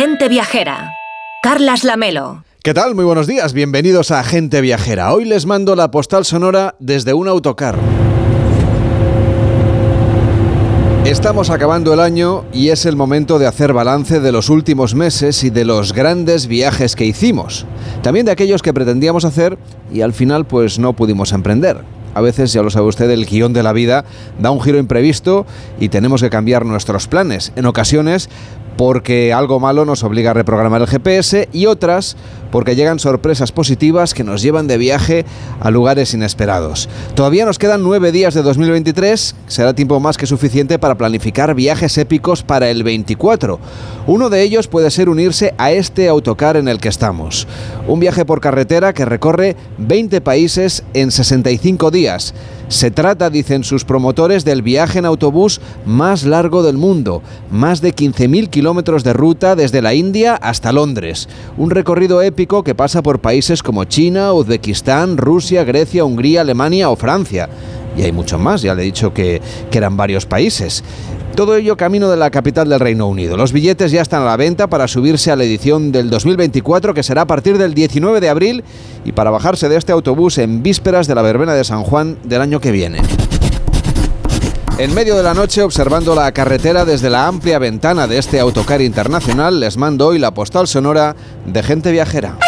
Gente Viajera. Carlas Lamelo. ¿Qué tal? Muy buenos días, bienvenidos a Gente Viajera. Hoy les mando la postal sonora desde un autocar. Estamos acabando el año y es el momento de hacer balance de los últimos meses y de los grandes viajes que hicimos. También de aquellos que pretendíamos hacer y al final pues no pudimos emprender. A veces, ya lo sabe usted, el guion de la vida da un giro imprevisto y tenemos que cambiar nuestros planes. En ocasiones porque algo malo nos obliga a reprogramar el GPS y otras porque llegan sorpresas positivas que nos llevan de viaje a lugares inesperados. Todavía nos quedan nueve días de 2023, será tiempo más que suficiente para planificar viajes épicos para el 24. Uno de ellos puede ser unirse a este autocar en el que estamos. Un viaje por carretera que recorre 20 países en 65 días. Se trata, dicen sus promotores, del viaje en autobús más largo del mundo, más de 15.000 kilómetros de ruta desde la India hasta Londres. Un recorrido épico que pasa por países como China, Uzbekistán, Rusia, Grecia, Hungría, Alemania o Francia. Y hay mucho más, ya le he dicho que, que eran varios países. Todo ello camino de la capital del Reino Unido. Los billetes ya están a la venta para subirse a la edición del 2024 que será a partir del 19 de abril y para bajarse de este autobús en vísperas de la verbena de San Juan del año que viene. En medio de la noche, observando la carretera desde la amplia ventana de este autocar internacional, les mando hoy la postal sonora de gente viajera.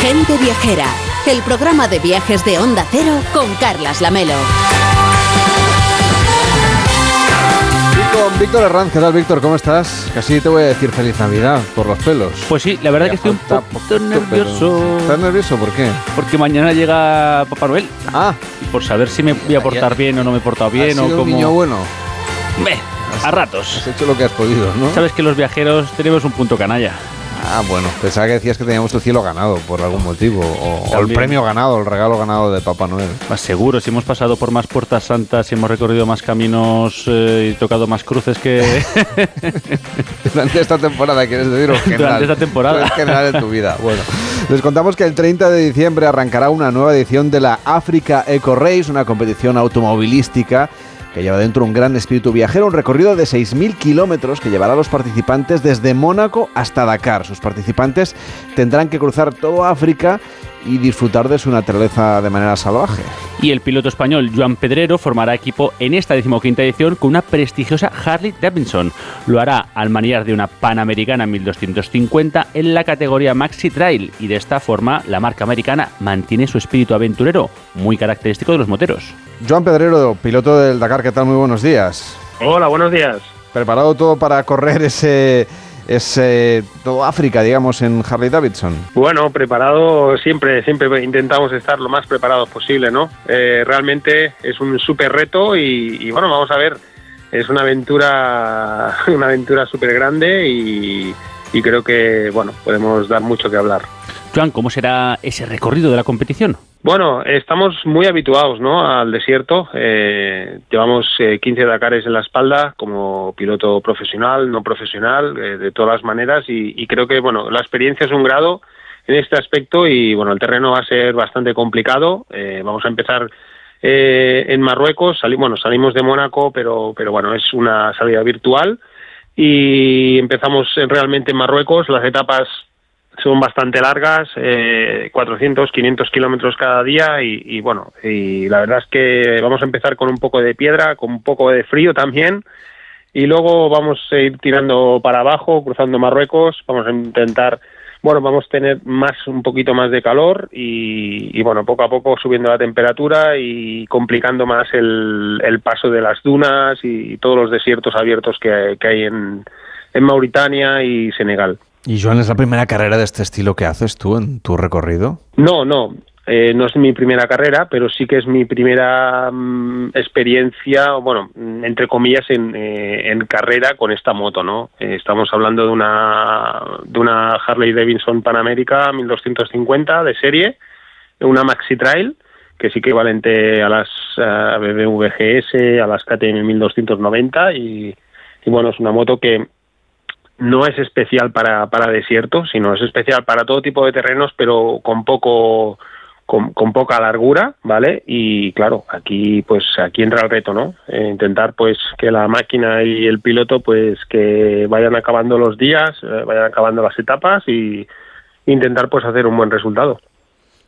Gente Viajera, el programa de viajes de Onda Cero con Carlas Lamelo. Con Víctor Herranz, ¿qué tal Víctor? ¿Cómo estás? Casi te voy a decir feliz Navidad por los pelos. Pues sí, la verdad que estoy un poquito poquito, nervioso. ¿Estás nervioso? ¿Por qué? Porque mañana llega Papá Noel. Ah, Y por saber si me voy a portar bien o no me he portado bien has o sido un cómo. niño bueno. Meh, a ratos. Has hecho lo que has podido, ¿no? Sabes que los viajeros tenemos un punto canalla. Ah, bueno, pensaba que decías que teníamos el cielo ganado por algún motivo, o, o el premio ganado, el regalo ganado de Papá Noel. Más seguro, si hemos pasado por más puertas santas, si hemos recorrido más caminos eh, y tocado más cruces que. Durante esta temporada, ¿quieres decir? o en general? Durante esta temporada. En general en tu vida. Bueno, les contamos que el 30 de diciembre arrancará una nueva edición de la Africa Eco Race, una competición automovilística que lleva dentro un gran espíritu viajero, un recorrido de 6.000 kilómetros que llevará a los participantes desde Mónaco hasta Dakar. Sus participantes tendrán que cruzar todo África y disfrutar de su naturaleza de manera salvaje. Y el piloto español Joan Pedrero formará equipo en esta decimoquinta edición con una prestigiosa Harley Davidson. Lo hará al maniar de una Panamericana 1250 en la categoría Maxi Trail y de esta forma la marca americana mantiene su espíritu aventurero, muy característico de los moteros. Joan Pedrero, piloto del Dakar, ¿qué tal? Muy buenos días. Hola, buenos días. ¿Preparado todo para correr ese, ese todo África, digamos, en Harley Davidson? Bueno, preparado siempre, siempre intentamos estar lo más preparados posible, ¿no? Eh, realmente es un súper reto y, y, bueno, vamos a ver, es una aventura, una aventura súper grande y, y creo que, bueno, podemos dar mucho que hablar. Joan, ¿cómo será ese recorrido de la competición? Bueno, estamos muy habituados ¿no? al desierto. Eh, llevamos eh, 15 Dakares en la espalda como piloto profesional, no profesional, eh, de todas las maneras. Y, y, creo que bueno, la experiencia es un grado en este aspecto y bueno, el terreno va a ser bastante complicado. Eh, vamos a empezar eh, en Marruecos. Sali bueno, salimos de Mónaco, pero, pero bueno, es una salida virtual. Y empezamos realmente en Marruecos. Las etapas son bastante largas, eh, 400, 500 kilómetros cada día y, y, bueno, y la verdad es que vamos a empezar con un poco de piedra, con un poco de frío también y luego vamos a ir tirando para abajo, cruzando Marruecos, vamos a intentar, bueno, vamos a tener más, un poquito más de calor y, y bueno, poco a poco subiendo la temperatura y complicando más el, el paso de las dunas y, todos los desiertos abiertos que, que hay en, en Mauritania y Senegal. ¿Y Joan, es la primera carrera de este estilo que haces tú en tu recorrido? No, no. Eh, no es mi primera carrera, pero sí que es mi primera mm, experiencia, bueno, entre comillas, en, eh, en, carrera con esta moto, ¿no? Eh, estamos hablando de una, de una Harley Davidson Panamérica 1250 de serie, una Maxi Trail, que es equivalente a las uh, BMW GS, a las KTM 1290 y, y bueno, es una moto que no es especial para, para desierto, sino es especial para todo tipo de terrenos, pero con poco con, poca largura, ¿vale? Y claro, aquí pues aquí entra el reto, ¿no? Eh, intentar pues que la máquina y el piloto pues que vayan acabando los días, eh, vayan acabando las etapas y intentar pues hacer un buen resultado.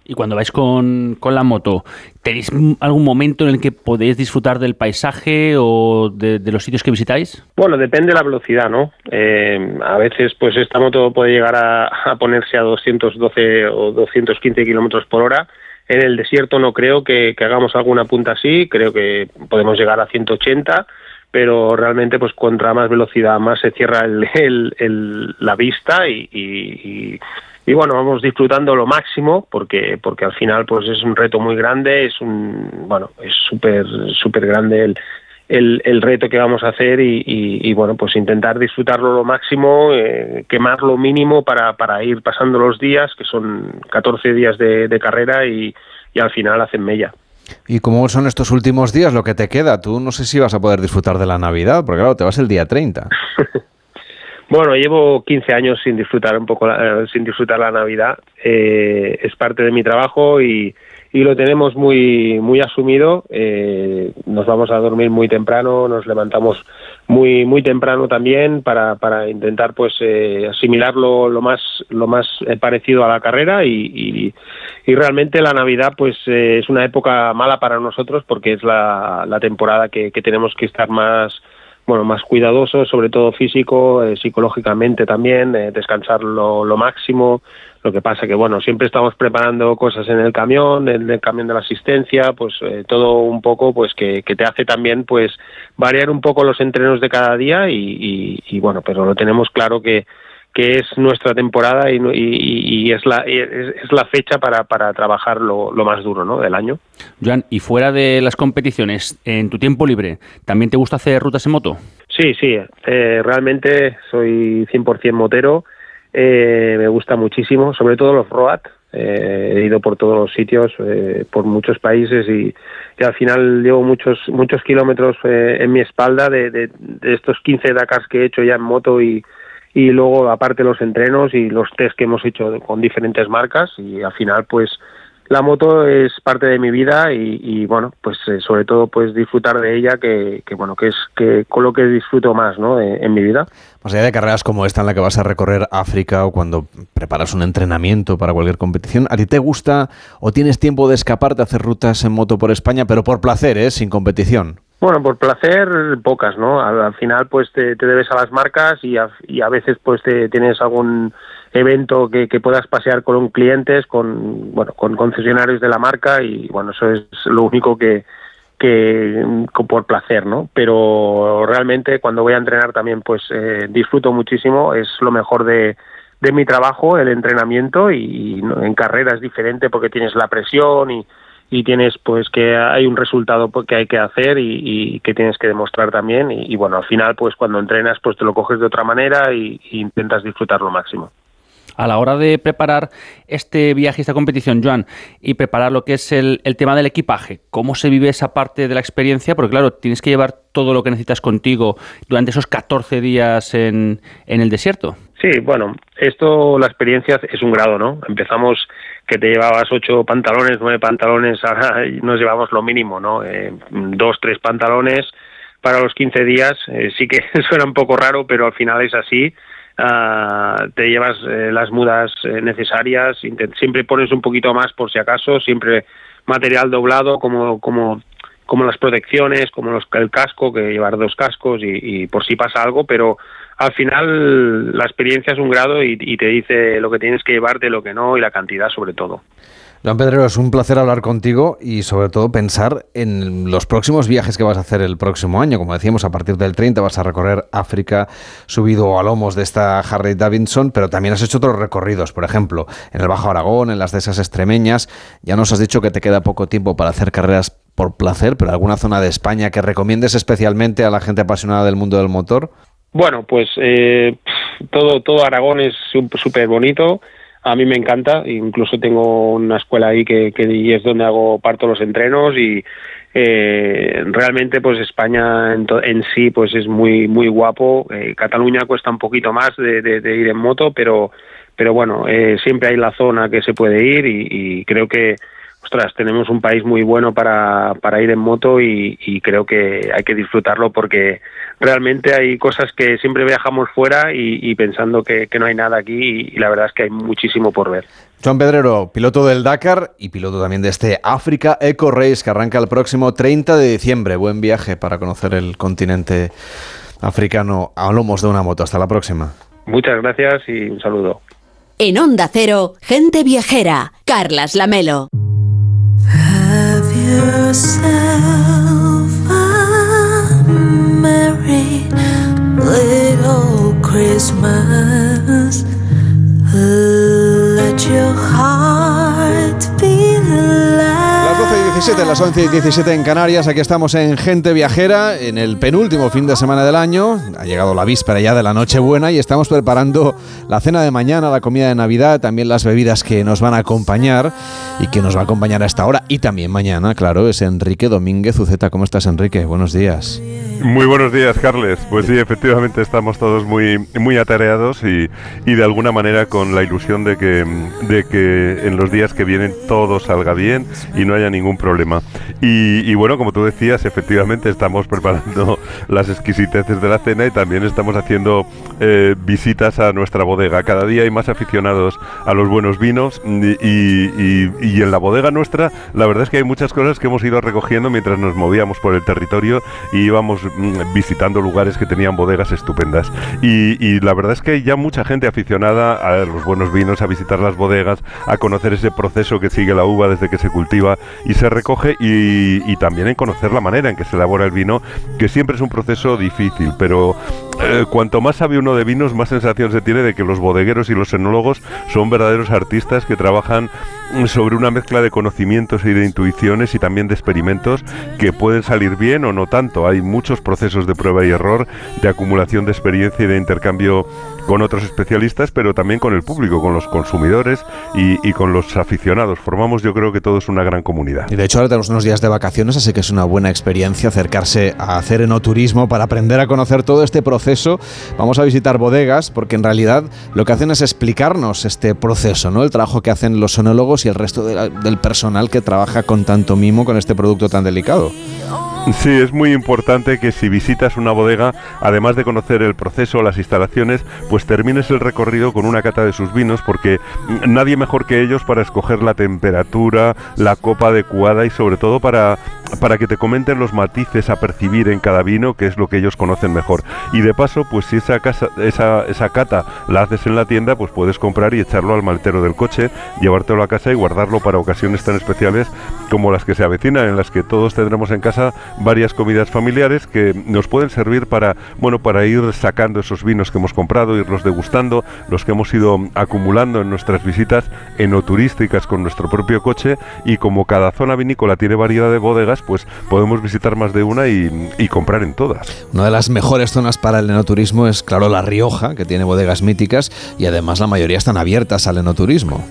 Y cuando vais con, la moto, ¿tenéis algún momento en el que podéis disfrutar del paisaje o de, los sitios que visitáis? Bueno, depende de la velocidad, ¿no? Eh, a veces, pues esta moto puede llegar a, ponerse a 212 o 215 kilómetros por hora. En el desierto no creo que, hagamos alguna punta así, creo que podemos llegar a 180 pero realmente pues contra más velocidad más se cierra el, la vista y bueno, vamos disfrutando lo máximo porque porque al final pues es un reto muy grande, es un bueno, es súper súper grande el, el, el, reto que vamos a hacer y, y, bueno, pues intentar disfrutarlo lo máximo, eh, quemar lo mínimo para, para ir pasando los días, que son 14 días de, de carrera y, y al final hacen mella. ¿Y cómo son estos últimos días lo que te queda? Tú no sé si vas a poder disfrutar de la Navidad, porque claro, te vas el día 30. Bueno, llevo 15 años sin disfrutar un poco, la, sin disfrutar la Navidad. Eh, es parte de mi trabajo y, y lo tenemos muy muy asumido. Eh, nos vamos a dormir muy temprano, nos levantamos muy muy temprano también para, para intentar pues eh, asimilarlo lo más lo más parecido a la carrera y, y, realmente la Navidad pues es una época mala para nosotros porque es la, la temporada que, que tenemos que estar más bueno, más cuidadoso, sobre todo físico, eh, psicológicamente también, eh, descansar lo, máximo. Lo que pasa que, bueno, siempre estamos preparando cosas en el camión, en el camión de la asistencia, pues eh, todo un poco, pues que, te hace también, pues, variar un poco los entrenos de cada día y, y bueno, pero lo tenemos claro que, que es nuestra temporada y, y, es, la, es, la fecha para, para trabajar lo, más duro ¿no? del año. Joan, y fuera de las competiciones, en tu tiempo libre, ¿también te gusta hacer rutas en moto? Sí, sí, eh, realmente soy 100% motero, eh, me gusta muchísimo, sobre todo los road, eh, he ido por todos los sitios, por muchos países y, al final llevo muchos muchos kilómetros en mi espalda de, de, de, estos 15 Dakars que he hecho ya en moto y, y luego aparte los entrenos y los test que hemos hecho con diferentes marcas y al final pues la moto es parte de mi vida y, bueno pues eh, sobre todo pues disfrutar de ella que, bueno que es que con lo que disfruto más ¿no? en mi vida más allá de carreras como esta en la que vas a recorrer África o cuando preparas un entrenamiento para cualquier competición a ti te gusta o tienes tiempo de escapar de hacer rutas en moto por España pero por placer ¿eh? sin competición bueno, por placer, pocas, ¿no? Al, final, pues te, debes a las marcas y a, y a veces, pues te, tienes algún evento que, que, puedas pasear con clientes, con, bueno, con concesionarios de la marca y, bueno, eso es lo único que, que por placer, ¿no? Pero realmente cuando voy a entrenar también, pues eh, disfruto muchísimo, es lo mejor de, de mi trabajo, el entrenamiento y, y en carrera es diferente porque tienes la presión y y tienes pues que hay un resultado pues, que hay que hacer y, que tienes que demostrar también y, bueno al final pues cuando entrenas pues te lo coges de otra manera y, intentas disfrutar lo máximo a la hora de preparar este viaje, esta competición, Joan, y preparar lo que es el, el, tema del equipaje, ¿cómo se vive esa parte de la experiencia? Porque claro, tienes que llevar todo lo que necesitas contigo durante esos 14 días en, en el desierto. Sí, bueno, esto, la experiencia es un grado, ¿no? Empezamos que te llevabas ocho pantalones, nueve pantalones, ahora nos llevamos lo mínimo, ¿no? Eh, dos, tres pantalones para los 15 días. Eh, sí que suena un poco raro, pero al final es así. Ah, te llevas eh, las mudas necesarias, siempre pones un poquito más por si acaso, siempre material doblado como, como, como las protecciones, como los, el casco, que llevar dos cascos y, y por si pasa algo, pero al final la experiencia es un grado y, te dice lo que tienes que llevarte, lo que no y la cantidad sobre todo. Juan Pedrero, es un placer hablar contigo y sobre todo pensar en los próximos viajes que vas a hacer el próximo año. Como decíamos, a partir del 30 vas a recorrer África subido a lomos de esta Harley Davidson, pero también has hecho otros recorridos, por ejemplo, en el Bajo Aragón, en las de esas extremeñas. Ya nos has dicho que te queda poco tiempo para hacer carreras por placer, pero alguna zona de España que recomiendes especialmente a la gente apasionada del mundo del motor. Bueno, pues eh, todo, todo Aragón es súper bonito. a mí me encanta, incluso tengo una escuela ahí que, es donde hago parto los entrenos y eh, realmente pues España en, en, sí pues es muy muy guapo. Eh, Cataluña cuesta un poquito más de, ir en moto, pero pero bueno eh, siempre hay la zona que se puede ir y, y creo que ostras, tenemos un país muy bueno para, para ir en moto y, creo que hay que disfrutarlo porque realmente hay cosas que siempre viajamos fuera y, pensando que, no hay nada aquí y, la verdad es que hay muchísimo por ver. Juan Pedrero, piloto del Dakar y piloto también de este África Eco Race que arranca el próximo 30 de diciembre. Buen viaje para conocer el continente africano a lomos de una moto. Hasta la próxima. Muchas gracias y un saludo. En Onda Cero, gente viajera, Carlas Lamelo. yourself little Christmas. Let your heart be Las 12 y 17, las 11 y 17 en Canarias. Aquí estamos en Gente Viajera, en el penúltimo fin de semana del año. Ha llegado la víspera ya de la Nochebuena y estamos preparando la cena de mañana, la comida de Navidad, también las bebidas que nos van a acompañar y que nos va a acompañar a esta hora y también mañana, claro, es Enrique Domínguez Uceta. ¿Cómo estás, Enrique? Buenos días. Muy buenos días, Carles. Pues sí, efectivamente estamos todos muy, muy atareados y, y de alguna manera con la ilusión de que, de que en los días que vienen todo salga bien y no haya ningún problema. Y, bueno, como tú decías, efectivamente estamos preparando las exquisiteces de la cena y también estamos haciendo eh, visitas a nuestra bodega. Cada día hay más aficionados a los buenos vinos y, y, en la bodega nuestra la verdad es que hay muchas cosas que hemos ido recogiendo mientras nos movíamos por el territorio y íbamos mm, visitando lugares que tenían bodegas estupendas. Y, la verdad es que hay ya mucha gente aficionada a los buenos vinos, a visitar las bodegas, a conocer ese proceso que sigue la uva desde que se cultiva y se recoge y, también en conocer la manera en que se elabora el vino, que siempre es un proceso difícil, pero eh, cuanto más sabe uno de vinos, más sensación se tiene de que los bodegueros y los enólogos son verdaderos artistas que trabajan sobre una mezcla de conocimientos y de intuiciones y también de experimentos que pueden salir bien o no tanto. Hay muchos procesos de prueba y error, de acumulación de experiencia y de intercambio con otros especialistas, pero también con el público, con los consumidores y, con los aficionados. Formamos yo creo que todos una gran comunidad. Y de hecho ahora tenemos unos días de vacaciones, así que es una buena experiencia acercarse a hacer enoturismo para aprender a conocer todo este proceso. Vamos a visitar bodegas porque en realidad lo que hacen es explicarnos este proceso, ¿no? El trabajo que hacen los sonólogos y el resto del personal que trabaja con tanto mimo con este producto tan delicado. Sí, es muy importante que si visitas una bodega, además de conocer el proceso, las instalaciones, pues termines el recorrido con una cata de sus vinos, porque nadie mejor que ellos para escoger la temperatura, la copa adecuada y sobre todo para, para que te comenten los matices a percibir en cada vino, que es lo que ellos conocen mejor. Y de paso, pues si esa, casa, esa, esa cata la haces en la tienda, pues puedes comprar y echarlo al maltero del coche, llevártelo a casa y guardarlo para ocasiones tan especiales como las que se avecinan, en las que todos tendremos en casa varias comidas familiares que nos pueden servir para, bueno, para ir sacando esos vinos que hemos comprado, irlos degustando, los que hemos ido acumulando en nuestras visitas enoturísticas con nuestro propio coche y como cada zona vinícola tiene variedad de bodegas, pues podemos visitar más de una y, y comprar en todas. Una de las mejores zonas para el enoturismo es, claro, La Rioja, que tiene bodegas míticas y además la mayoría están abiertas al enoturismo.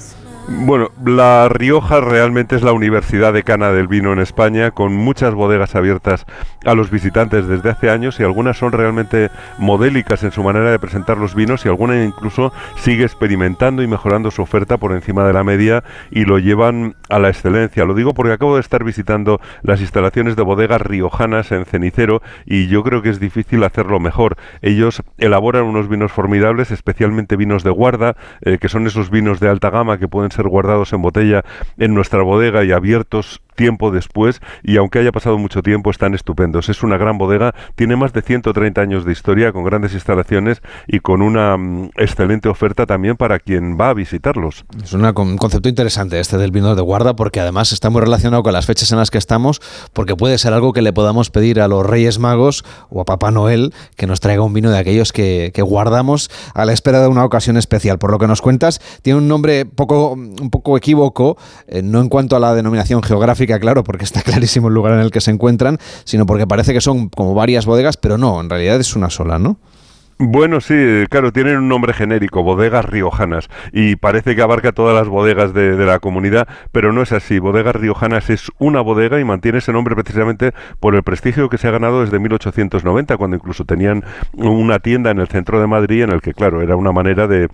Bueno, La Rioja realmente es la universidad decana del vino en España, con muchas bodegas abiertas a los visitantes desde hace años y algunas son realmente modélicas en su manera de presentar los vinos y alguna incluso sigue experimentando y mejorando su oferta por encima de la media y lo llevan a la excelencia. Lo digo porque acabo de estar visitando las instalaciones de bodegas riojanas en Cenicero y yo creo que es difícil hacerlo mejor. Ellos elaboran unos vinos formidables, especialmente vinos de guarda, eh, que son esos vinos de alta gama que pueden ser guardados en botella en nuestra bodega y abiertos tiempo después y aunque haya pasado mucho tiempo están estupendos. Es una gran bodega, tiene más de 130 años de historia con grandes instalaciones y con una mm, excelente oferta también para quien va a visitarlos. Es un concepto interesante este del vino de guarda porque además está muy relacionado con las fechas en las que estamos porque puede ser algo que le podamos pedir a los Reyes Magos o a Papá Noel que nos traiga un vino de aquellos que, guardamos a la espera de una ocasión especial. Por lo que nos cuentas, tiene un nombre poco un poco equívoco, eh, no en cuanto a la denominación geográfica, claro, porque está clarísimo el lugar en el que se encuentran, sino porque parece que son como varias bodegas, pero no, en realidad es una sola, ¿no? Bueno, sí, claro, tienen un nombre genérico, bodegas riojanas, y parece que abarca todas las bodegas de, la comunidad, pero no es así. Bodegas riojanas es una bodega y mantiene ese nombre precisamente por el prestigio que se ha ganado desde 1890, cuando incluso tenían una tienda en el centro de Madrid en el que, claro, era una manera de,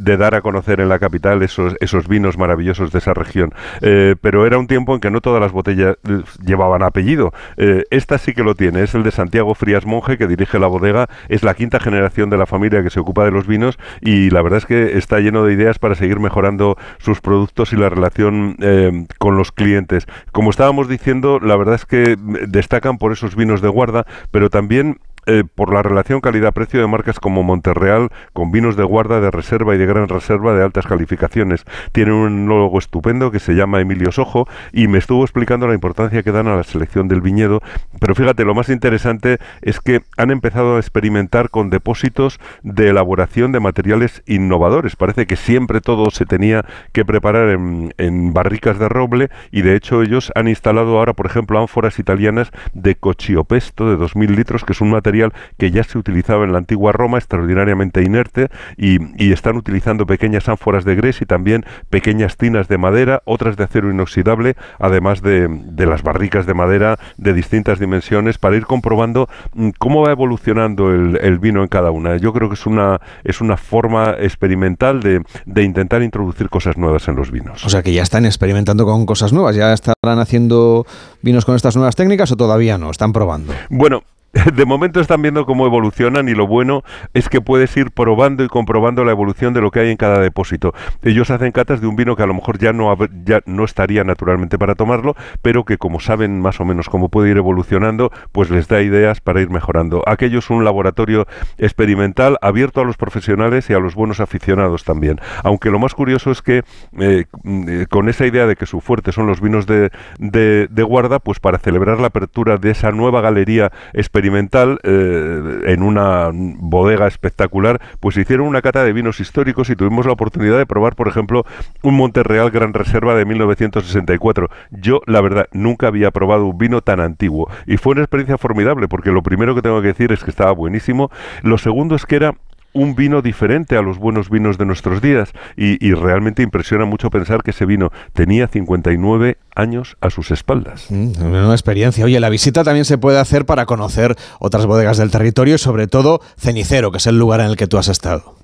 dar a conocer en la capital esos, esos vinos maravillosos de esa región. Eh, pero era un tiempo en que no todas las botellas eh, llevaban apellido. Eh, esta sí que lo tiene, es el de Santiago Frías Monje, que dirige la bodega, es la quinta generación de la familia que se ocupa de los vinos y la verdad es que está lleno de ideas para seguir mejorando sus productos y la relación eh, con los clientes. Como estábamos diciendo, la verdad es que destacan por esos vinos de guarda, pero también eh, por la relación calidad-precio de marcas como Monterreal, con vinos de guarda, de reserva y de gran reserva de altas calificaciones. Tiene un logo estupendo que se llama Emilio Sojo y me estuvo explicando la importancia que dan a la selección del viñedo. Pero fíjate, lo más interesante es que han empezado a experimentar con depósitos de elaboración de materiales innovadores. Parece que siempre todo se tenía que preparar en, en barricas de roble y de hecho ellos han instalado ahora, por ejemplo, ánforas italianas de cochiopesto de 2.000 litros, que es un material que ya se utilizaba en la antigua Roma, extraordinariamente inerte, y, están utilizando pequeñas ánforas de grés y también pequeñas tinas de madera, otras de acero inoxidable, además de, las barricas de madera de distintas dimensiones, para ir comprobando mm, cómo va evolucionando el, vino en cada una. Yo creo que es una, es una forma experimental de, de intentar introducir cosas nuevas en los vinos. O sea que ya están experimentando con cosas nuevas, ya estarán haciendo vinos con estas nuevas técnicas o todavía no, están probando. Bueno, de momento están viendo cómo evolucionan y lo bueno es que puedes ir probando y comprobando la evolución de lo que hay en cada depósito. Ellos hacen catas de un vino que a lo mejor ya no, ya no estaría naturalmente para tomarlo, pero que como saben más o menos cómo puede ir evolucionando, pues les da ideas para ir mejorando. Aquello es un laboratorio experimental abierto a los profesionales y a los buenos aficionados también. Aunque lo más curioso es que eh, mm, con esa idea de que su fuerte son los vinos de, de, de guarda, pues para celebrar la apertura de esa nueva galería experimental, experimental eh, en una bodega espectacular, pues hicieron una cata de vinos históricos y tuvimos la oportunidad de probar, por ejemplo, un Monterreal Gran Reserva de 1964. Yo, la verdad, nunca había probado un vino tan antiguo y fue una experiencia formidable porque lo primero que tengo que decir es que estaba buenísimo. Lo segundo es que era un vino diferente a los buenos vinos de nuestros días y, realmente impresiona mucho pensar que ese vino tenía 59 años a sus espaldas. Mm, una experiencia. Oye, la visita también se puede hacer para conocer otras bodegas del territorio y sobre todo Cenicero, que es el lugar en el que tú has estado.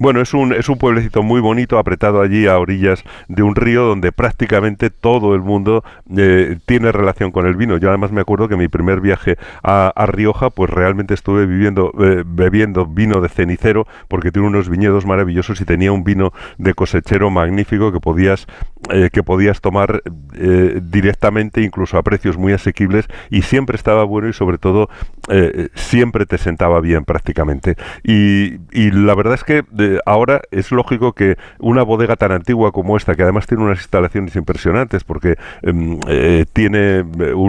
Bueno, es un, es un pueblecito muy bonito, apretado allí a orillas de un río donde prácticamente todo el mundo eh, tiene relación con el vino. Yo además me acuerdo que mi primer viaje a, Rioja, pues realmente estuve viviendo, eh, bebiendo vino de cenicero porque tiene unos viñedos maravillosos y tenía un vino de cosechero magnífico que podías, eh, que podías tomar directamente, incluso a precios muy asequibles y siempre estaba bueno y sobre todo siempre te sentaba bien prácticamente. Y, y la verdad es que ahora es lógico que una bodega tan antigua como esta, que además tiene unas instalaciones impresionantes, porque em, eh, tiene eh,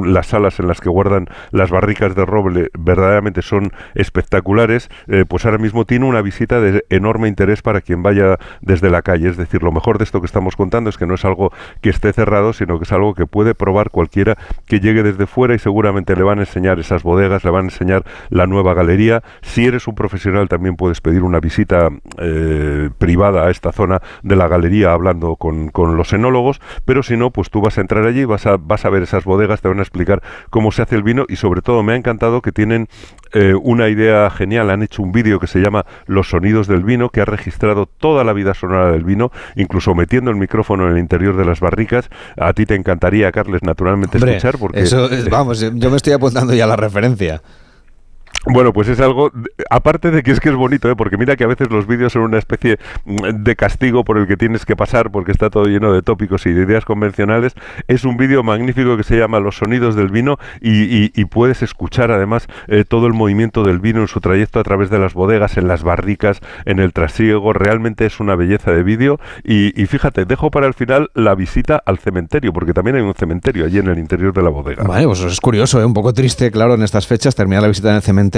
las salas en las que guardan las barricas de roble, verdaderamente son espectaculares, eh, pues ahora mismo tiene una visita de enorme interés para quien vaya desde la calle. Es decir, lo mejor de esto que estamos contando es que no es algo que esté cerrado, sino que es algo que puede probar cualquiera que llegue desde fuera y seguramente le van a enseñar esas bodegas, le van a enseñar la nueva galería. Si eres un profesional también puedes pedir una visita eh, privada a esta zona de la galería hablando con, los enólogos, pero si no, pues tú vas a entrar allí, vas a, vas a ver esas bodegas, te van a explicar cómo se hace el vino y sobre todo me ha encantado que tienen eh, una idea genial, han hecho un vídeo que se llama Los sonidos del vino, que ha registrado toda la vida sonora del vino, incluso metiendo el micrófono en el interior de las barricas. A ti te encantaría, Carles, naturalmente escuchar porque... Eso, vamos, yo me estoy apuntando ya a la referencia. Bueno, pues es algo, aparte de que es que es bonito, ¿eh? porque mira que a veces los vídeos son una especie mm, de castigo por el que tienes que pasar porque está todo lleno de tópicos y de ideas convencionales, es un vídeo magnífico que se llama Los sonidos del vino y, puedes escuchar además eh, todo el movimiento del vino en su trayecto a través de las bodegas, en las barricas, en el trasiego, realmente es una belleza de vídeo y, fíjate, dejo para el final la visita al cementerio, porque también hay un cementerio allí en el interior de la bodega. Vale, pues es curioso, ¿eh? un poco triste, claro, en estas fechas terminar la visita en el cementerio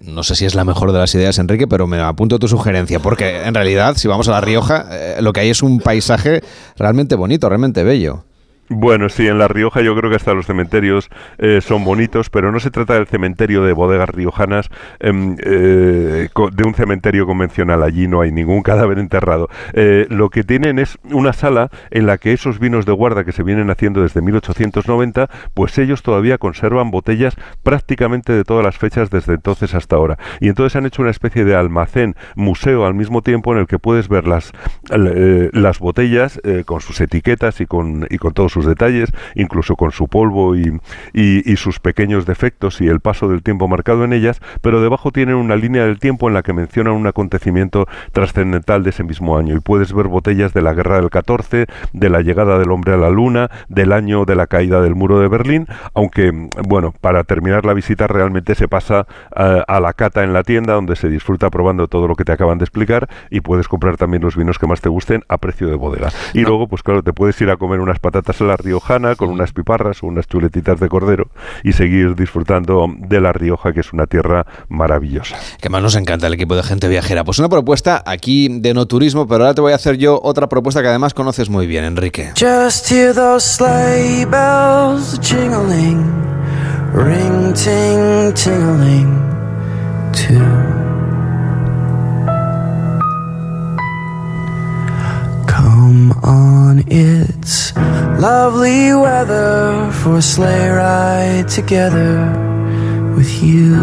no sé si es la mejor de las ideas, Enrique, pero me apunto tu sugerencia, porque en realidad, si vamos a La Rioja, eh, lo que hay es un paisaje realmente bonito, realmente bello. Bueno, sí, en La Rioja yo creo que hasta los cementerios eh, son bonitos, pero no se trata del cementerio de bodegas riojanas, em, eh, de un cementerio convencional. Allí no hay ningún cadáver enterrado. Eh, lo que tienen es una sala en la que esos vinos de guarda que se vienen haciendo desde 1890, pues ellos todavía conservan botellas prácticamente de todas las fechas desde entonces hasta ahora. Y entonces han hecho una especie de almacén, museo al mismo tiempo en el que puedes ver las, las botellas con sus etiquetas y con, y con todos sus detalles, incluso con su polvo y, y, sus pequeños defectos y el paso del tiempo marcado en ellas, pero debajo tienen una línea del tiempo en la que mencionan un acontecimiento trascendental de ese mismo año. Y puedes ver botellas de la guerra del 14, de la llegada del hombre a la luna, del año de la caída del muro de Berlín, aunque bueno, para terminar la visita realmente se pasa a, a la cata en la tienda donde se disfruta probando todo lo que te acaban de explicar y puedes comprar también los vinos que más te gusten a precio de bodega. Y luego, pues claro, te puedes ir a comer unas patatas la riojana con unas piparras o unas chuletitas de cordero y seguir disfrutando de la Rioja, que es una tierra maravillosa. Que más nos encanta el equipo de gente viajera. Pues una propuesta aquí de no turismo, pero ahora te voy a hacer yo otra propuesta que además conoces muy bien, Enrique. Just hear those sleigh bells jingling, ring ting tingling too. Come on, it's lovely weather for a sleigh ride together with you.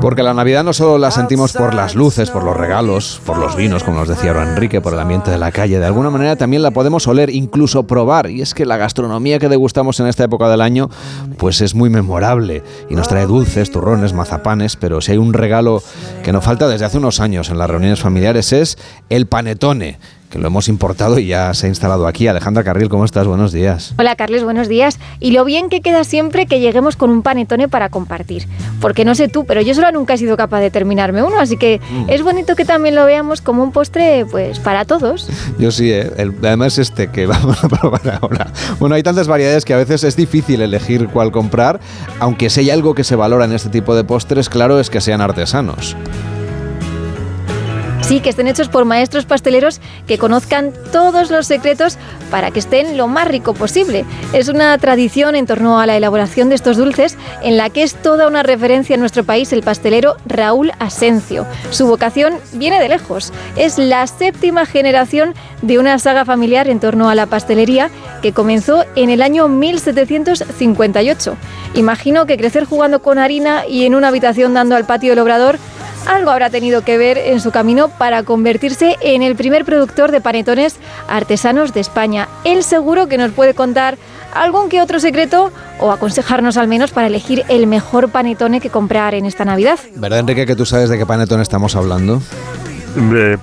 Porque la Navidad no solo la sentimos por las luces, por los regalos, por los vinos, como nos decía Enrique, por el ambiente de la calle. De alguna manera también la podemos oler, incluso probar. Y es que la gastronomía que degustamos en esta época del año, pues es muy memorable. Y nos trae dulces, turrones, mazapanes. Pero si hay un regalo que nos falta desde hace unos años en las reuniones familiares es el panetone que lo hemos importado y ya se ha instalado aquí. Alejandra Carril, ¿cómo estás? Buenos días. Hola, Carles, buenos días. Y lo bien que queda siempre que lleguemos con un panetone para compartir. Porque no sé tú, pero yo solo nunca he sido capaz de terminarme uno, así que mm. es bonito que también lo veamos como un postre, pues, para todos. Yo sí, ¿eh? además este que vamos a probar ahora. Bueno, hay tantas variedades que a veces es difícil elegir cuál comprar, aunque si hay algo que se valora en este tipo de postres, claro, es que sean artesanos. Sí, que estén hechos por maestros pasteleros que conozcan todos los secretos para que estén lo más rico posible. Es una tradición en torno a la elaboración de estos dulces en la que es toda una referencia en nuestro país el pastelero Raúl Asencio. Su vocación viene de lejos. Es la séptima generación de una saga familiar en torno a la pastelería que comenzó en el año 1758. Imagino que crecer jugando con harina y en una habitación dando al patio del obrador algo habrá tenido que ver en su camino para convertirse en el primer productor de panetones artesanos de España. Él seguro que nos puede contar algún que otro secreto o aconsejarnos al menos para elegir el mejor panetone que comprar en esta Navidad. ¿Verdad, Enrique, que tú sabes de qué panetone estamos hablando?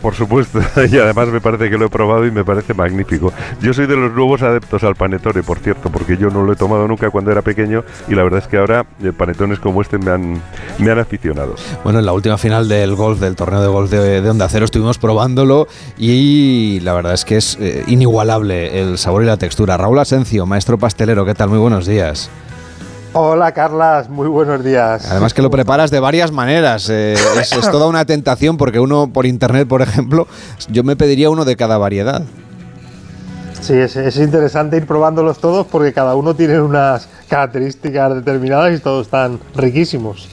Por supuesto, y además me parece que lo he probado y me parece magnífico. Yo soy de los nuevos adeptos al panetone, por cierto, porque yo no lo he tomado nunca cuando era pequeño y la verdad es que ahora eh, panetones como este me han, me han aficionado. Bueno, en la última final del golf, del torneo de golf de, Onda Cero, estuvimos probándolo y la verdad es que es eh, inigualable el sabor y la textura. Raúl Asencio, maestro pastelero, ¿qué tal? Muy buenos días. Hola Carlas, muy buenos días. Además que lo preparas de varias maneras. Eh, es, toda una tentación porque uno por internet, por ejemplo, yo me pediría uno de cada variedad. Sí, es, interesante ir probándolos todos porque cada uno tiene unas características determinadas y todos están riquísimos.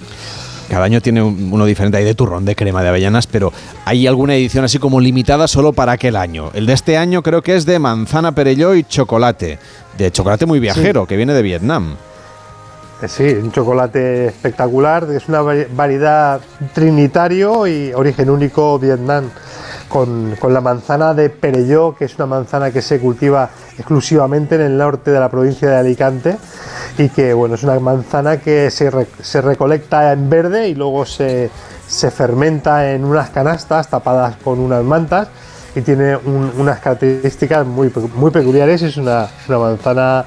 Cada año tiene uno diferente, hay de turrón, de crema, de avellanas, pero hay alguna edición así como limitada solo para aquel año. El de este año creo que es de manzana perelló y chocolate, de chocolate muy viajero, que viene de Vietnam. Eh, sí, un chocolate espectacular, es una variedad trinitario y origen único Vietnam, con, la manzana de Perelló, que es una manzana que se cultiva exclusivamente en el norte de la provincia de Alicante y que bueno, es una manzana que se, recolecta en verde y luego se, fermenta en unas canastas tapadas con unas mantas y tiene unas características muy, muy peculiares, es una, una manzana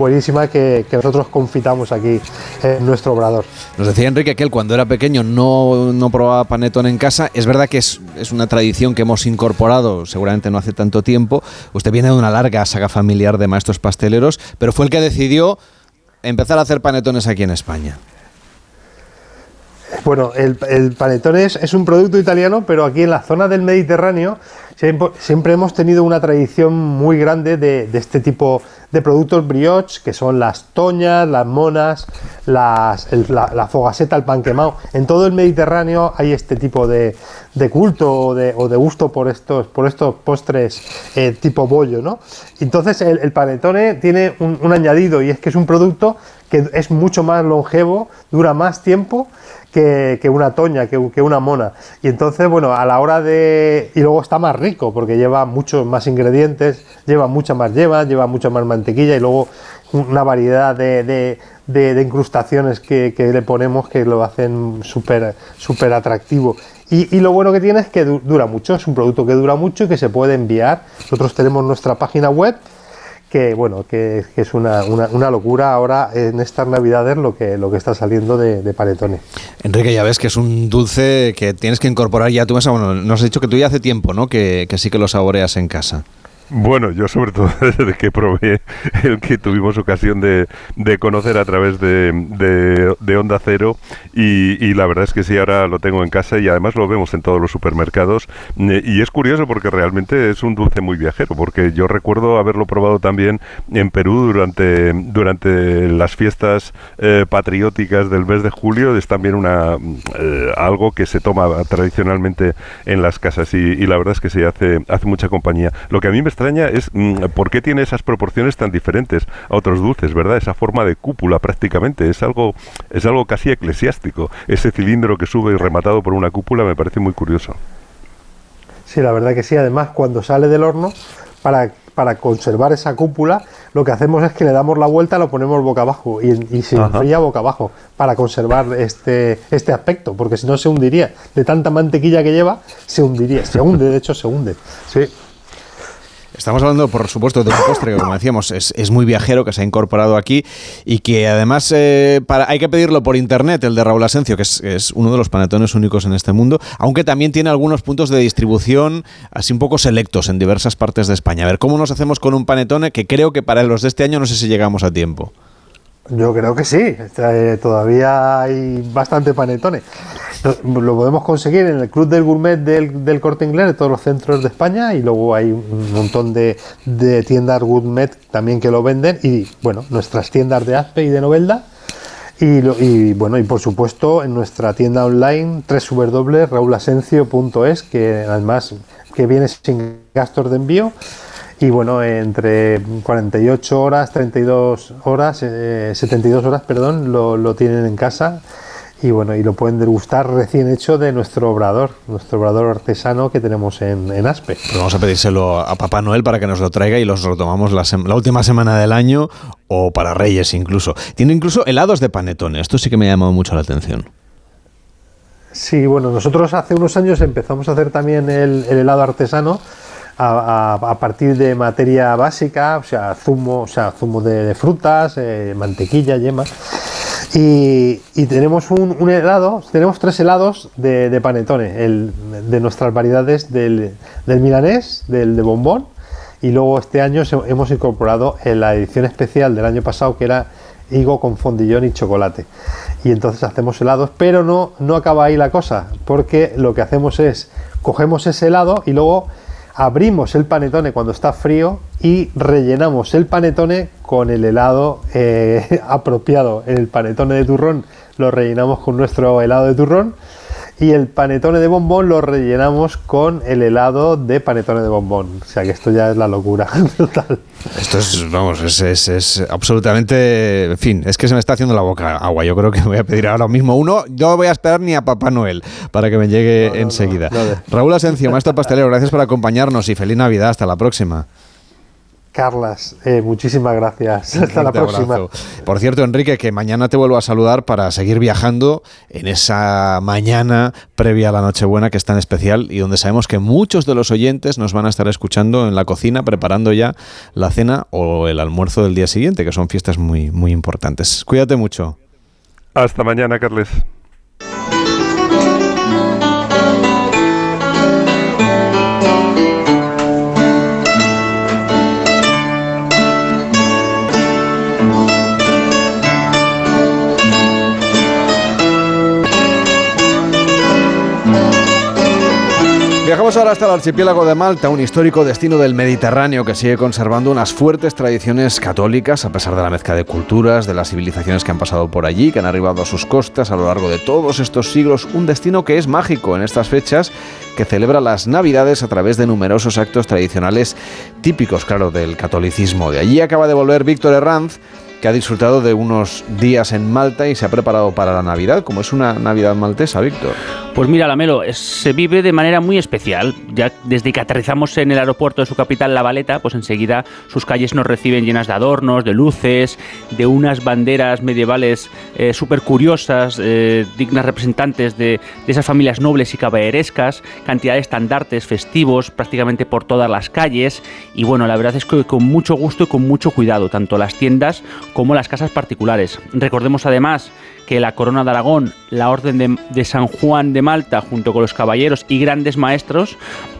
buenísima que, nosotros confitamos aquí en nuestro obrador. Nos decía Enrique que él cuando era pequeño no, no probaba panetón en casa. Es verdad que es, es, una tradición que hemos incorporado seguramente no hace tanto tiempo. Usted viene de una larga saga familiar de maestros pasteleros, pero fue el que decidió empezar a hacer panetones aquí en España. Bueno, el, el es, un producto italiano, pero aquí en la zona del Mediterráneo siempre, hemos tenido una tradición muy grande de, este tipo de productos brioches, que son las toñas, las monas, las, la, fogaseta, el pan quemado. En todo el Mediterráneo hay este tipo de, culto o de, gusto por estos, por estos postres eh, tipo bollo, ¿no? Entonces el, panetone tiene un añadido y es que es un producto que es mucho más longevo, dura más tiempo que, una toña, que, una mona. Y entonces, bueno, a la hora de... Y luego está más rico porque lleva muchos más ingredientes, lleva mucha más lleva, lleva mucha más mantequilla y luego una variedad de, incrustaciones que, le ponemos que lo hacen súper súper atractivo. Y, y, lo bueno que tiene es que dura mucho, es un producto que dura mucho y que se puede enviar. Nosotros tenemos nuestra página web que bueno, que, es una, una, locura ahora en estas navidades lo que, lo que está saliendo de, de. Enrique, ya ves que es un dulce que tienes que incorporar ya mesa. Bueno, nos has dicho que tú ya hace tiempo, ¿no? Que, que sí que lo saboreas en casa. Bueno, yo sobre todo desde que probé el que tuvimos ocasión de, conocer a través de, de, Onda Cero y, la verdad es que sí, ahora lo tengo en casa y además lo vemos en todos los supermercados eh, y es curioso porque realmente es un dulce muy viajero porque yo recuerdo haberlo probado también en Perú durante, durante las fiestas eh, patrióticas del mes de julio, es también una eh, algo que se toma tradicionalmente en las casas y, la verdad es que sí, hace, hace mucha compañía. Lo que a mí me extraña es mm, por qué tiene esas proporciones tan diferentes a otros dulces, ¿verdad? Esa forma de cúpula prácticamente, es algo, es algo casi eclesiástico. Ese cilindro que sube y rematado por una cúpula me parece muy curioso. Sí, la verdad que sí. Además, cuando sale del horno, para, para conservar esa cúpula, lo que hacemos es que le damos la vuelta, lo ponemos boca abajo y, y se enfría boca abajo para conservar este, este aspecto, porque si no se hundiría. De tanta mantequilla que lleva, se hundiría. Se hunde, de hecho, se hunde. Sí. Estamos hablando, por supuesto, de un postre que, como decíamos, es, muy viajero, que se ha incorporado aquí y que además eh, para, hay que pedirlo por internet, el de Raúl Asencio, que es, uno de los panetones únicos en este mundo, aunque también tiene algunos puntos de distribución así un poco selectos en diversas partes de España. A ver, ¿cómo nos hacemos con un panetone que creo que para los de este año no sé si llegamos a tiempo? Yo creo que sí, eh, todavía hay bastante panetone. Lo podemos conseguir en el Club del Gourmet del, del Corte Inglés de todos los centros de España y luego hay un montón de, tiendas gourmet también que lo venden y bueno, nuestras tiendas de Aspe y de Novelda y, bueno, y por supuesto en nuestra tienda online www.raulasencio.es que además que viene sin gastos de envío y bueno, entre 48 horas, 32 horas, 72 eh, horas, perdón, lo, lo tienen en casa y bueno, y lo pueden degustar recién hecho de nuestro obrador, nuestro obrador artesano que tenemos en, en Aspe. Pues vamos a pedírselo a Papá Noel para que nos lo traiga y los retomamos la, la, última semana del año o para Reyes incluso. Tiene incluso helados de panetone, esto sí que me ha llamado mucho la atención. Sí, bueno, nosotros hace unos años empezamos a hacer también el, helado artesano a, partir de materia básica, o sea, zumo, o sea, zumo de, frutas, eh, mantequilla, yema. Y, tenemos un, helado, tenemos tres helados de, de panetone, el, de nuestras variedades del, milanés, del de bombón, y luego este año hemos incorporado en la edición especial del año pasado que era higo con fondillón y chocolate. Y entonces hacemos helados, pero no, no acaba ahí la cosa, porque lo que hacemos es cogemos ese helado y luego abrimos el panetone cuando está frío y rellenamos el panetone con el helado eh, apropiado. El panetone de turrón lo rellenamos con nuestro helado de turrón y el panetone de bombón lo rellenamos con el helado de panetone de bombón. O sea que esto ya es la locura total. Esto es, vamos, es, es, absolutamente, en fin, es que se me está haciendo la boca agua. Yo creo que voy a pedir ahora mismo uno. Yo no voy a esperar ni a Papá Noel para que me llegue enseguida. Raúl Asencio, maestro pastelero, gracias por acompañarnos y feliz Navidad. Hasta la próxima. Carlas, eh, muchísimas gracias. Hasta la próxima. Por cierto, Enrique, que mañana te vuelvo a saludar para seguir viajando en esa mañana previa a la Nochebuena que es tan especial y donde sabemos que muchos de los oyentes nos van a estar escuchando en la cocina preparando ya la cena o el almuerzo del día siguiente, que son fiestas muy, muy importantes. Cuídate mucho. Hasta mañana, Carles. Viajamos ahora hasta el archipiélago de Malta, un histórico destino del Mediterráneo que sigue conservando unas fuertes tradiciones católicas a pesar de la mezcla de culturas, de las civilizaciones que han pasado por allí, que han arribado a sus costas a lo largo de todos estos siglos. Un destino que es mágico en estas fechas, que celebra las Navidades a través de numerosos actos tradicionales típicos, claro, del catolicismo. De allí acaba de volver Víctor Herranz que ha disfrutado de unos días en Malta y se ha preparado para la Navidad. como es una Navidad maltesa, Víctor? Pues mira, Lamelo, se vive de manera muy especial. Ya desde que aterrizamos en el aeropuerto de su capital, La Valeta, pues enseguida sus calles nos reciben llenas de adornos, de luces, de unas banderas medievales eh, súper curiosas, eh, dignas representantes de, de, esas familias nobles y caballerescas, cantidad de estandartes festivos prácticamente por todas las calles. Y bueno, la verdad es que con mucho gusto y con mucho cuidado, tanto las tiendas como las casas particulares. Recordemos además que la Corona de Aragón, la Orden de, San Juan de Malta, junto con los caballeros y grandes maestros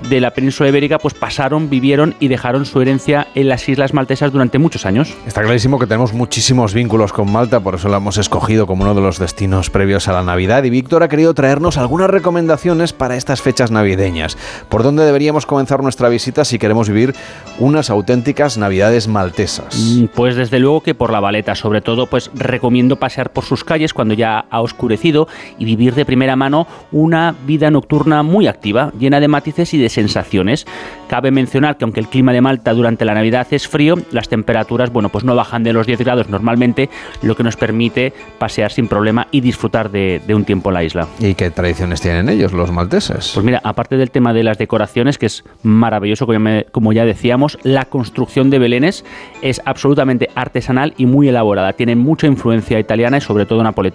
de la península ibérica, pues pasaron, vivieron y dejaron su herencia en las islas maltesas durante muchos años. Está clarísimo que tenemos muchísimos vínculos con Malta, por eso la hemos escogido como uno de los destinos previos a la Navidad. Y Víctor ha querido traernos algunas recomendaciones para estas fechas navideñas. ¿Por dónde deberíamos comenzar nuestra visita si queremos vivir unas auténticas Navidades maltesas? Mm, pues desde luego que por la Valeta, sobre todo, pues recomiendo pasear por sus calles cuando ya ha oscurecido y vivir de primera mano una vida nocturna muy activa, llena de matices y de sensaciones. Cabe mencionar que aunque el clima de Malta durante la Navidad es frío, las temperaturas, bueno, pues no bajan de los 10 grados normalmente, lo que nos permite pasear sin problema y disfrutar de, un tiempo en la isla. ¿Y qué tradiciones tienen ellos, los malteses? Pues mira, aparte del tema de las decoraciones, que es maravilloso, como ya decíamos, la construcción de belenes es absolutamente artesanal y muy elaborada. Tiene mucha influencia italiana y sobre todo napolitana.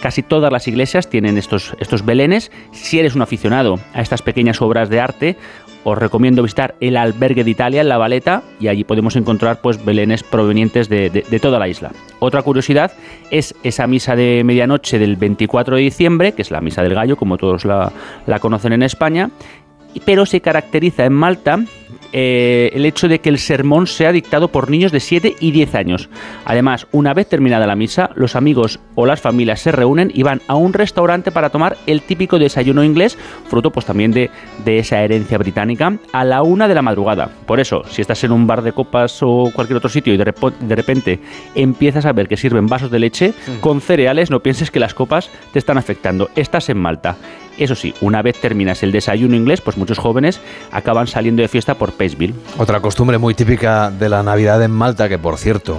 Casi todas las iglesias tienen estos, estos belenes. Si eres un aficionado a estas pequeñas obras de arte, os recomiendo visitar el albergue de Italia en La Valeta y allí podemos encontrar pues belenes provenientes de, toda la isla. Otra curiosidad es esa misa de medianoche del 24 de diciembre, que es la misa del gallo, como todos la, la conocen en España, pero se caracteriza en Malta eh, el hecho de que el sermón sea dictado por niños de 7 y 10 años. Además, una vez terminada la misa, los amigos o las familias se reúnen y van a un restaurante para tomar el típico desayuno inglés, fruto pues también de, esa herencia británica, a la una de la madrugada. Por eso, si estás en un bar de copas o cualquier otro sitio y de, de repente empiezas a ver que sirven vasos de leche mm. con cereales, no pienses que las copas te están afectando. Estás en Malta. Eso sí, una vez terminas el desayuno inglés, pues muchos jóvenes acaban saliendo de fiesta por Paceville. Otra costumbre muy típica de la Navidad en Malta, que por cierto,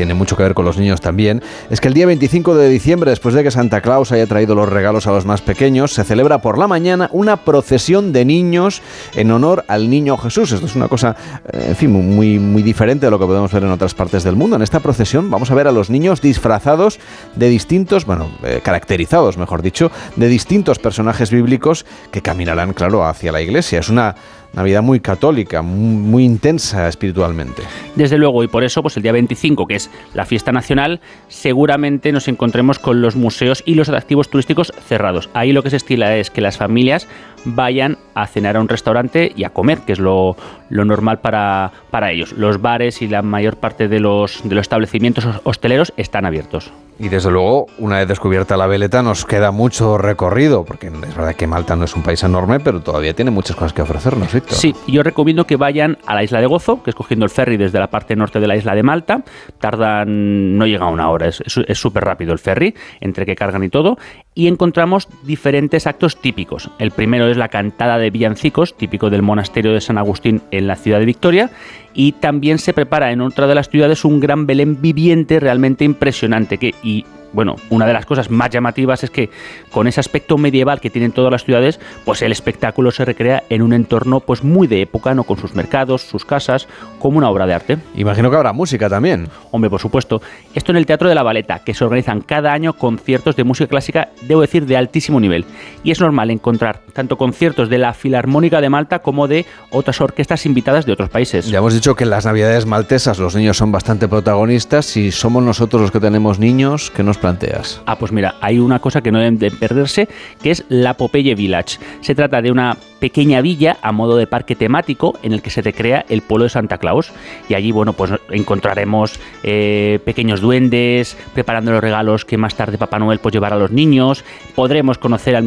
tiene mucho que ver con los niños también, es que el día 25 de diciembre, después de que Santa Claus haya traído los regalos a los más pequeños, se celebra por la mañana una procesión de niños en honor al niño Jesús. Esto es una cosa, eh, en fin, muy, muy diferente de lo que podemos ver en otras partes del mundo. En esta procesión vamos a ver a los niños disfrazados de distintos, bueno, eh, caracterizados, mejor dicho, de distintos personajes bíblicos que caminarán, claro, hacia la iglesia. Es una Navidad muy católica, muy, intensa espiritualmente. Desde luego, y por eso, pues el día 25, que es la fiesta nacional, seguramente nos encontremos con los museos y los atractivos turísticos cerrados. Ahí lo que se estila es que las familias vayan a cenar a un restaurante y a comer, que es lo, normal para, para, ellos. Los bares y la mayor parte de los, de los establecimientos hosteleros están abiertos. Y desde luego, una vez descubierta la veleta, nos queda mucho recorrido, porque es verdad que Malta no es un país enorme, pero todavía tiene muchas cosas que ofrecernos, Víctor. Sí, yo recomiendo que vayan a la isla de Gozo, que es cogiendo el ferry desde la parte norte de la isla de Malta. Tardan, no llega a una hora, es súper rápido el ferry, entre que cargan y todo. Y encontramos diferentes actos típicos. El primero es la cantada de villancicos, típico del monasterio de San Agustín en la ciudad de Victoria y también se prepara en otra de las ciudades un gran Belén viviente realmente impresionante que y bueno, una de las cosas más llamativas es que con ese aspecto medieval que tienen todas las ciudades, pues el espectáculo se recrea en un entorno pues muy de época, ¿no? Con sus mercados, sus casas, como una obra de arte. Imagino que habrá música también. Hombre, por supuesto. Esto en el Teatro de la Valeta, que se organizan cada año conciertos de música clásica, debo decir, de altísimo nivel. Y es normal encontrar tanto conciertos de la Filarmónica de Malta como de otras orquestas invitadas de otros países. Ya hemos dicho que en las Navidades maltesas los niños son bastante protagonistas. Si somos nosotros los que tenemos niños, que nos planteas? Ah, pues mira, hay una cosa que no deben de perderse, que es la Popeye Village. Se trata de una pequeña villa a modo de parque temático en el que se recrea el pueblo de Santa Claus. Y allí, bueno, pues encontraremos eh, pequeños duendes preparando los regalos que más tarde Papá Noel pues llevará a los niños. Podremos conocer al,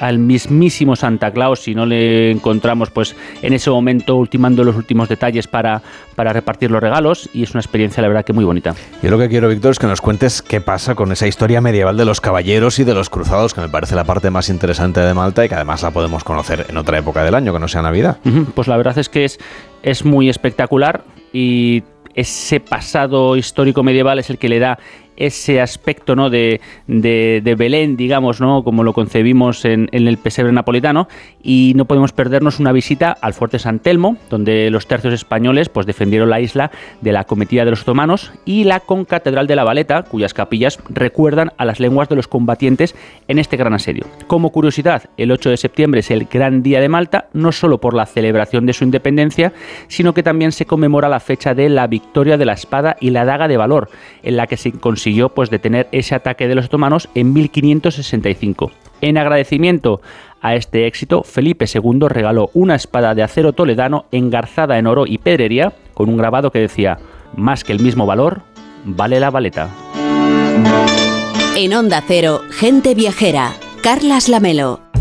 al mismísimo Santa Claus si no le encontramos pues en ese momento ultimando los últimos detalles para, para repartir los regalos y es una experiencia la verdad que muy bonita. Yo lo que quiero, Víctor, es que nos cuentes qué pasa con esa historia medieval de los caballeros y de los cruzados, que me parece la parte más interesante de Malta y que además la podemos conocer en otra época del año, que no sea Navidad. Pues la verdad es que es, es muy espectacular y ese pasado histórico medieval es el que le da ese aspecto ¿no? de, de, Belén, digamos, ¿no? como lo concebimos en, el pesebre napolitano, y no podemos perdernos una visita al fuerte San Telmo, donde los tercios españoles pues, defendieron la isla de la cometida de los otomanos, y la concatedral de la Valeta, cuyas capillas recuerdan a las lenguas de los combatientes en este gran asedio. Como curiosidad, el 8 de septiembre es el gran día de Malta, no solo por la celebración de su independencia, sino que también se conmemora la fecha de la victoria de la espada y la daga de valor, en la que se consiguió consiguió pues detener ese ataque de los otomanos en 1565. En agradecimiento a este éxito, Felipe II regaló una espada de acero toledano engarzada en oro y pedrería con un grabado que decía, más que el mismo valor, vale la valeta. En Onda Cero, gente viajera, Carlas Lamelo.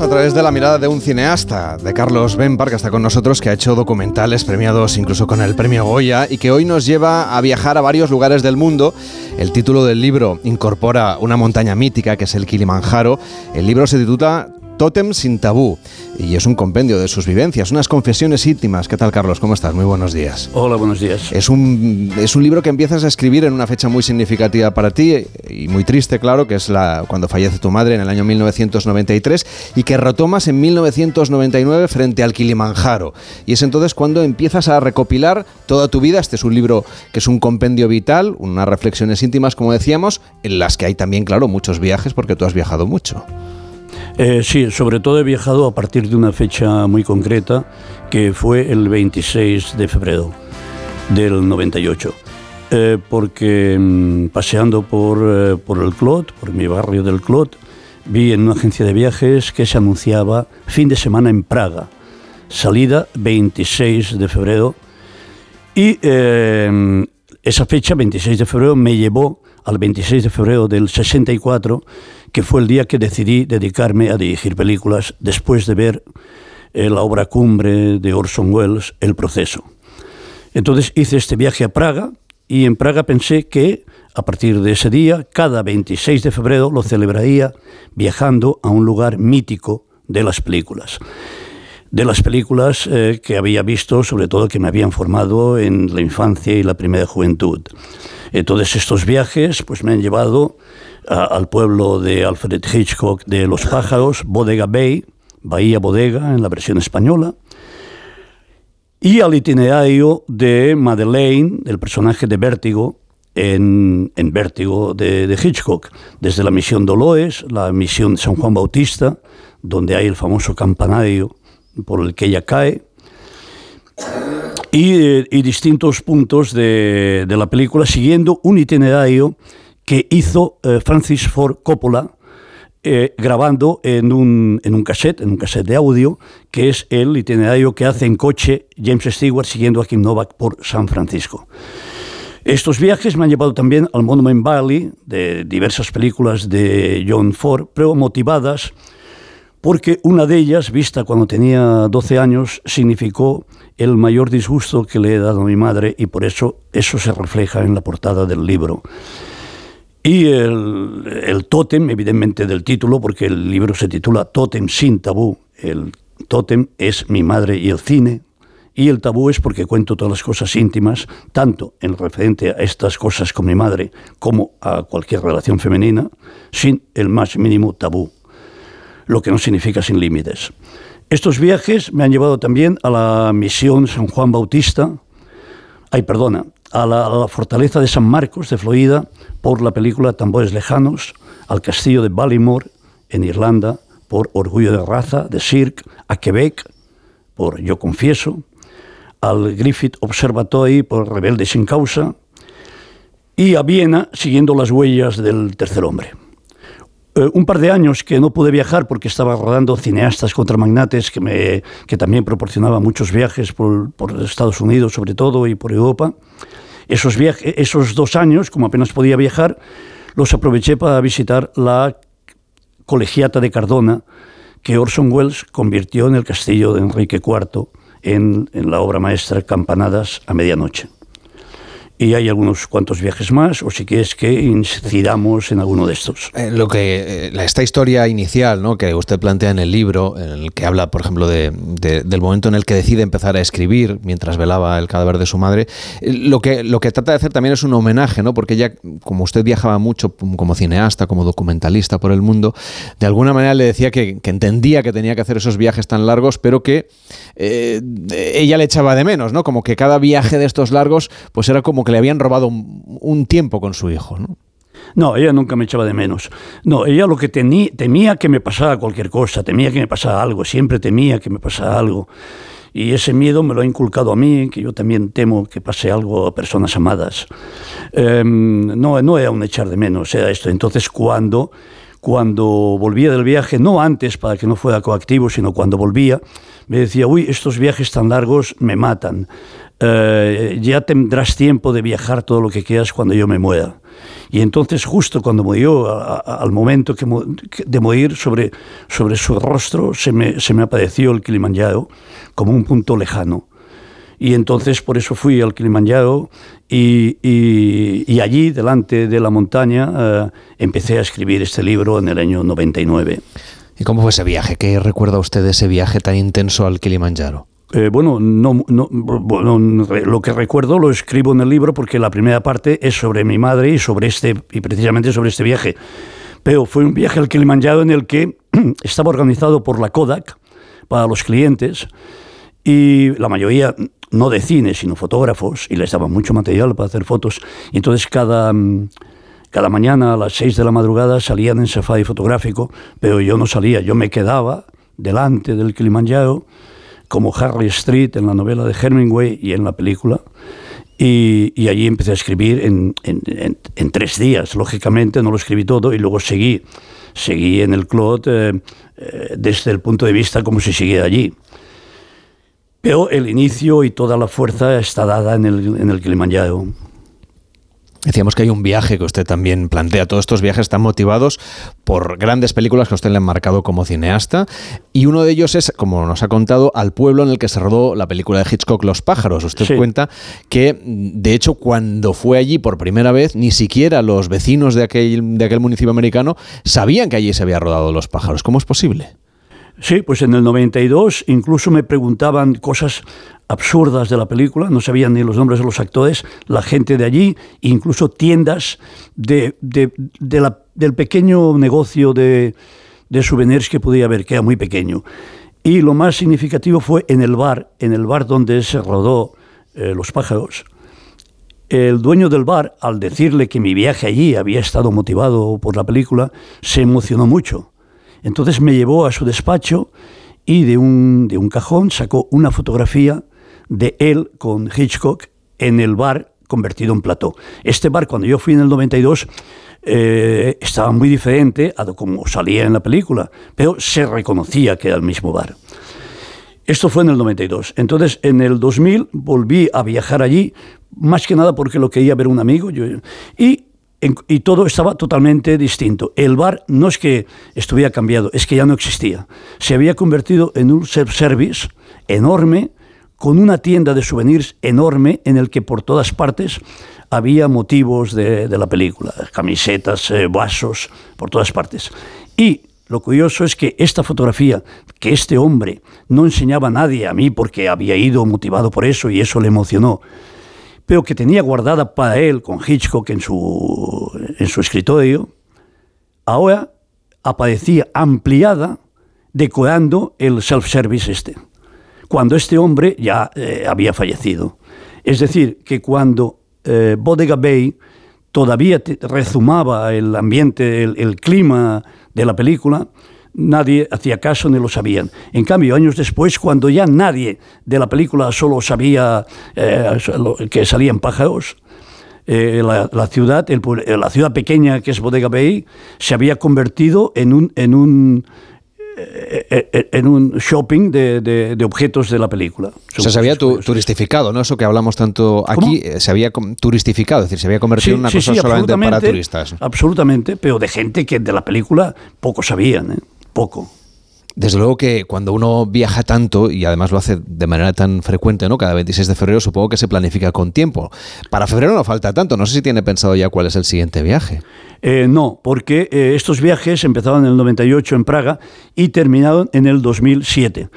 A través de la mirada de un cineasta, de Carlos Benpar, que está con nosotros, que ha hecho documentales premiados incluso con el premio Goya y que hoy nos lleva a viajar a varios lugares del mundo. El título del libro incorpora una montaña mítica que es el Kilimanjaro. El libro se titula Tótem sin tabú. Y es un compendio de sus vivencias, unas confesiones íntimas. ¿Qué tal, Carlos? ¿Cómo estás? Muy buenos días. Hola, buenos días. Es un, es un libro que empiezas a escribir en una fecha muy significativa para ti y muy triste, claro, que es la, cuando fallece tu madre en el año 1993 y que retomas en 1999 frente al Kilimanjaro. Y es entonces cuando empiezas a recopilar toda tu vida. Este es un libro que es un compendio vital, unas reflexiones íntimas, como decíamos, en las que hay también, claro, muchos viajes porque tú has viajado mucho. Eh, sí, sobre todo he viajado a partir de una fecha muy concreta, que fue el 26 de febrero del 98. Eh, porque mm, paseando por, eh, por el Clot, por mi barrio del Clot, vi en una agencia de viajes que se anunciaba fin de semana en Praga, salida 26 de febrero. Y esa fecha, 26 de febrero, me llevó al 26 de febrero del 64 que fue el día que decidí dedicarme a dirigir películas después de ver eh, la obra cumbre de Orson Welles, El proceso. Entonces hice este viaje a Praga y en Praga pensé que a partir de ese día, cada 26 de febrero lo celebraría viajando a un lugar mítico de las películas. De las películas eh, que había visto, sobre todo que me habían formado en la infancia y la primera juventud. Entonces estos viajes pues, me han llevado al pueblo de Alfred Hitchcock de Los Pájaros, Bodega Bay, Bahía Bodega en la versión española, y al itinerario de Madeleine, el personaje de Vértigo, en, en Vértigo de, de, Hitchcock, desde la misión Dolores, la misión de San Juan Bautista, donde hay el famoso campanario por el que ella cae, y, eh, y distintos puntos de, de, la película, siguiendo un itinerario que hizo eh, Francis Ford Coppola eh, grabando en un, en un cassette, en un cassette de audio, que es el itinerario que hace en coche James Stewart siguiendo a Kim Novak por San Francisco. Estos viajes me han llevado también al Monument Valley, de diversas películas de John Ford, pero motivadas porque una de ellas, vista cuando tenía 12 años, significó el mayor disgusto que le he dado a mi madre y por eso eso se refleja en la portada del libro. Y el, el tótem, evidentemente del título, porque el libro se titula Tótem sin tabú. El tótem es mi madre y el cine, y el tabú es porque cuento todas las cosas íntimas, tanto en referente a estas cosas con mi madre como a cualquier relación femenina, sin el más mínimo tabú, lo que no significa sin límites. Estos viajes me han llevado también a la misión San Juan Bautista, ay, perdona, a la, fortaleza de San Marcos de Florida por la película Tambores Lejanos, al castillo de Ballymore en Irlanda por Orgullo de Raza de Cirque, a Quebec por Yo Confieso, al Griffith Observatory por Rebelde sin Causa y a Viena siguiendo las huellas del tercer hombre. Eh, un par de años que no pude viajar porque estaba rodando cineastas contra magnates que, me, que también proporcionaba muchos viajes por, Estados Unidos sobre todo y por Europa. Esos, viajes, esos dos años, como apenas podía viajar, los aproveché para visitar la colegiata de Cardona que Orson Welles convirtió en el castillo de Enrique IV en, en la obra maestra Campanadas a medianoche y hay algunos cuantos viajes más, o si quieres que incidamos en alguno de estos. Eh, lo que eh, esta historia inicial, ¿no? que usted plantea en el libro, en el que habla, por ejemplo, de, del momento en el que decide empezar a escribir mientras velaba el cadáver de su madre, eh, lo que lo que trata de hacer también es un homenaje, ¿no? Porque ella, como usted viajaba mucho como cineasta, como documentalista por el mundo, de alguna manera le decía que, entendía que tenía que hacer esos viajes tan largos, pero que ella le echaba de menos, ¿no? Como que cada viaje de estos largos, pues era como que le habían robado un, tiempo con su hijo, ¿no? No, ella nunca me echaba de menos. No, ella lo que temía que me pasara cualquier cosa, temía que me pasara algo, siempre temía que me pasara algo. Y ese miedo me lo ha inculcado a mí, que yo también temo que pase algo a personas amadas. Em, no, no era un echar de menos, era esto. Entonces, cuando, cuando volvía del viaje, no antes para que no fuera coactivo, sino cuando volvía, me decía, uy, estos viajes tan largos me matan. Eh, ya tendrás tiempo de viajar todo lo que quieras cuando yo me muera. Y entonces justo cuando murió, al momento de morir, sobre, sobre su rostro se me, se me apareció el Kilimanjaro como un punto lejano. Y entonces por eso fui al Kilimanjaro y, y, allí, delante de la montaña, eh, empecé a escribir este libro en el año 99. ¿Y cómo fue ese viaje? ¿Qué recuerda usted de ese viaje tan intenso al Kilimanjaro? Eh, bueno, no, no, lo que recuerdo lo escribo en el libro porque la primera parte es sobre mi madre y sobre este y precisamente sobre este viaje. Pero fue un viaje al Kilimanjaro en el que estaba organizado por la Kodak para los clientes y la mayoría no de cine, sino fotógrafos y les daba mucho material para hacer fotos. Y entonces cada cada mañana a las 6 de la madrugada salían en safari fotográfico, pero yo no salía, yo me quedaba delante del Kilimanjaro como Harley Street en la novela de Hemingway y en la película. Y, allí empecé a escribir en, en, tres días. Lógicamente no lo escribí todo y luego seguí, seguí en el Clot eh, eh, desde el punto de vista como si siguiera allí. Pero el inicio y toda la fuerza está dada en el, en el Kilimanjaro. Decíamos que hay un viaje que usted también plantea. Todos estos viajes están motivados por grandes películas que usted le han marcado como cineasta. Y uno de ellos es, como nos ha contado, al pueblo en el que se rodó la película de Hitchcock, Los pájaros. Usted cuenta que, de hecho, cuando fue allí por primera vez, ni siquiera los vecinos de aquel, de aquel municipio americano sabían que allí se había rodado Los pájaros. ¿Cómo es posible? Sí, pues en el 92 incluso me preguntaban cosas absurdas de la película, no sabían ni los nombres de los actores, la gente de allí, incluso tiendas de, del pequeño negocio de, de souvenirs que podía haber, que era muy pequeño. Y lo más significativo fue en el bar, en el bar donde se rodó eh, Los pájaros. El dueño del bar, al decirle que mi viaje allí había estado motivado por la película, se emocionó mucho entonces me llevó a su despacho y de un, de un cajón sacó una fotografía de él con Hitchcock en el bar convertido en plató. Este bar, cuando yo fui en el 92, eh, estaba muy diferente a como salía en la película, pero se reconocía que era el mismo bar. Esto fue en el 92. Entonces, en el 2000 volví a viajar allí, más que nada porque lo quería ver un amigo. Y y todo estaba totalmente distinto. El bar no es que estuviera cambiado, es que ya no existía. Se había convertido en un self-service enorme, con una tienda de souvenirs enorme en el que por todas partes había motivos de, la película, camisetas, eh, vasos, por todas partes. Y lo curioso es que esta fotografía, que este hombre no enseñaba a nadie, a mí porque había ido motivado por eso y eso le emocionó, que tenía guardada para él con Hitchcock en su, en su escritorio, ahora aparecía ampliada decorando el self-service este, cuando este hombre ya eh, había fallecido. Es decir, que cuando eh, Bodega Bay todavía rezumaba el ambiente, el, clima de la película, nadie hacía caso ni lo sabían. En cambio, años después, cuando ya nadie de la película solo sabía eh, que salían pájaros, eh, la, ciudad, la ciudad pequeña que es Bodega Bay, se había convertido en un, en un eh, eh, eh, en un shopping de, objetos de la película. O sea, se había turistificado, ¿no? Eso que hablamos tanto aquí, se había turistificado, es decir, se había convertido en una cosa solamente para turistas. Absolutamente, pero de gente que de la película poco sabían, poco. Desde luego que cuando uno viaja tanto y además lo hace de manera tan frecuente, ¿no? Cada 26 de febrero supongo que se planifica con tiempo. Para febrero no falta tanto, no sé si tiene pensado ya cuál es el siguiente viaje. Eh, no, porque eh, estos viajes empezaban en el 98 en Praga y terminaron en el 2007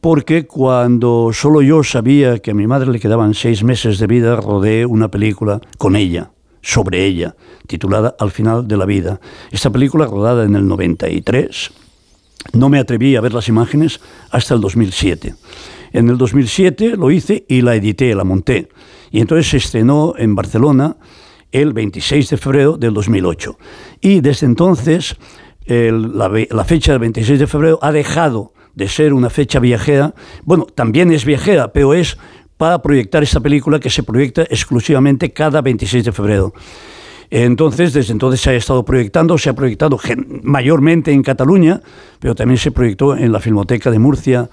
porque cuando solo yo sabía que a mi madre le quedaban seis meses de vida, rodé una película con ella, sobre ella, titulada Al final de la vida. Esta película, rodada en el 93, no me atreví a ver las imágenes hasta el 2007. En el 2007 lo hice y la edité, la monté. Y entonces se estrenó en Barcelona el 26 de febrero del 2008. Y desde entonces la, fecha del 26 de febrero ha dejado de ser una fecha viajera. Bueno, también es viajera, pero es para proyectar esta película que se proyecta exclusivamente cada 26 de febrero. Entonces, desde entonces se ha estado proyectando, se ha proyectado mayormente en Cataluña, pero también se proyectó en la Filmoteca de Murcia,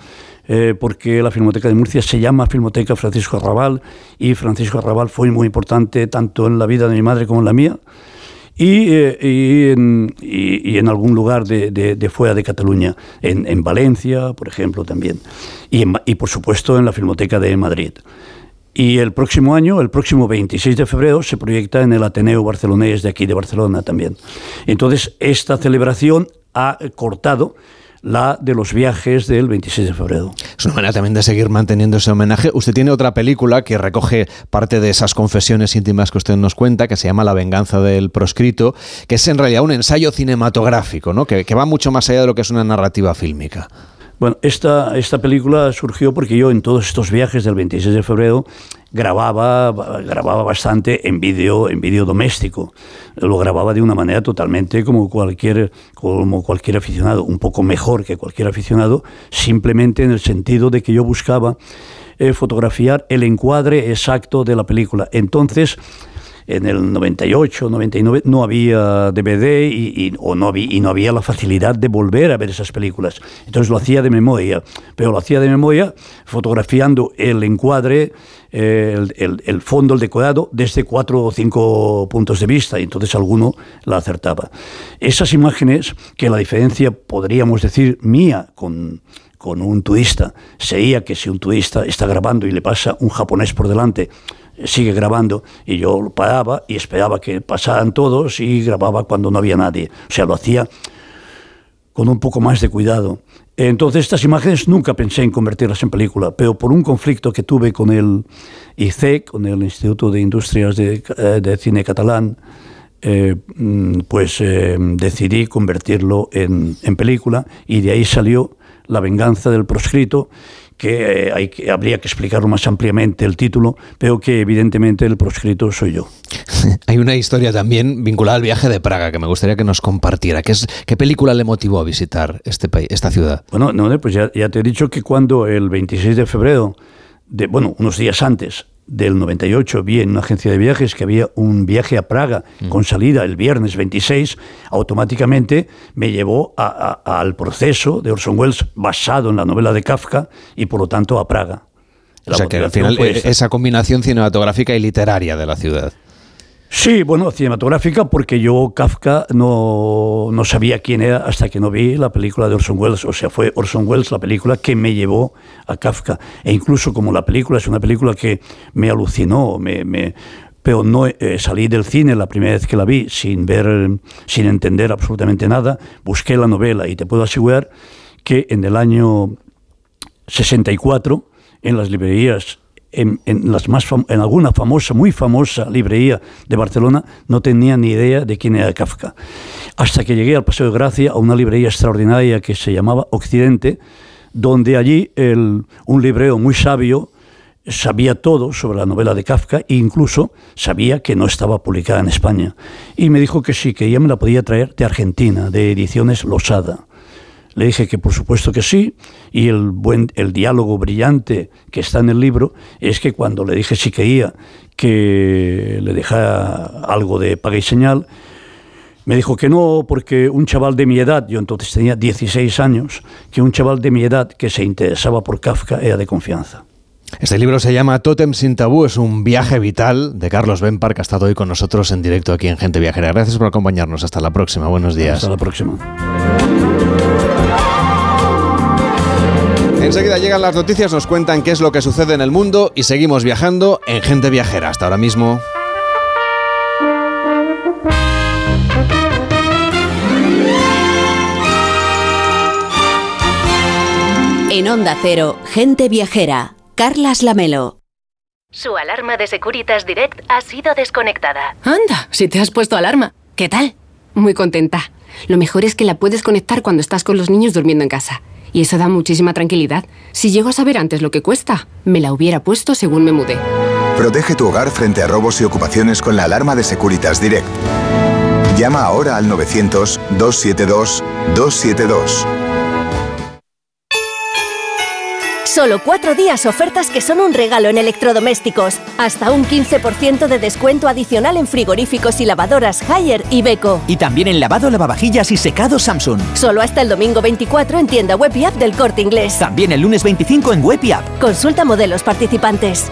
eh, porque la Filmoteca de Murcia se llama Filmoteca Francisco Arrabal y Francisco Arrabal fue muy importante tanto en la vida de mi madre como en la mía. Y, eh, en, algún lugar de, fuera de Cataluña, en, Valencia, por ejemplo, también, y, y por supuesto en la Filmoteca de Madrid. Y el próximo año, el próximo 26 de febrero, se proyecta en el Ateneo Barcelonés de aquí de Barcelona también. Entonces, esta celebración ha cortado la de los viajes del 26 de febrero. Es una manera también de seguir manteniendo ese homenaje. Usted tiene otra película que recoge parte de esas confesiones íntimas que usted nos cuenta, que se llama La venganza del proscrito, que es en realidad un ensayo cinematográfico, ¿no? que, que va mucho más allá de lo que es una narrativa fílmica. Bueno, esta, esta película surgió porque yo en todos estos viajes del 26 de febrero grababa, grababa bastante en vídeo en vídeo doméstico. Lo grababa de una manera totalmente como cualquier, como cualquier aficionado, un poco mejor que cualquier aficionado, simplemente en el sentido de que yo buscaba eh, fotografiar el encuadre exacto de la película. Entonces, en el 98, 99 no había DVD y, o no había, y no había la facilidad de volver a ver esas películas. Entonces lo hacía de memoria, pero lo hacía de memoria fotografiando el encuadre, el, el, fondo, el decorado, desde cuatro o cinco puntos de vista, y entonces alguno la acertaba. Esas imágenes, que la diferencia, podríamos decir, mía con con un turista, sería que si un turista está grabando y le pasa un japonés por delante, sigue grabando y yo lo paraba y esperaba que pasaran todos y grababa cuando no había nadie. O sea, lo hacía con un poco más de cuidado. Entonces estas imágenes nunca pensé en convertirlas en película, pero por un conflicto que tuve con el ICEC, con el Instituto de Industrias de, eh, Cine Catalán, eh, mm, pues eh, decidí convertirlo en, en película y de ahí salió La venganza del proscrito, que, eh, hay que habría que explicarlo más ampliamente el título, pero que evidentemente el proscrito soy yo. hay una historia también vinculada al viaje de Praga que me gustaría que nos compartiera. ¿Qué, es, qué película le motivó a visitar este país, esta ciudad? Bueno, no, pues ya, ya te he dicho que cuando el 26 de febrero, de, bueno, unos días antes, del 98 vi en una agencia de viajes que había un viaje a Praga mm. con salida el viernes 26, automáticamente me llevó al proceso de Orson Welles basado en la novela de Kafka y por lo tanto a Praga. o sea que al final esa combinación cinematográfica y literaria de la ciudad. Sí, bueno, cinematográfica porque yo Kafka no, no, sabía quién era hasta que no vi la película de Orson Welles. O sea, fue Orson Welles la película que me llevó a Kafka. E incluso como la película es una película que me alucinó, me, pero no eh, salí del cine la primera vez que la vi sin ver, sin entender absolutamente nada. Busqué la novela y te puedo asegurar que en el año 64 en las librerías en, las más en alguna famosa, muy famosa librería de Barcelona, no tenía ni idea de quién era Kafka. Hasta que llegué al Paseo de Gracia, a una librería extraordinaria que se llamaba Occidente, donde allí el, un libreo muy sabio sabía todo sobre la novela de Kafka e incluso sabía que no estaba publicada en España. Y me dijo que sí, que ella me la podía traer de Argentina, de Ediciones Losada. Le dije que por supuesto que sí, y el, buen, el diálogo brillante que está en el libro es que cuando le dije si quería que le dejara algo de paga y señal, me dijo que no, porque un chaval de mi edad, yo entonces tenía 16 años, que un chaval de mi edad que se interesaba por Kafka era de confianza. Este libro se llama Totem sin tabú, es un viaje vital de Carlos Benpar, que ha estado hoy con nosotros en directo aquí en Gente Viajera. Gracias por acompañarnos. Hasta la próxima. Buenos días. Hasta la próxima. Enseguida llegan las noticias, nos cuentan qué es lo que sucede en el mundo y seguimos viajando en Gente Viajera. Hasta ahora mismo. En Onda Cero, Gente Viajera, Carlas Lamelo. Su alarma de Securitas Direct ha sido desconectada. Anda, si te has puesto alarma. ¿Qué tal? Muy contenta. Lo mejor es que la puedes conectar cuando estás con los niños durmiendo en casa. Y eso da muchísima tranquilidad. Si llego a saber antes lo que cuesta, me la hubiera puesto según me mudé. Protege tu hogar frente a robos y ocupaciones con la alarma de Securitas Direct. Llama ahora al 900-272-272. Solo cuatro días ofertas que son un regalo en electrodomésticos. Hasta un 15% de descuento adicional en frigoríficos y lavadoras Haier y Beko. Y también en lavado, lavavajillas y secado Samsung. Solo hasta el domingo 24 en tienda web y app del Corte Inglés. También el lunes 25 en web y app. Consulta modelos participantes.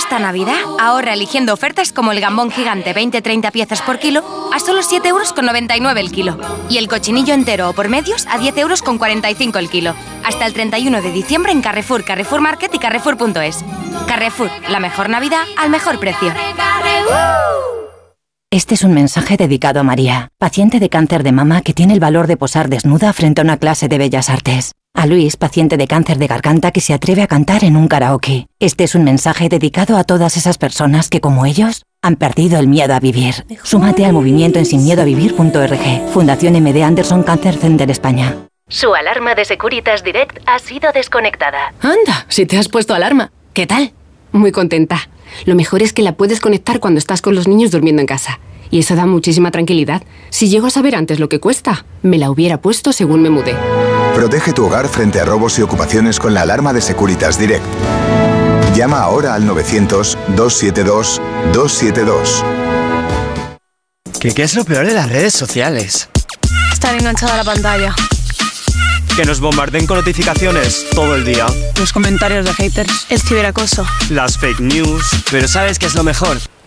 Esta Navidad ahorra eligiendo ofertas como el gambón gigante 20-30 piezas por kilo a solo 7,99 euros el kilo. Y el cochinillo entero o por medios a 10,45 euros el kilo. Hasta el 31 de diciembre en Carrefour, Carrefour Market y Carrefour.es. Carrefour, la mejor Navidad al mejor precio. Este es un mensaje dedicado a María, paciente de cáncer de mama que tiene el valor de posar desnuda frente a una clase de bellas artes. A Luis, paciente de cáncer de garganta que se atreve a cantar en un karaoke. Este es un mensaje dedicado a todas esas personas que, como ellos, han perdido el miedo a vivir. Súmate al movimiento en sinmiedoavivir.org. Fundación MD Anderson Cancer Center España. Su alarma de Securitas Direct ha sido desconectada. Anda, si te has puesto alarma. ¿Qué tal? Muy contenta. Lo mejor es que la puedes conectar cuando estás con los niños durmiendo en casa. Y eso da muchísima tranquilidad. Si llego a saber antes lo que cuesta, me la hubiera puesto según me mudé. Protege tu hogar frente a robos y ocupaciones con la alarma de Securitas Direct. Llama ahora al 900-272-272. ¿Qué, ¿Qué es lo peor de las redes sociales? Estar enganchada a la pantalla. Que nos bombarden con notificaciones todo el día. Los comentarios de haters. El ciberacoso. Las fake news. Pero ¿sabes qué es lo mejor?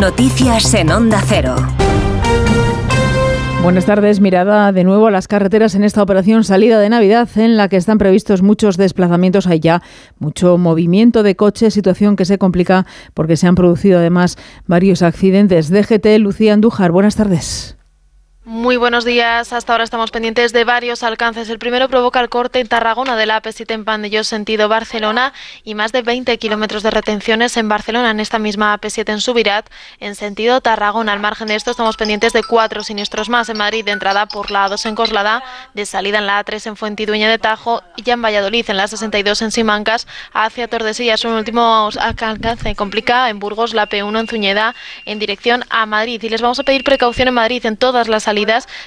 Noticias en Onda Cero. Buenas tardes. Mirada de nuevo a las carreteras en esta operación salida de Navidad en la que están previstos muchos desplazamientos. Hay ya mucho movimiento de coches, situación que se complica porque se han producido además varios accidentes. DGT, Lucía Andújar, buenas tardes. Muy buenos días. Hasta ahora estamos pendientes de varios alcances. El primero provoca el corte en Tarragona de la AP7 en Pandellós, sentido Barcelona, y más de 20 kilómetros de retenciones en Barcelona, en esta misma AP7 en Subirat, en sentido Tarragona. Al margen de esto, estamos pendientes de cuatro siniestros más en Madrid, de entrada por la A2 en Coslada, de salida en la A3 en Fuentidueña de Tajo y ya en Valladolid, en la 62 en Simancas, hacia Tordesillas. Un último alcance complica en Burgos, la P1 en Zuñeda, en dirección a Madrid. Y les vamos a pedir precaución en Madrid en todas las salidas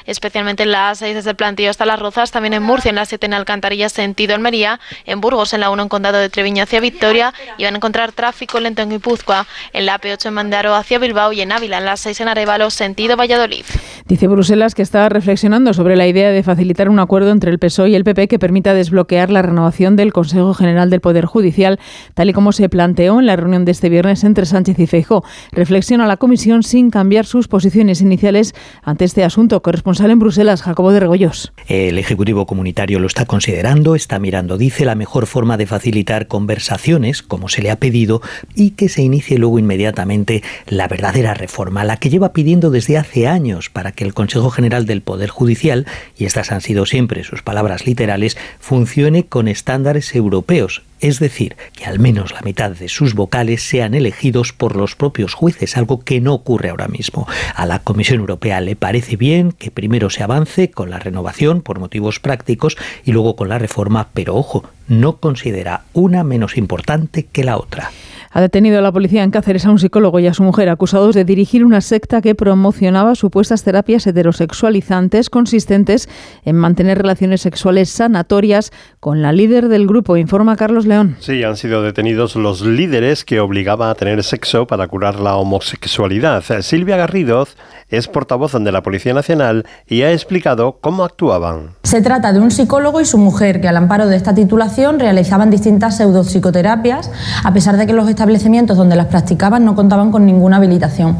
especialmente en las 6 desde el plantillo hasta Las Rozas, también en Murcia, en la 7 en Alcantarilla, sentido Almería, en Burgos, en la 1 en Condado de Treviño hacia Victoria, y van a encontrar tráfico lento en Guipúzcoa, en la P8 en Mandaro hacia Bilbao y en Ávila, en la 6 en Arevalo, sentido Valladolid. Dice Bruselas que está reflexionando sobre la idea de facilitar un acuerdo entre el PSOE y el PP que permita desbloquear la renovación del Consejo General del Poder Judicial, tal y como se planteó en la reunión de este viernes entre Sánchez y Feijóo. Reflexiona la comisión sin cambiar sus posiciones iniciales ante este asunto corresponsal en Bruselas, Jacobo de Regoyos. El Ejecutivo Comunitario lo está considerando, está mirando, dice, la mejor forma de facilitar conversaciones, como se le ha pedido, y que se inicie luego inmediatamente la verdadera reforma, la que lleva pidiendo desde hace años para que el Consejo General del Poder Judicial, y estas han sido siempre sus palabras literales, funcione con estándares europeos, es decir, que al menos la mitad de sus vocales sean elegidos por los propios jueces, algo que no ocurre ahora mismo. A la Comisión Europea le parece bien que primero se avance con la renovación por motivos prácticos y luego con la reforma, pero ojo, no considera una menos importante que la otra. Ha detenido la policía en Cáceres a un psicólogo y a su mujer acusados de dirigir una secta que promocionaba supuestas terapias heterosexualizantes consistentes en mantener relaciones sexuales sanatorias con la líder del grupo, informa Carlos León. Sí, han sido detenidos los líderes que obligaban a tener sexo para curar la homosexualidad. Silvia Garrido es portavoz de la Policía Nacional y ha explicado cómo actuaban. Se trata de un psicólogo y su mujer que al amparo de esta titulación realizaban distintas pseudopsicoterapias, a pesar de que los establecimientos donde las practicaban no contaban con ninguna habilitación.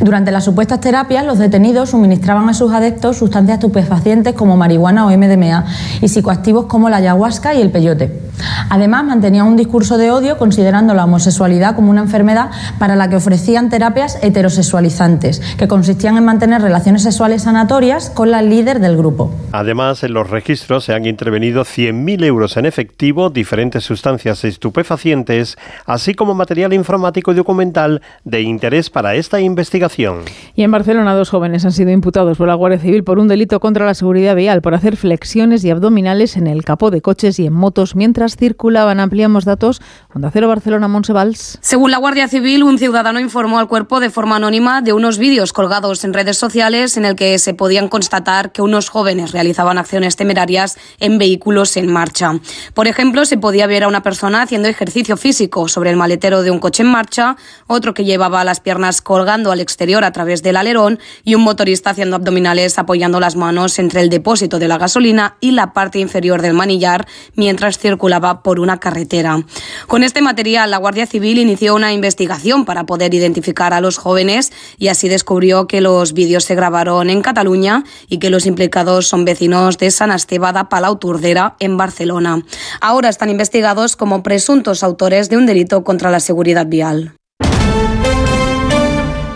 Durante las supuestas terapias, los detenidos suministraban a sus adeptos sustancias estupefacientes como marihuana o MDMA y psicoactivos como la ayahuasca y el peyote. Además, mantenían un discurso de odio considerando la homosexualidad como una enfermedad para la que ofrecían terapias heterosexualizantes, que consistían en mantener relaciones sexuales sanatorias con la líder del grupo. Además, en los registros se han intervenido 100.000 euros en efectivo, diferentes sustancias estupefacientes, así como material informático y documental de interés para esta investigación. Y en Barcelona, dos jóvenes han sido imputados por la Guardia Civil por un delito contra la seguridad vial, por hacer flexiones y abdominales en el capó de coches y en motos mientras circulaban. Ampliamos datos. Onda Cero Barcelona, Monsevals. Según la Guardia Civil, un ciudadano informó al cuerpo de forma anónima de unos vídeos colgados en redes sociales en el que se podían constatar que unos jóvenes realizaban acciones temerarias en vehículos en marcha. Por ejemplo, se podía ver a una persona haciendo ejercicio físico sobre el maletero de un coche en marcha, otro que llevaba las piernas colgando al exterior a través del alerón y un motorista haciendo abdominales apoyando las manos entre el depósito de la gasolina y la parte inferior del manillar mientras circulaba por una carretera. Con este material, la Guardia Civil inició una investigación para poder identificar a los jóvenes y así descubrió que los vídeos se grabaron en Cataluña y que los implicados son vecinos de San Esteve de Palau Tordera, en Barcelona. Ahora están investigados como presuntos autores de un delito contra la seguridad vial.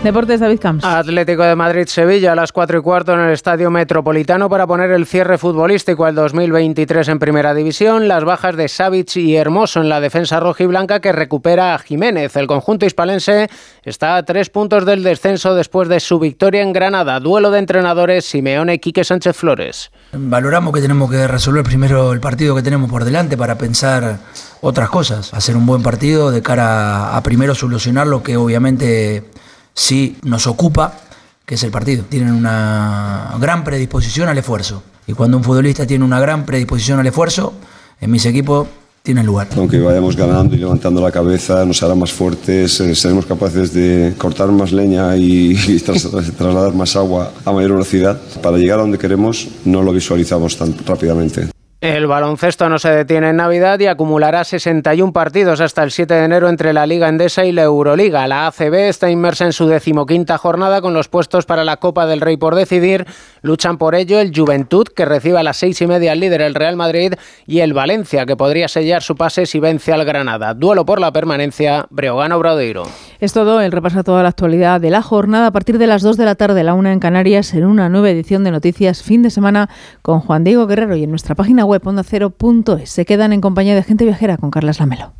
Deportes David Camps. Atlético de Madrid-Sevilla a las 4 y cuarto en el Estadio Metropolitano para poner el cierre futbolístico al 2023 en Primera División. Las bajas de Savic y Hermoso en la defensa roja y blanca que recupera a Jiménez. El conjunto hispalense está a tres puntos del descenso después de su victoria en Granada. Duelo de entrenadores Simeone Quique Sánchez Flores. Valoramos que tenemos que resolver primero el partido que tenemos por delante para pensar otras cosas. Hacer un buen partido de cara a primero solucionar lo que obviamente sí nos ocupa, que es el partido. Tienen una gran predisposición al esfuerzo. Y cuando un futbolista tiene una gran predisposición al esfuerzo, en mis equipos tiene lugar. Aunque vayamos ganando y levantando la cabeza, nos hará más fuertes, eh, seremos capaces de cortar más leña y, y trasladar más agua a mayor velocidad. Para llegar a donde queremos no lo visualizamos tan rápidamente. El baloncesto no se detiene en Navidad y acumulará 61 partidos hasta el 7 de enero entre la Liga Endesa y la Euroliga. La ACB está inmersa en su decimoquinta jornada con los puestos para la Copa del Rey por decidir. Luchan por ello el Juventud, que recibe a las seis y media al líder el Real Madrid, y el Valencia, que podría sellar su pase si vence al Granada. Duelo por la permanencia, Breogán Obradoiro. Es todo, el repaso a toda la actualidad de la jornada a partir de las 2 de la tarde, la una en Canarias, en una nueva edición de Noticias Fin de Semana con Juan Diego Guerrero y en nuestra página web ondacero.es. Se quedan en compañía de gente viajera con Carlas Lamelo.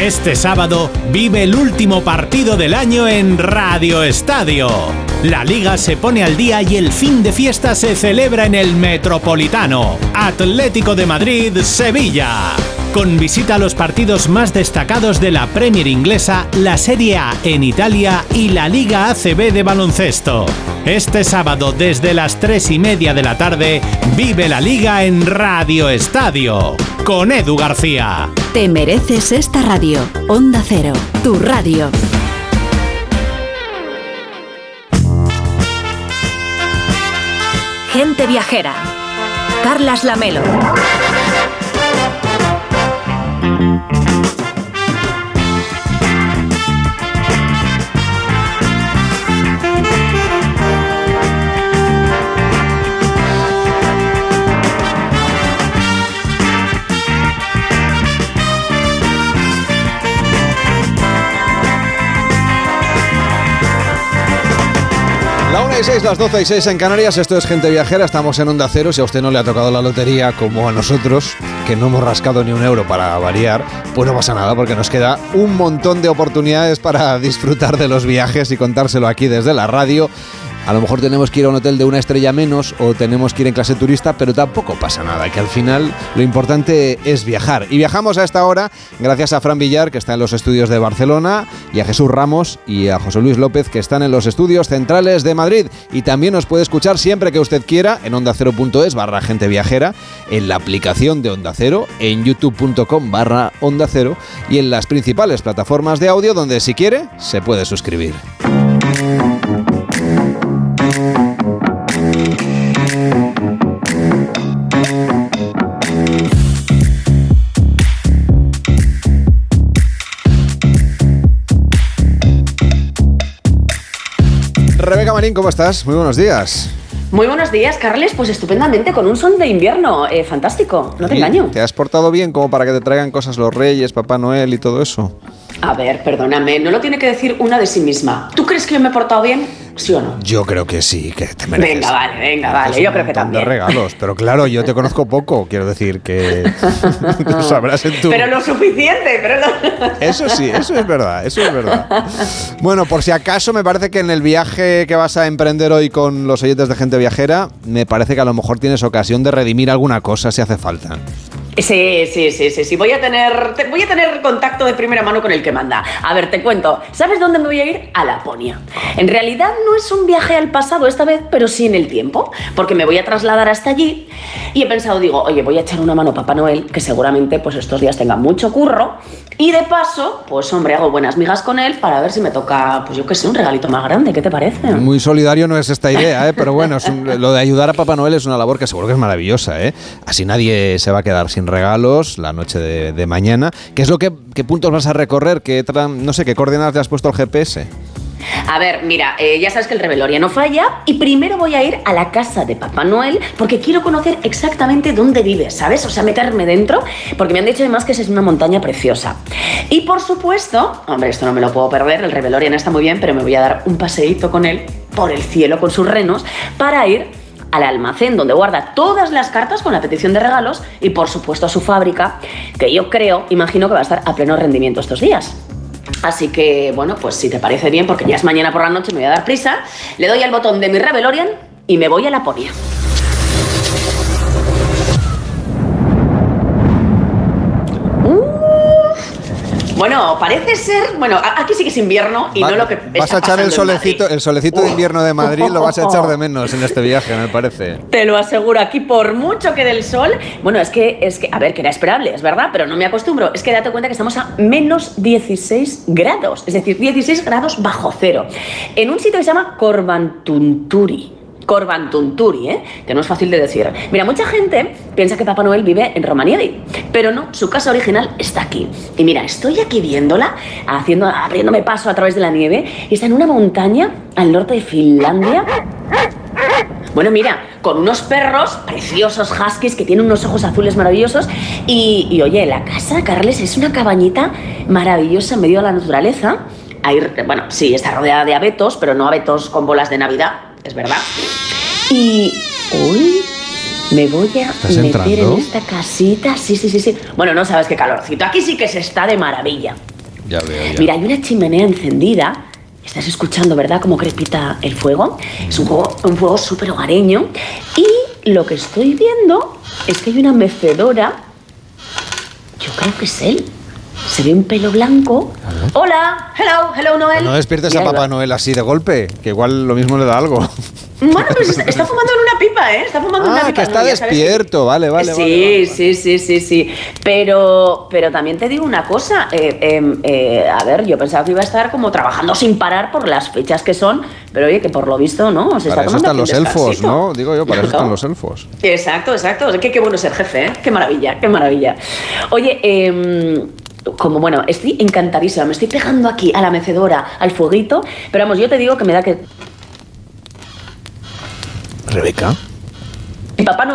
Este sábado vive el último partido del año en Radio Estadio. La liga se pone al día y el fin de fiesta se celebra en el Metropolitano. Atlético de Madrid, Sevilla. Con visita a los partidos más destacados de la Premier inglesa, la Serie A en Italia y la Liga ACB de baloncesto. Este sábado desde las 3 y media de la tarde, vive la liga en Radio Estadio. Con Edu García. Te mereces esta radio. Onda Cero, tu radio. Gente viajera. Carlas Lamelo. La 1 y 6, las 12 y 6 en Canarias, esto es Gente Viajera, estamos en Onda Cero, si a usted no le ha tocado la lotería como a nosotros, que no hemos rascado ni un euro para variar, pues no pasa nada porque nos queda un montón de oportunidades para disfrutar de los viajes y contárselo aquí desde la radio. A lo mejor tenemos que ir a un hotel de una estrella menos o tenemos que ir en clase turista, pero tampoco pasa nada, que al final lo importante es viajar. Y viajamos a esta hora gracias a Fran Villar, que está en los estudios de Barcelona, y a Jesús Ramos y a José Luis López, que están en los estudios centrales de Madrid. Y también nos puede escuchar siempre que usted quiera en ondacero.es barra gente viajera, en la aplicación de Onda Cero, en youtube.com barra Onda Cero y en las principales plataformas de audio donde si quiere se puede suscribir. Rebeca Marín, ¿cómo estás? Muy buenos días. Muy buenos días, Carles. Pues estupendamente, con un sol de invierno. Eh, fantástico, no te ¿Y engaño. ¿Te has portado bien como para que te traigan cosas los reyes, Papá Noel y todo eso? A ver, perdóname, no lo tiene que decir una de sí misma. ¿Tú crees que yo me he portado bien? ¿Sí o no? Yo creo que sí, que te mereces. Venga, vale, venga, vale. Yo creo que de también. regalos, pero claro, yo te conozco poco, quiero decir que lo sabrás en tu... Pero lo suficiente, pero lo- Eso sí, eso es verdad, eso es verdad. Bueno, por si acaso me parece que en el viaje que vas a emprender hoy con los oyentes de gente viajera, me parece que a lo mejor tienes ocasión de redimir alguna cosa si hace falta. Sí, sí, sí, sí, sí. Voy a tener, te- voy a tener contacto de primera mano con el que manda. A ver, te cuento. ¿Sabes dónde me voy a ir? A Laponia. En realidad no es un viaje al pasado esta vez, pero sí en el tiempo, porque me voy a trasladar hasta allí y he pensado, digo, oye, voy a echar una mano a Papá Noel, que seguramente pues estos días tenga mucho curro, y de paso, pues hombre, hago buenas migas con él para ver si me toca, pues yo qué sé, un regalito más grande. ¿Qué te parece? Muy solidario no es esta idea, ¿eh? pero bueno, lo de ayudar a Papá Noel es una labor que seguro que es maravillosa. ¿eh? Así nadie se va a quedar sin regalos la noche de, mañana. ¿Qué es lo que qué puntos vas a recorrer? ¿Qué no sé qué coordenadas le has puesto al GPS? A ver, mira, eh, ya sabes que el Reveloria no falla y primero voy a ir a la casa de Papá Noel porque quiero conocer exactamente dónde vive, ¿sabes? O sea, meterme dentro porque me han dicho además que es una montaña preciosa. Y por supuesto, hombre, esto no me lo puedo perder, el Revelorian está muy bien, pero me voy a dar un paseíto con él por el cielo con sus renos para ir al almacén donde guarda todas las cartas con la petición de regalos y por supuesto a su fábrica, que yo creo, imagino que va a estar a pleno rendimiento estos días. Así que, bueno, pues si te parece bien, porque ya es mañana por la noche, me voy a dar prisa, le doy al botón de mi Revelorian y me voy a Laponia. Bueno, parece ser. Bueno, aquí sí que es invierno y Va- no lo que. vas a echar el solecito, el solecito de invierno de Madrid, lo vas a echar de menos en este viaje, me parece. Te lo aseguro, aquí por mucho que del sol, bueno, es que, es que, a ver, que era esperable, es verdad, pero no me acostumbro. Es que date cuenta que estamos a menos 16 grados, es decir, 16 grados bajo cero, en un sitio que se llama Corbantunturi. Corbantunturi, ¿eh? que no es fácil de decir. Mira, mucha gente piensa que Papá Noel vive en Romaniedi, pero no, su casa original está aquí. Y mira, estoy aquí viéndola, haciendo, abriéndome paso a través de la nieve, y está en una montaña al norte de Finlandia. Bueno, mira, con unos perros preciosos huskies que tienen unos ojos azules maravillosos. Y, y, oye, la casa, Carles, es una cabañita maravillosa en medio de la naturaleza. Hay, bueno, sí, está rodeada de abetos, pero no abetos con bolas de Navidad, es verdad. Y hoy me voy a meter entrando? en esta casita. Sí, sí, sí, sí. Bueno, no sabes qué calorcito. Aquí sí que se está de maravilla. Ya veo, ya. Mira, hay una chimenea encendida. Estás escuchando, ¿verdad? Cómo crepita el fuego. Es un fuego, un fuego súper hogareño. Y lo que estoy viendo es que hay una mecedora. Yo creo que es él. Se ve un pelo blanco. Hola, hello, hello Noel. No despiertes a Papá Noel así de golpe, que igual lo mismo le da algo. Bueno, pues está, está fumando en una pipa, ¿eh? Está fumando en una Ah, pipa. que está despierto, vale, vale, sí, vale, sí, sí, sí, sí. Pero, pero también te digo una cosa. eh, eh, eh, a ver, yo pensaba que iba a estar como trabajando sin parar por las fechas que son, pero oye, que por lo visto, ¿no? Se Para está eso están los elfos, descansito. ¿no? Digo yo, para eso están los elfos. Exacto, exacto. Que qué bueno ser jefe, ¿eh? Qué maravilla, qué maravilla. Oye, em, como bueno, estoy encantadísima, me estoy pegando aquí a la mecedora, al fueguito, pero vamos, yo te digo que me da que Rebeca. mi papá no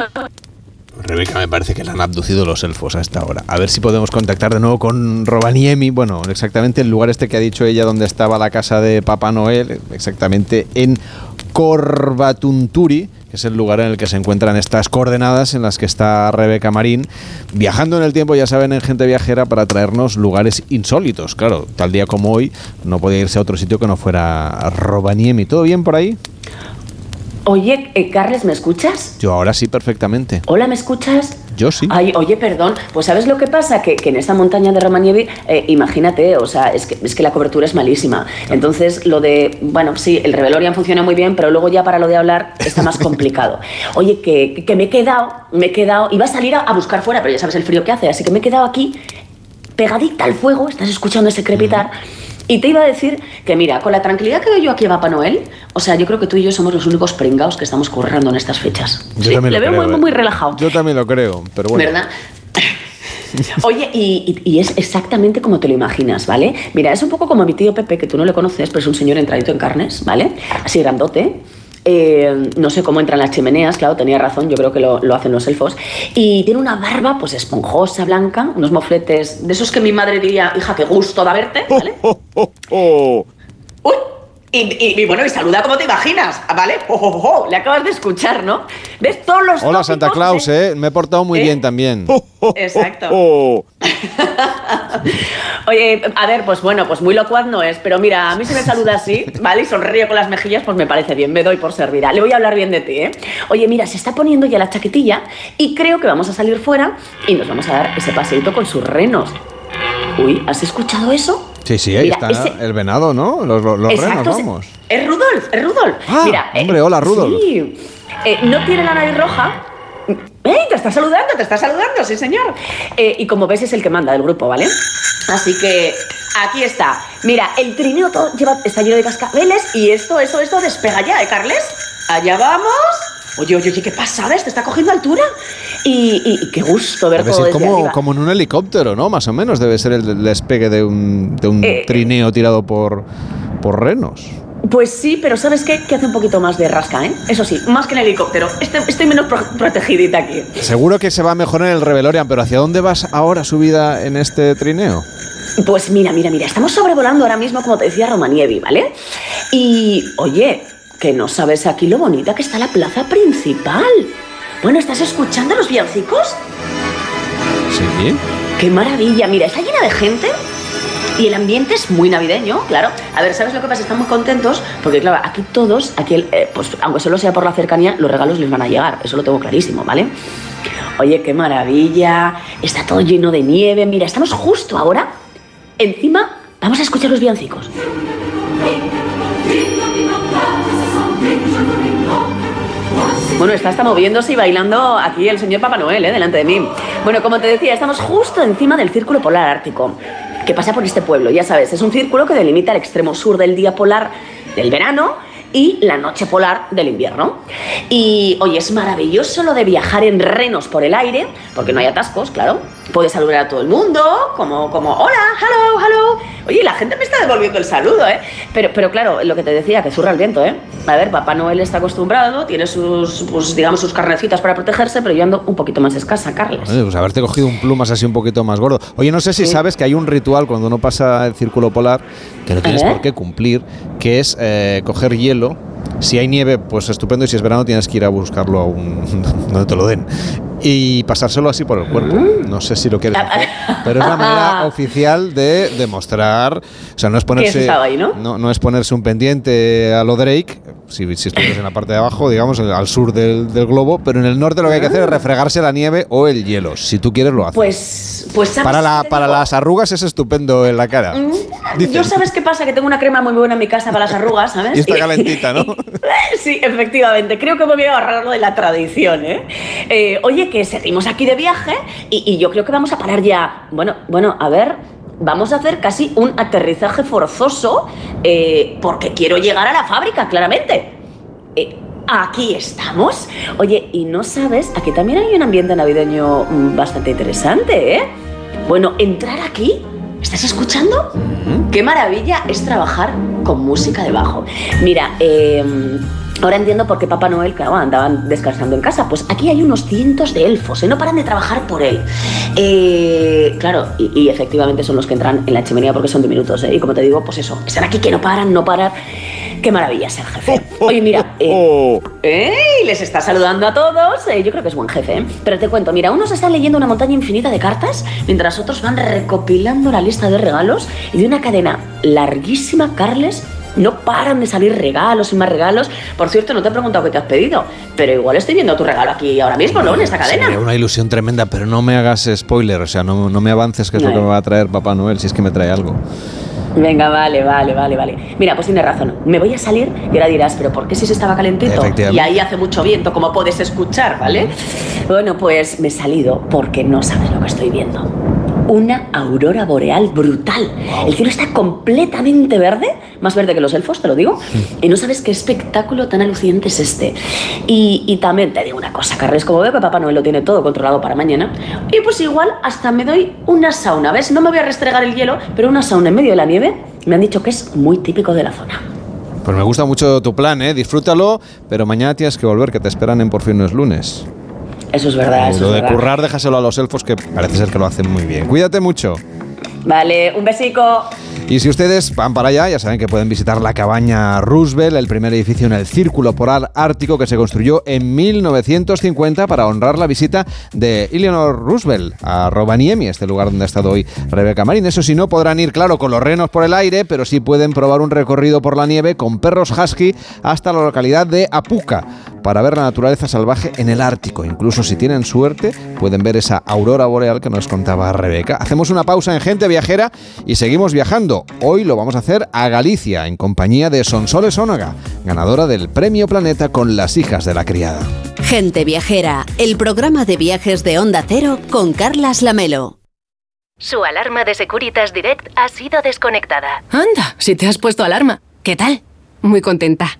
Rebeca, me parece que la han abducido los elfos a esta hora. A ver si podemos contactar de nuevo con Rovaniemi. Bueno, exactamente el lugar este que ha dicho ella donde estaba la casa de Papá Noel, exactamente en Corvatunturi, que es el lugar en el que se encuentran estas coordenadas en las que está Rebeca Marín, viajando en el tiempo, ya saben, en Gente Viajera para traernos lugares insólitos. Claro, tal día como hoy no podía irse a otro sitio que no fuera Rovaniemi. ¿Todo bien por ahí? Oye, eh, Carles, ¿me escuchas? Yo ahora sí, perfectamente. Hola, ¿me escuchas? Yo sí. Ay, oye, perdón, pues ¿sabes lo que pasa? Que, que en esta montaña de Romanievi, eh, imagínate, o sea, es que, es que la cobertura es malísima. Entonces, lo de, bueno, sí, el Revelorian funciona muy bien, pero luego ya para lo de hablar está más complicado. Oye, que, que me he quedado, me he quedado, iba a salir a, a buscar fuera, pero ya sabes el frío que hace, así que me he quedado aquí, pegadita al fuego, estás escuchando ese crepitar. Y te iba a decir que, mira, con la tranquilidad que doy yo aquí a Papá Noel, o sea, yo creo que tú y yo somos los únicos pringados que estamos currando en estas fechas. Yo Sí, también le lo veo creo, muy, muy, ¿eh? muy relajado. Yo también lo creo, pero bueno. ¿Verdad? Oye, y, y- y es exactamente como te lo imaginas, ¿vale? Mira, es un poco como mi tío Pepe, que tú no le conoces, pero es un señor entradito en carnes, ¿vale? Así grandote. Eh, no sé cómo entran las chimeneas, claro, tenía razón, yo creo que lo, lo hacen los elfos. Y tiene una barba, pues esponjosa, blanca, unos mofletes, de esos que mi madre diría, hija, qué gusto da verte, ¿vale? Uy, y, y- y bueno, y saluda como te imaginas, ¿vale? Oh, oh, oh, le acabas de escuchar, ¿no? ¿Ves todos los Hola Santa Claus, ¿eh? Me he portado muy ¿Eh? bien también. Exacto. Oye, a ver, pues bueno, pues muy locuaz no es, pero mira, a mí si me saluda así, ¿vale? Y sonríe con las mejillas, pues me parece bien, me doy por servida. Le voy a hablar bien de ti, ¿eh? Oye, mira, se está poniendo ya la chaquetilla y creo que vamos a salir fuera y nos vamos a dar ese paseíto con sus renos. Uy, ¿has escuchado eso? Sí, sí, ahí Mira, está ese- el venado, ¿no? Los, los, Exacto, renos, vamos. Es Rudolf, es Rudolf. Ah, Mira, eh, hombre, hola, Rudolf. Sí. Eh, no tiene la nariz roja. ¡Ey! Te está saludando, te está saludando, sí, señor. Eh, y como ves, es el que manda del grupo, ¿vale? Así que aquí está. Mira, el trineo todo lleva, está lleno de cascabeles y esto, eso, esto despega ya, ¿eh, Carles? Allá vamos. Oye, oye, oye, ¿qué pasa? ¿Ves? Te está cogiendo altura. Y, y- y qué gusto ver Debe todo como, arriba. como en un helicóptero, ¿no? Más o menos debe ser el despegue de un, de un Eh, trineo tirado por, por renos. Pues sí, pero ¿sabes qué? Que hace un poquito más de rasca, ¿eh? Eso sí, más que en el helicóptero. Este- estoy menos pro- protegidita aquí. Seguro que se va mejor en el Revelorian, pero ¿hacia dónde vas ahora subida en este trineo? Pues mira, mira, mira, estamos sobrevolando ahora mismo, como te decía Romanievi, ¿vale? Y, oye, que no sabes aquí lo bonita que está la plaza principal. Bueno, ¿estás escuchando los villancicos? Sí. ¡Qué maravilla! Mira, está llena de gente y el ambiente es muy navideño, claro. A ver, ¿sabes lo que pasa? Están muy contentos porque, claro, aquí todos, aquí, el- eh, pues aunque solo sea por la cercanía, los regalos les van a llegar. Eso lo tengo clarísimo, ¿vale? Oye, qué maravilla. Está todo lleno de nieve. Mira, estamos justo ahora encima. Vamos a escuchar los villancicos. Bueno, está hasta moviéndose y bailando aquí el señor Papá Noel, ¿eh? delante de mí. Bueno, como te decía, estamos justo encima del Círculo Polar Ártico, que pasa por este pueblo, ya sabes, es un círculo que delimita el extremo sur del día polar del verano y la noche polar del invierno. Y oye, es maravilloso lo de viajar en renos por el aire, porque no hay atascos, claro. Puedes saludar a todo el mundo, como, como hola, hello, hello. Oye, la gente me está devolviendo el saludo, ¿eh? Pero, pero claro, lo que te decía, que zurra el viento, ¿eh? A ver, Papá Noel está acostumbrado, tiene sus, pues, digamos, sus carnecitas para protegerse, pero yo ando un poquito más escasa, Carlos. Oye, pues haberte cogido un plumas así un poquito más gordo. Oye, no sé si sabes que hay un ritual cuando uno pasa el círculo polar que no tienes por qué cumplir, que es eh, coger hielo. Si hay nieve, pues estupendo, y si es verano tienes que ir a buscarlo a un donde te lo den. Y pasárselo así por el cuerpo. Mm. No sé si lo quieres hacer, pero es la manera oficial de demostrar. O sea, no es ponerse. ahí, ¿no? No, no es ponerse un pendiente a lo Drake, si, si estuvieras en la parte de abajo, digamos, al sur del, del globo, pero en el norte lo que hay que hacer es refregarse la nieve o el hielo. Si tú quieres, lo haces. Pues, pues ¿sabes para la, para las arrugas es estupendo en la cara. Mm, Dicen. Yo sabes qué pasa, que tengo una crema muy buena en mi casa para las arrugas, ¿sabes? Y está calentita, ¿no? Sí, efectivamente. Creo que me voy a ahorrar lo de la tradición, ¿eh? Eh, oye, que seguimos aquí de viaje y, y yo creo que vamos a parar ya. Bueno, bueno, a ver. Vamos a hacer casi un aterrizaje forzoso eh, porque quiero llegar a la fábrica, claramente. Eh, aquí estamos. Oye, y no sabes, aquí también hay un ambiente navideño mm, bastante interesante, ¿eh? Bueno, entrar aquí, ¿estás escuchando? Qué maravilla es trabajar con música debajo. Mira, eh, ahora entiendo por qué Papá Noel, claro, andaban descansando en casa. Pues aquí hay unos cientos de elfos, ¿eh? no paran de trabajar por él. Eh, claro, y, y efectivamente son los que entran en la chimenea porque son diminutos, ¿eh? Y como te digo, pues eso, están aquí que no paran, no paran. Qué maravilla ser jefe. Oye, mira, eh, ¡ey! les está saludando a todos. Eh, yo creo que es buen jefe, ¿eh? Pero te cuento, mira, unos están leyendo una montaña infinita de cartas, mientras otros van recopilando la lista de regalos y de una cadena larguísima, Carles. No paran de salir regalos y más regalos. Por cierto, no te he preguntado qué te has pedido, pero igual estoy viendo tu regalo aquí ahora mismo, ¿no? En esta cadena. Sería una ilusión tremenda, pero no me hagas spoiler, o sea, no, no me avances que es lo que me va a traer Papá Noel, si es que me trae algo. Venga, vale, vale, vale, vale. Mira, pues tienes razón. Me voy a salir y ahora dirás, pero ¿por qué si se estaba calentito? Y ahí hace mucho viento, como puedes escuchar, ¿vale? Bueno, pues me he salido porque no sabes lo que estoy viendo. Una aurora boreal brutal. El cielo está completamente verde, más verde que los elfos, te lo digo. Y no sabes qué espectáculo tan alucinante es este. Y, y también te digo una cosa, Carles, como veo que Papá Noel lo tiene todo controlado para mañana, y pues igual hasta me doy una sauna, ¿ves? No me voy a restregar el hielo, pero una sauna en medio de la nieve me han dicho que es muy típico de la zona. Pues me gusta mucho tu plan, ¿eh? Disfrútalo, pero mañana tienes que volver, que te esperan en Por fin no es lunes. Eso es verdad, eso lo es de verdad. currar, déjaselo a los elfos, que parece ser que lo hacen muy bien. Cuídate mucho. Vale, un besico. Y si ustedes van para allá, ya saben que pueden visitar la cabaña Roosevelt, el primer edificio en el Círculo Polar Ártico que se construyó en 1950 para honrar la visita de Eleanor Roosevelt a Rovaniemi, este lugar donde ha estado hoy Rebeca Marín. Eso sí, no podrán ir, claro, con los renos por el aire, pero sí pueden probar un recorrido por la nieve con perros husky hasta la localidad de Apuca para ver la naturaleza salvaje en el Ártico. Incluso si tienen suerte, pueden ver esa aurora boreal que nos contaba Rebeca. Hacemos una pausa en Gente Viajera y seguimos viajando. Hoy lo vamos a hacer a Galicia, en compañía de Sonsoles Ónaga, ganadora del Premio Planeta con las hijas de la criada. Gente Viajera, el programa de viajes de Onda Cero con Carlas Lamelo. Su alarma de Securitas Direct ha sido desconectada. Anda, si te has puesto alarma. ¿Qué tal? Muy contenta.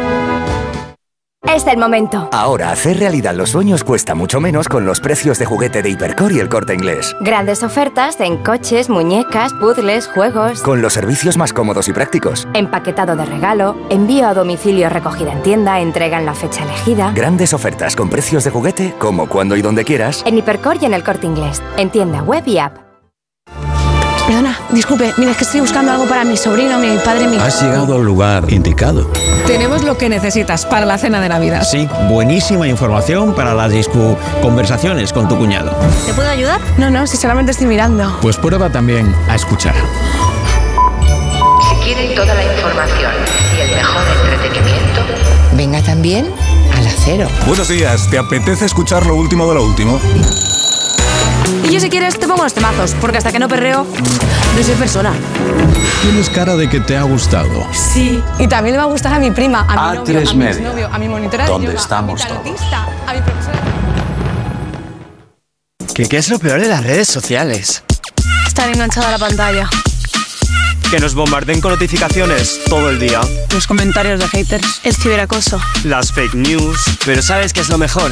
Es el momento. Ahora hacer realidad los sueños cuesta mucho menos con los precios de juguete de Hipercor y el corte inglés. Grandes ofertas en coches, muñecas, puzzles, juegos. Con los servicios más cómodos y prácticos. Empaquetado de regalo, envío a domicilio recogida en tienda, entrega en la fecha elegida. Grandes ofertas con precios de juguete, como cuando y donde quieras. En Hipercor y en el corte inglés. En tienda web y app. Perdona, disculpe, mira, es que estoy buscando algo para mi sobrino, mi padre, mi... Has llegado al lugar indicado. Tenemos lo que necesitas para la cena de Navidad. Sí, buenísima información para las discu conversaciones con tu cuñado. ¿Te puedo ayudar? No, no, si solamente estoy mirando. Pues prueba también a escuchar. Si quieren toda la información y el mejor entretenimiento, venga también al acero. Buenos días, ¿te apetece escuchar lo último de lo último? Y yo si quieres te pongo los temazos, porque hasta que no perreo, no soy persona. Tienes cara de que te ha gustado. Sí. Y también le va a gustar a mi prima, a mi novio, A3 a mi exnovio, a mi monitora de donde yoga, estamos a mi tarotista, a mi profesora. ¿Qué, ¿Qué es lo peor de las redes sociales? Estar enganchada a la pantalla. Que nos bombarden con notificaciones todo el día. Los comentarios de haters. El ciberacoso. Las fake news. Pero ¿sabes qué es lo mejor?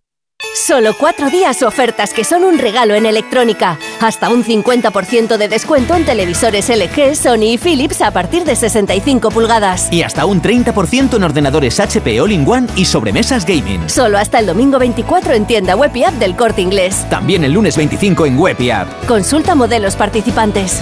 Solo cuatro días ofertas que son un regalo en electrónica. Hasta un 50% de descuento en televisores LG, Sony y Philips a partir de 65 pulgadas. Y hasta un 30% en ordenadores HP All-in-One y sobremesas gaming. Solo hasta el domingo 24 en tienda web y app del Corte Inglés. También el lunes 25 en web y app. Consulta modelos participantes.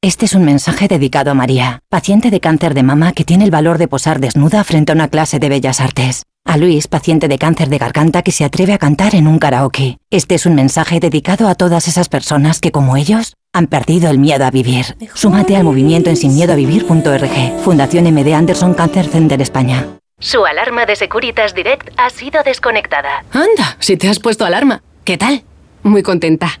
Este es un mensaje dedicado a María, paciente de cáncer de mama que tiene el valor de posar desnuda frente a una clase de bellas artes. A Luis, paciente de cáncer de garganta que se atreve a cantar en un karaoke. Este es un mensaje dedicado a todas esas personas que, como ellos, han perdido el miedo a vivir. Súmate al movimiento en sinmiedoavivir.org. Fundación MD Anderson Cancer Center España. Su alarma de Securitas Direct ha sido desconectada. Anda, si te has puesto alarma. ¿Qué tal? Muy contenta.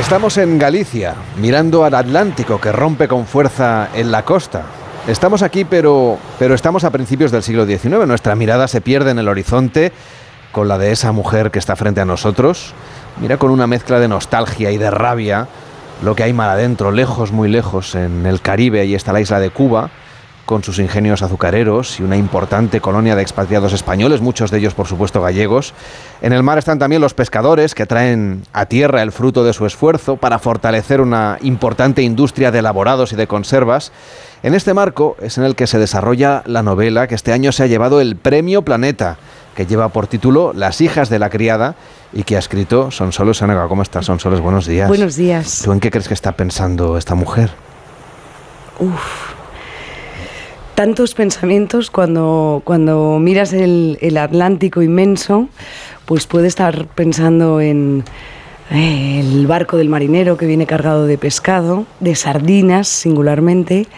Estamos en Galicia, mirando al Atlántico que rompe con fuerza en la costa. Estamos aquí, pero, pero estamos a principios del siglo XIX. Nuestra mirada se pierde en el horizonte con la de esa mujer que está frente a nosotros. Mira con una mezcla de nostalgia y de rabia lo que hay mal adentro, lejos, muy lejos, en el Caribe. Ahí está la isla de Cuba, con sus ingenios azucareros y una importante colonia de expatriados españoles, muchos de ellos, por supuesto, gallegos. En el mar están también los pescadores que traen a tierra el fruto de su esfuerzo para fortalecer una importante industria de elaborados y de conservas. En este marco es en el que se desarrolla la novela que este año se ha llevado el Premio Planeta, que lleva por título Las hijas de la criada y que ha escrito Sonsoles Sanega. ¿Cómo estás, Sonsoles? Buenos días. Buenos días. ¿Tú en qué crees que está pensando esta mujer? Uf. Tantos pensamientos cuando, cuando miras el, el Atlántico inmenso, pues puede estar pensando en eh, el barco del marinero que viene cargado de pescado, de sardinas singularmente,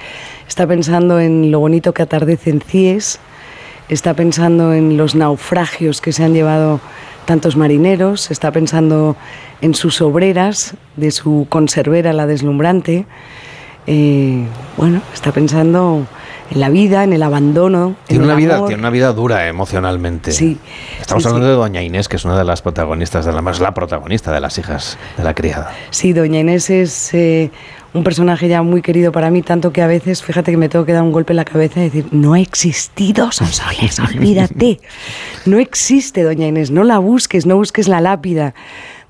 está pensando en lo bonito que atardece en Cies, está pensando en los naufragios que se han llevado tantos marineros, está pensando en sus obreras, de su conservera la deslumbrante, eh, bueno, está pensando en la vida, en el abandono. Tiene en una el vida, amor. tiene una vida dura emocionalmente. Sí. Estamos sí, hablando sí. de Doña Inés, que es una de las protagonistas de la más la protagonista de las hijas de la criada. Sí, Doña Inés es eh, un personaje ya muy querido para mí, tanto que a veces, fíjate que me tengo que dar un golpe en la cabeza y decir, no ha existido, Sonsoles, olvídate. No existe Doña Inés, no la busques, no busques la lápida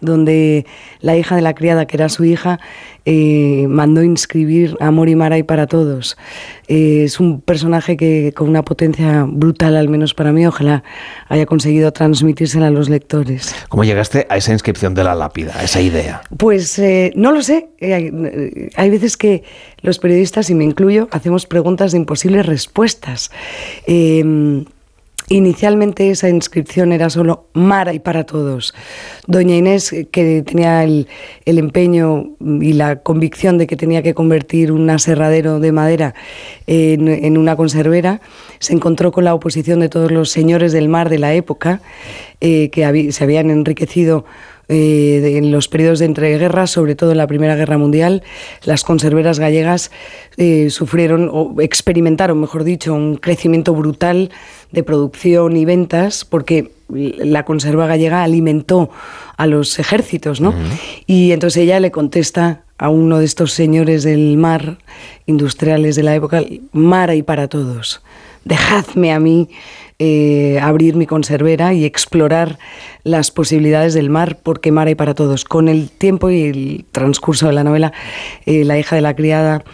donde la hija de la criada, que era su hija, eh, mandó inscribir Amor y Maray para todos. Eh, es un personaje que con una potencia brutal, al menos para mí, ojalá haya conseguido transmitírsela a los lectores. ¿Cómo llegaste a esa inscripción de la lápida, a esa idea? Pues eh, no lo sé. Hay, hay veces que los periodistas, y me incluyo, hacemos preguntas de imposibles respuestas. Inicialmente esa inscripción era solo Mara y para todos. Doña Inés, que tenía el, el empeño y la convicción de que tenía que convertir un aserradero de madera en, una conservera, se encontró con la oposición de todos los señores del mar de la época, eh, que se habían enriquecido eh, en los periodos de entreguerras, sobre todo en la Primera Guerra Mundial, las conserveras gallegas eh, sufrieron o experimentaron, mejor dicho, un crecimiento brutal de producción y ventas porque la conserva gallega alimentó a los ejércitos, ¿no? Y entonces ella le contesta a uno de estos señores del mar, industriales de la época, mar hay para todos. Dejadme a mí eh, abrir mi conservera y explorar las posibilidades del mar, porque mar hay para todos. Con el tiempo y el transcurso de la novela, eh, la hija de la criada,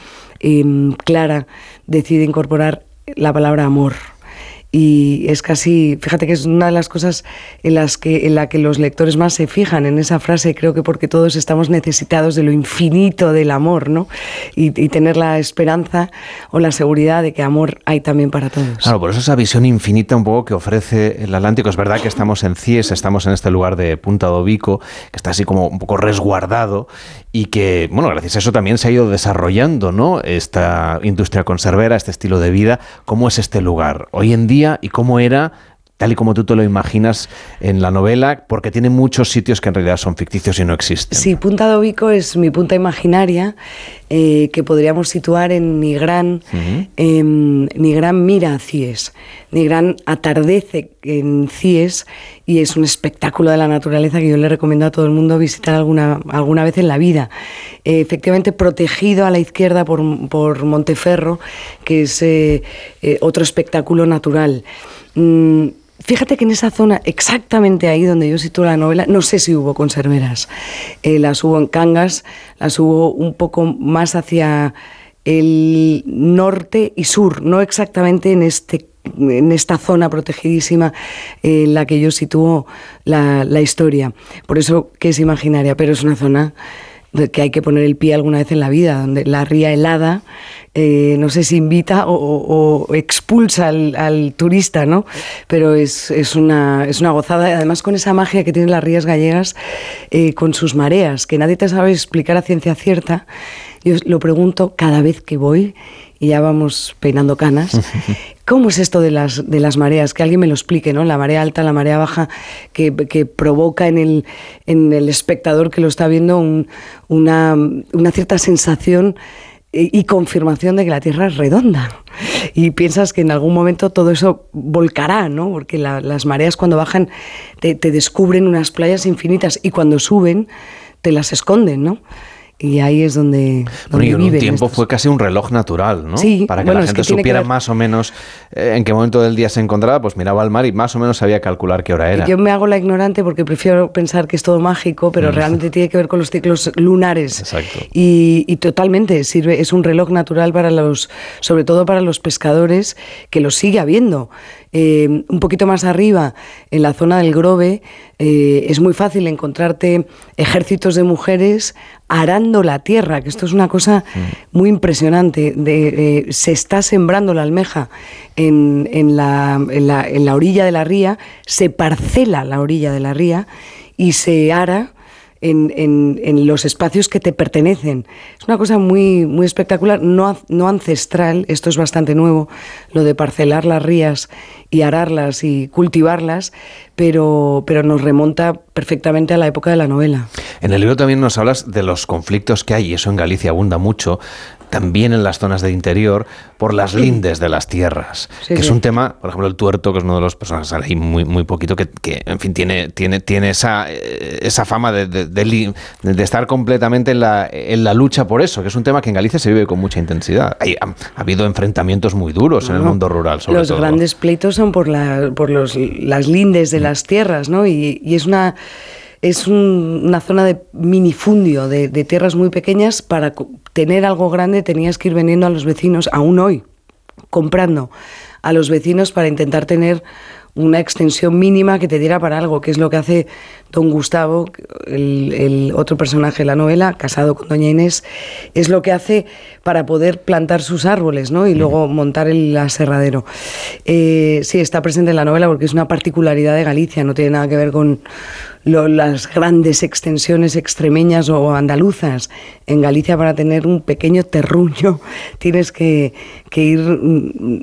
em, Clara, decide incorporar la palabra amor y es casi, fíjate que es una de las cosas en las que en la que los lectores más se fijan en esa frase, creo que porque todos estamos necesitados de lo infinito del amor, ¿no? Y, tener la esperanza o la seguridad de que amor hay también para todos. Claro, por eso esa visión infinita un poco que ofrece el Atlántico. Es verdad que estamos en Cies, estamos en este lugar de Punta Dobico, que está así como un poco resguardado y que, bueno, gracias a eso también se ha ido desarrollando, ¿no? Esta industria conservera, este estilo de vida. ¿Cómo es este lugar hoy en día y cómo era tal y como tú te lo imaginas en la novela, porque tiene muchos sitios que en realidad son ficticios y no existen. Sí, Punta Dobico es mi punta imaginaria eh, que podríamos situar en mi gran, mi gran mira a Cies. Mi gran atardece en Cies y es un espectáculo de la naturaleza que yo le recomiendo a todo el mundo visitar alguna, alguna vez en la vida. Eh, efectivamente, protegido a la izquierda por, por Monteferro, que es eh, otro espectáculo natural. Mm, Fíjate que en esa zona, exactamente ahí donde yo sitúo la novela, no sé si hubo conserveras. Eh, las hubo en Cangas, las hubo un poco más hacia el norte y sur, no exactamente en este en esta zona protegidísima en la que yo sitúo la, la historia. Por eso que es imaginaria, pero es una zona que hay que poner el pie alguna vez en la vida, donde la ría helada, eh, no sé si invita o, expulsa al, turista, ¿no? Pero es, es, una, es una gozada, además con esa magia que tienen las rías gallegas, eh, con sus mareas, que nadie te sabe explicar a ciencia cierta. Yo lo pregunto cada vez que voy y ya vamos peinando canas. ¿Cómo es esto de las, de las mareas? Que alguien me lo explique, ¿no? La marea alta, la marea baja, que, provoca en el, en el espectador que lo está viendo una, cierta sensación y confirmación de que la Tierra es redonda. Y piensas que en algún momento todo eso volcará, ¿no? Porque las mareas cuando bajan te, te, descubren unas playas infinitas y cuando suben te las esconden, ¿no? Y ahí es donde, bueno, y en un tiempo fue casi un reloj natural, ¿no? Sí, Para que la gente supiera más o menos eh, en qué momento del día se encontraba, pues miraba al mar y más o menos sabía calcular qué hora era. Yo me hago la ignorante porque prefiero pensar que es todo mágico, pero mm. realmente tiene que ver con los ciclos lunares. Exacto. Y, y, totalmente sirve, es un reloj natural para los, sobre todo para los pescadores, que lo sigue habiendo. Eh, un poquito más arriba, en la zona del Grove, eh, es muy fácil encontrarte ejércitos de mujeres arando la tierra, que esto es una cosa muy impresionante. De, eh, se está sembrando la almeja en, en, la, en, la, en la orilla de la ría, se parcela la orilla de la ría y se ara en, en, los espacios que te pertenecen. Es una cosa muy, muy espectacular, no, no ancestral, esto es bastante nuevo, lo de parcelar las rías y ararlas y cultivarlas, pero, pero nos remonta perfectamente a la época de la novela. En el libro también nos hablas de los conflictos que hay, y eso en Galicia abunda mucho, también en las zonas del interior, por las lindes de las tierras, que es un tema, por ejemplo, el tuerto, que es uno de los personajes, ahí muy, muy poquito, que, que, en fin, tiene, tiene, tiene esa, eh, esa fama de, de, de, estar completamente en la, en la lucha por eso, que es un tema que en Galicia se vive con mucha intensidad. Hay, ha, habido enfrentamientos muy duros en el mundo rural, sobre los todo. Los grandes pleitos son por, la, por los, las lindes de mm. las tierras, ¿no? Y, y es una es una zona de minifundio, de, de tierras muy pequeñas. Para tener algo grande tenías que ir vendiendo a los vecinos, aún hoy, comprando a los vecinos para intentar tener una extensión mínima que te diera para algo, que es lo que hace don Gustavo, el, otro personaje de la novela, casado con doña Inés, es lo que hace para poder plantar sus árboles ¿no? y luego montar el aserradero. Eh, sí, está presente en la novela porque es una particularidad de Galicia, no tiene nada que ver con las grandes extensiones extremeñas o andaluzas. En Galicia para tener un pequeño terruño tienes que, ir mm,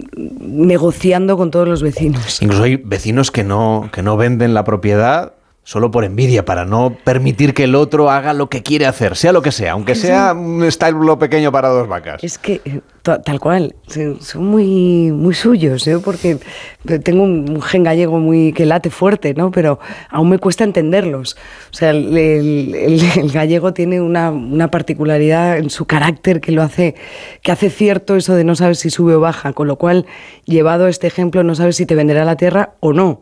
negociando con todos los vecinos. Incluso hay vecinos que no, que no venden la propiedad solo por envidia, para no permitir que el otro haga lo que quiere hacer, sea lo que sea, aunque sea un establo pequeño para dos vacas. Es que, eh, tal cual, son muy, muy suyos, ¿eh? porque tengo un, gen gallego muy que late fuerte, ¿no? Pero aún me cuesta entenderlos. O sea, el, el- el- el gallego tiene una, una particularidad en su carácter que lo hace, que hace cierto eso de no sabes si sube o baja, con lo cual, llevado a este ejemplo, no sabes si te venderá la tierra o no.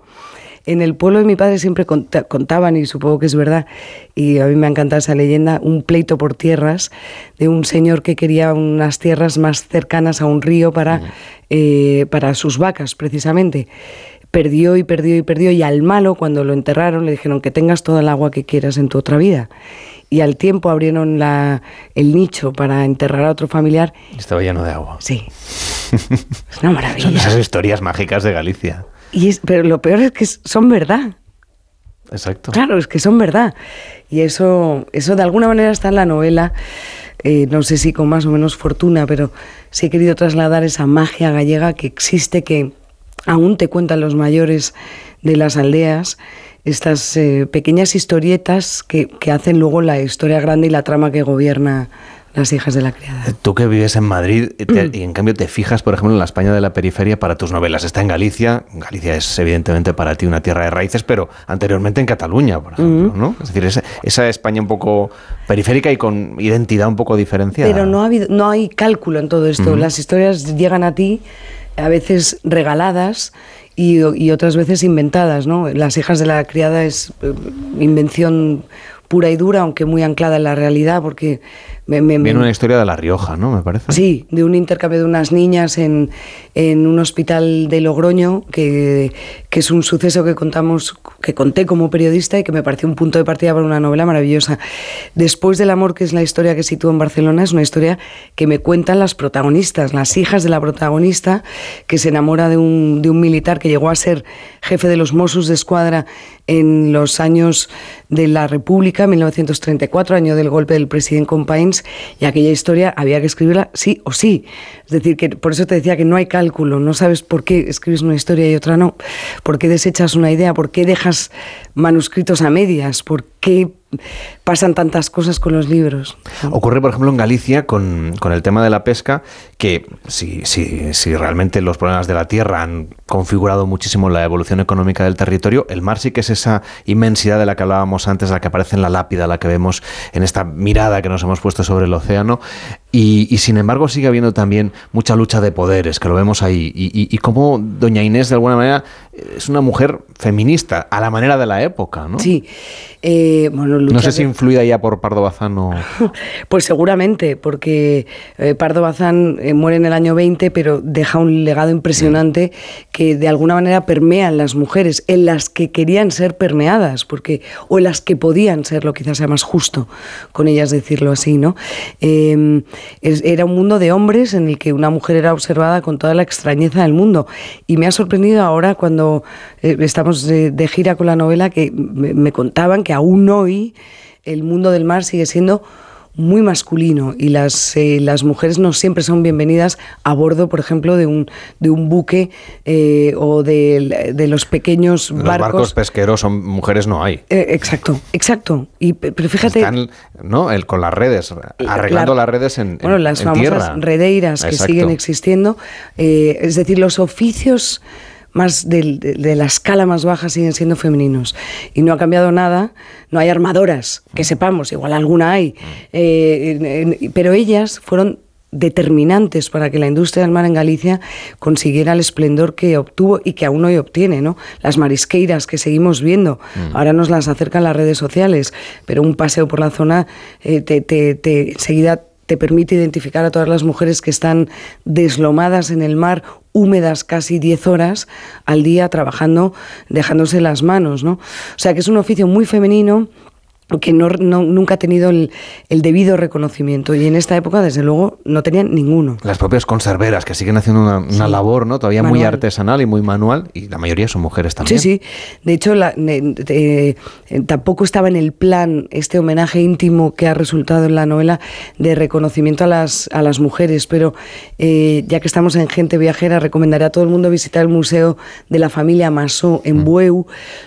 En el pueblo de mi padre siempre conta- contaban, y supongo que es verdad, y a mí me ha encantado esa leyenda, un pleito por tierras de un señor que quería unas tierras más cercanas a un río para, eh, para sus vacas, precisamente. Perdió y perdió y perdió, y al malo, cuando lo enterraron, le dijeron que tengas toda el agua que quieras en tu otra vida. Y al tiempo abrieron la, el nicho para enterrar a otro familiar. Estaba lleno de agua. Sí. Es una maravilla. Son esas historias mágicas de Galicia. Y es, pero lo peor es que son verdad. Exacto. Claro, es que son verdad. Y eso, eso de alguna manera está en la novela. eh, no sé si con más o menos fortuna, pero sí he querido trasladar esa magia gallega que existe, que aún te cuentan los mayores de las aldeas, estas eh, pequeñas historietas que, que hacen luego la historia grande y la trama que gobierna las hijas de la criada. Tú que vives en Madrid y te- y en cambio te fijas, por ejemplo, en la España de la periferia para tus novelas. Está en Galicia. Galicia es evidentemente para ti una tierra de raíces, pero anteriormente en Cataluña, por ejemplo, ¿no? Es decir, esa, esa España un poco periférica y con identidad un poco diferenciada. Pero no, ha habido, no hay cálculo en todo esto. Las historias llegan a ti, a veces regaladas y, y otras veces inventadas. ¿no? Las hijas de la criada es eh, invención pura y dura, aunque muy anclada en la realidad, porque me, me- Viene una historia de La Rioja, ¿no? Me parece. Sí, de un intercambio de unas niñas en, en un hospital de Logroño, que, que es un suceso que contamos, que conté como periodista y que me pareció un punto de partida para una novela maravillosa. Después del amor, que es la historia que sitúo en Barcelona, es una historia que me cuentan las protagonistas, las hijas de la protagonista, que se enamora de un, de un militar que llegó a ser jefe de los Mossos de Escuadra en los años de la República, 1934, año del golpe del presidente Y aquella historia había que escribirla sí o sí. Es decir, que por eso te decía que no hay cálculo, no sabes por qué escribes una historia y otra no, por qué desechas una idea, por qué dejas manuscritos a medias, por qué pasan tantas cosas con los libros. Ocurre, por ejemplo, en Galicia con, con el tema de la pesca, que si, si, si realmente los problemas de la tierra han configurado muchísimo la evolución económica del territorio, el mar sí que es esa inmensidad de la que hablábamos antes, la que aparece en la lápida, la que vemos en esta mirada que nos hemos puesto sobre el océano, y, y sin embargo sigue habiendo también mucha lucha de poderes, que lo vemos ahí, y, y, y cómo doña Inés de alguna manera es una mujer feminista, a la manera de la época, ¿no? Sí. Eh, bueno, No sé de- si influida ya por Pardo Bazán o... Pues seguramente, porque eh, Pardo Bazán eh, muere en el año 20, pero deja un legado impresionante que de alguna manera permea en las mujeres, en las que querían ser permeadas, porque o en las que podían serlo, quizás sea más justo con ellas decirlo así, ¿no? Era un mundo de hombres en el que una mujer era observada con toda la extrañeza del mundo. Y me ha sorprendido ahora cuando eh, estamos de, gira con la novela que me contaban que aún hoy el mundo del mar sigue siendo muy masculino y las, eh, las mujeres no siempre son bienvenidas a bordo, por ejemplo, de un, de un buque eh, o de, de los pequeños Los barcos pesqueros son mujeres no hay. Eh, exacto, exacto. Y, pero fíjate, Están, ¿no? El, con las redes, arreglando la- las redes en, bueno, en- las en famosas tierra. redeiras que Exacto. siguen existiendo, eh, es decir, los oficios más de, de la escala más baja siguen siendo femeninos. Y no ha cambiado nada no hay armadoras que sepamos igual alguna hay. Eh, en- en- pero ellas fueron determinantes para que la industria del mar en Galicia consiguiera el esplendor que obtuvo y que aún hoy obtiene, ¿no? Las marisqueiras que seguimos viendo, ahora nos las acercan las redes sociales, pero un paseo por la zona eh, te, te- te- enseguida te permite identificar a todas las mujeres que están deslomadas en el mar, húmedas casi 10 horas al día trabajando, dejándose las manos, ¿no? O sea que es un oficio muy femenino que no, no- nunca ha tenido el, el debido reconocimiento y en esta época desde luego no tenían ninguno. Las propias conserveras que siguen haciendo una, una labor, ¿no? Todavía muy artesanal y muy manual y la mayoría son mujeres también. Sí, sí. De hecho, la- eh, eh, tampoco estaba en el plan este homenaje íntimo que ha resultado en la novela de reconocimiento a las, a las mujeres, pero eh, ya que estamos en Gente Viajera, recomendaré a todo el mundo visitar el Museo de la Familia Massó en Bueu,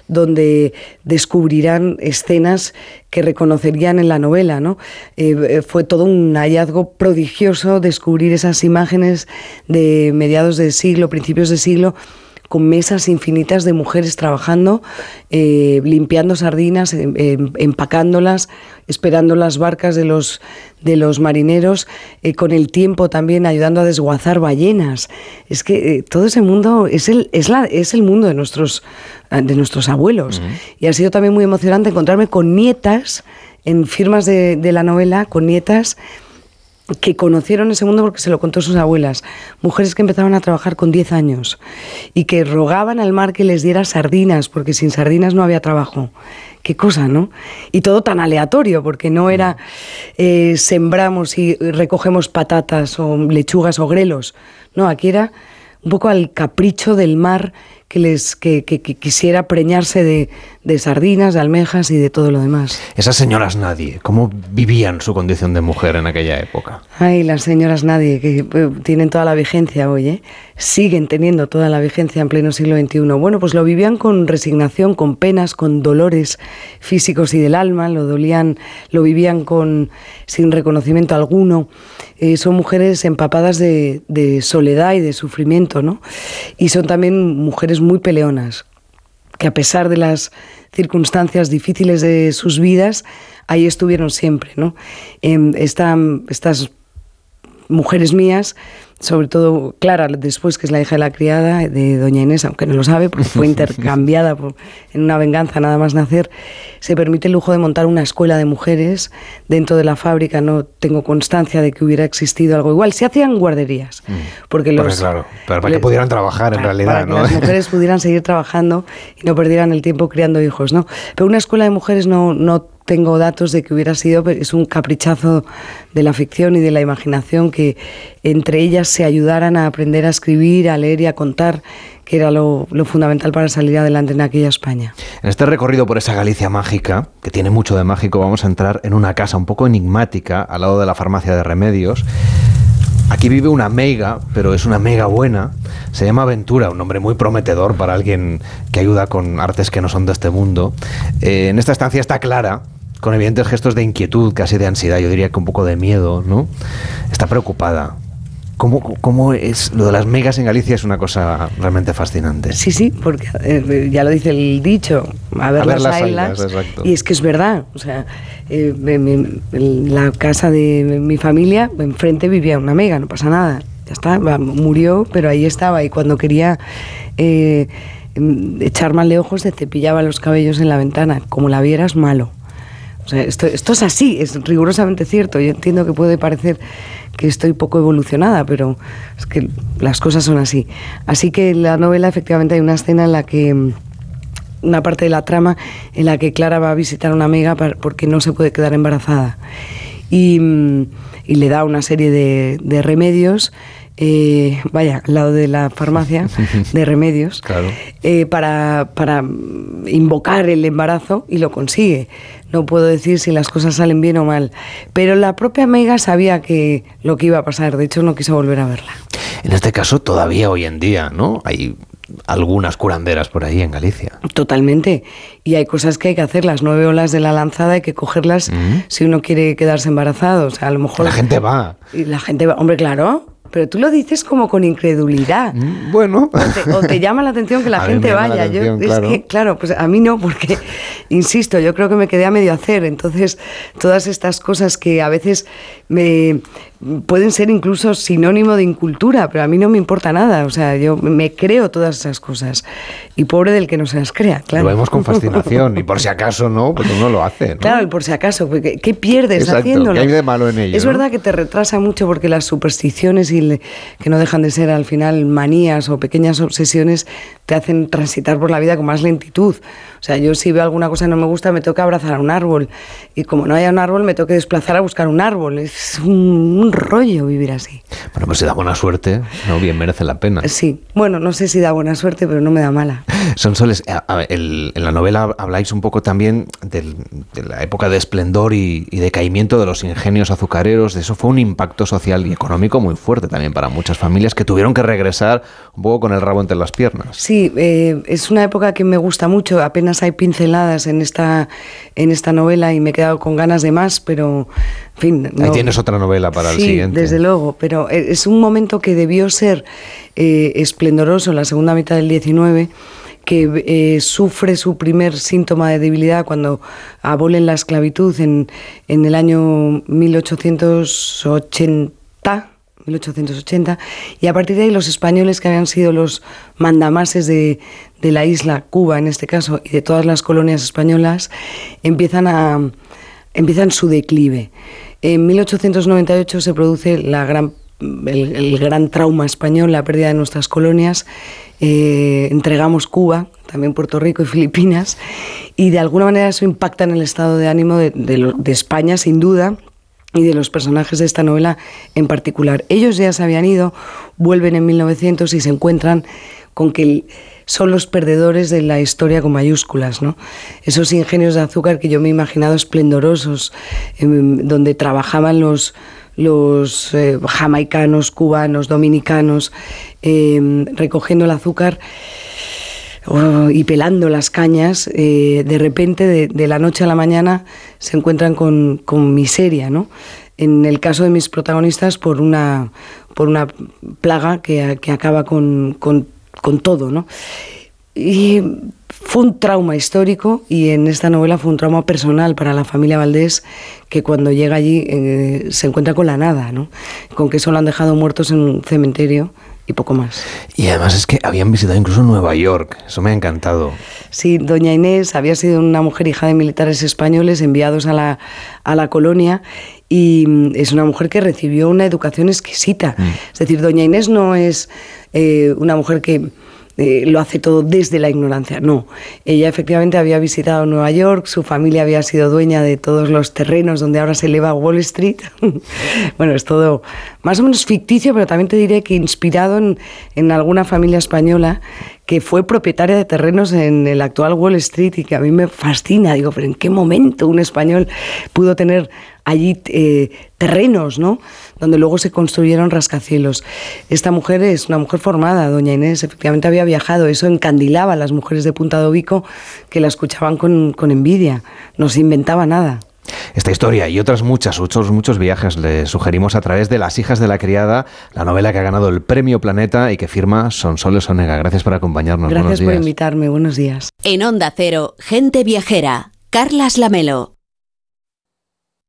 donde descubrirán escenas que reconocerían en la novela, ¿no? Eh, eh, fue todo un hallazgo prodigioso descubrir esas imágenes de mediados de siglo, principios de siglo, con mesas infinitas de mujeres trabajando, eh, limpiando sardinas, em- em- empacándolas, esperando las barcas de los, de los marineros, eh, con el tiempo también ayudando a desguazar ballenas. Es que eh, todo ese mundo es el, es la, es el mundo de nuestros, eh, de nuestros abuelos. Y ha sido también muy emocionante encontrarme con nietas en firmas de, de la novela, con nietas que conocieron ese mundo porque se lo contó sus abuelas, mujeres que empezaban a trabajar con 10 años y que rogaban al mar que les diera sardinas, porque sin sardinas no había trabajo. Qué cosa, ¿no? Y todo tan aleatorio, porque no era eh, sembramos y recogemos patatas o lechugas o grelos. No, aquí era un poco al capricho del mar que les que- que quisiera preñarse de, de sardinas, de almejas y de todo lo demás. Esas señoras nadie, ¿cómo vivían su condición de mujer en aquella época? Ay, las señoras nadie, que eh, tienen toda la vigencia hoy, ¿eh? Siguen teniendo toda la vigencia en pleno siglo XXI. Bueno, pues lo vivían con resignación, con penas, con dolores físicos y del alma, lo dolían, lo vivían con sin reconocimiento alguno. Eh, son mujeres empapadas de, de soledad y de sufrimiento, ¿no? Y son también mujeres muy peleonas, que a pesar de las circunstancias difíciles de sus vidas, ahí estuvieron siempre, ¿no? Em, esta- estas mujeres mías, sobre todo Clara, después que es la hija de la criada de Doña Inés, aunque no lo sabe porque fue intercambiada por- en una venganza nada más nacer, se permite el lujo de montar una escuela de mujeres dentro de la fábrica. No tengo constancia de que hubiera existido algo igual. Se hacían guarderías, porque los Porque, claro, pero para que le- pudieran trabajar en para- realidad, para que ¿no? las mujeres pudieran seguir trabajando y no perdieran el tiempo criando hijos, ¿no? Pero una escuela de mujeres no, no tengo datos de que hubiera sido, pero es un caprichazo de la ficción y de la imaginación que entre ellas se ayudaran a aprender a escribir, a leer y a contar, que era lo, fundamental para salir adelante en aquella España. En este recorrido por esa Galicia mágica, que tiene mucho de mágico, vamos a entrar en una casa un poco enigmática al lado de la farmacia de remedios. Aquí vive una meiga, pero es una mega buena. Se llama Ventura, un nombre muy prometedor para alguien que ayuda con artes que no son de este mundo. Eh, en esta estancia está Clara, con evidentes gestos de inquietud, casi de ansiedad, yo diría que un poco de miedo, ¿no? Está preocupada. ¿Cómo, cómo es lo de las megas en Galicia? Es una cosa realmente fascinante. Sí, sí, porque eh, ya lo dice el dicho, a ver, A ver las, las ailas, ailas, exacto. Y es que es verdad, o sea, eh, en la casa de mi familia, enfrente vivía una mega, no pasa nada, ya está, murió, pero ahí estaba y cuando quería eh, em, echar mal de ojos se cepillaba los cabellos en la ventana, como la vieras, malo. Esto, es así, es rigurosamente cierto. Yo entiendo que puede parecer que estoy poco evolucionada, pero es que las cosas son así. Así que en la novela efectivamente hay una escena en la que una parte de la trama en la que Clara va a visitar a una amiga porque no se puede quedar embarazada y, le da una serie de remedios, eh, vaya, al lado de la farmacia de remedios, Claro. eh, para, para mm, invocar el embarazo y lo consigue. No puedo decir si las cosas salen bien o mal, pero la propia Mega sabía que lo que iba a pasar, de hecho no quiso volver a verla. En este caso, todavía hoy en día, ¿no? Hay algunas curanderas por ahí en Galicia. Totalmente. Y hay cosas que hay que hacer. Las nueve olas de la lanzada hay que cogerlas si uno quiere quedarse embarazado. O sea, a lo mejor. La gente va. Y la gente va. Hombre, claro. Pero tú lo dices como con incredulidad. Bueno. O te, o te llama la atención que la A gente la vaya. Yo- es claro. que, claro, pues a mí no, porque, insisto, yo creo que me quedé a medio hacer. Entonces, todas estas cosas que a veces me pueden ser incluso sinónimo de incultura, pero a mí no me importa nada. O sea, yo me creo todas esas cosas. Y pobre del que no se las crea, claro. Lo vemos con fascinación y por si acaso no, pues uno lo hace. ¿no? Claro, y por si acaso, porque ¿qué pierdes Exacto, haciéndolo? ¿qué hay de malo en ello, Es no? verdad que te retrasa mucho porque las supersticiones y que no dejan de ser al final manías o pequeñas obsesiones te hacen transitar por la vida con más lentitud. O sea, yo si veo alguna cosa que no me gusta, me toca abrazar a un árbol. Y como no haya un árbol, me que desplazar a buscar un árbol. Es un, un rollo vivir así. Bueno, pues si da buena suerte, no bien merece la pena. Sí, bueno, no sé si da buena suerte, pero no me da mala. Son soles. a- a ver, el- en la novela habláis un poco también del- de la época de esplendor y, y decaimiento de los ingenios azucareros. De eso fue un impacto social y económico muy fuerte también para muchas familias que tuvieron que regresar un poco con el rabo entre las piernas. Sí, eh, es una época que me gusta mucho. Apenas hay pinceladas en esta, en esta novela y me he quedado con ganas de más, pero, en fin. Ahí tienes otra novela para el sí, siguiente. desde luego, pero e- es un momento que debió ser eh, esplendoroso en la segunda mitad del 19 que eh, sufre su primer síntoma de debilidad cuando abolen la esclavitud en, en el año 1880, 1880, y a partir de ahí los españoles que habían sido los mandamases de, de la isla, Cuba en este caso, y de todas las colonias españolas, empiezan a empiezan su declive. En 1898 se produce la gran, el, el gran trauma español, la pérdida de nuestras colonias. Eh, entregamos Cuba, también Puerto Rico y Filipinas, y de alguna manera eso impacta en el estado de ánimo de, de de España, sin duda, y de los personajes de esta novela en particular. Ellos ya se habían ido, vuelven en 1900 y se encuentran con que son los perdedores de la historia con mayúsculas, ¿no? Esos ingenios de azúcar que yo me he imaginado esplendorosos, em, donde trabajaban los los eh, jamaicanos, cubanos, dominicanos, em, recogiendo el azúcar oh, y pelando las cañas, eh, de repente, de, de la noche a la mañana, se encuentran con, con miseria, ¿no? En el caso de mis protagonistas, por una, por una plaga que, que acaba con, con- con todo, ¿no? Y fue un trauma histórico y en esta novela fue un trauma personal para la familia Valdés que cuando llega allí eh, se encuentra con la nada, ¿no? Con que solo han dejado muertos en un cementerio y poco más. Y además es que habían visitado incluso Nueva York. Eso me ha encantado. Sí, doña Inés había sido una mujer hija de militares españoles enviados a la, a la colonia y mm, es una mujer que recibió una educación exquisita. Es decir, doña Inés no es eh, una mujer que eh, lo hace todo desde la ignorancia, no. Ella efectivamente había visitado Nueva York, su familia había sido dueña de todos los terrenos donde ahora se eleva Wall Street. bueno, es todo más o menos ficticio, pero también te diré que inspirado en, alguna familia española que fue propietaria de terrenos en el actual Wall Street y que a mí me fascina. Digo, pero ¿en qué momento un español pudo tener allí eh, terrenos, ¿no? Donde luego se construyeron rascacielos. Esta mujer es una mujer formada, doña Inés, efectivamente había viajado, eso encandilaba a las mujeres de Punta de Ubico que la escuchaban con, con envidia, no se inventaba nada. Esta historia y otras muchas, muchos, muchos viajes le sugerimos a través de Las hijas de la criada, la novela que ha ganado el premio Planeta y que firma Sonsoles Onega. Gracias por acompañarnos. Gracias Buenos por días. invitarme, buenos días. En Onda Cero, Gente Viajera, Carlas Lamelo.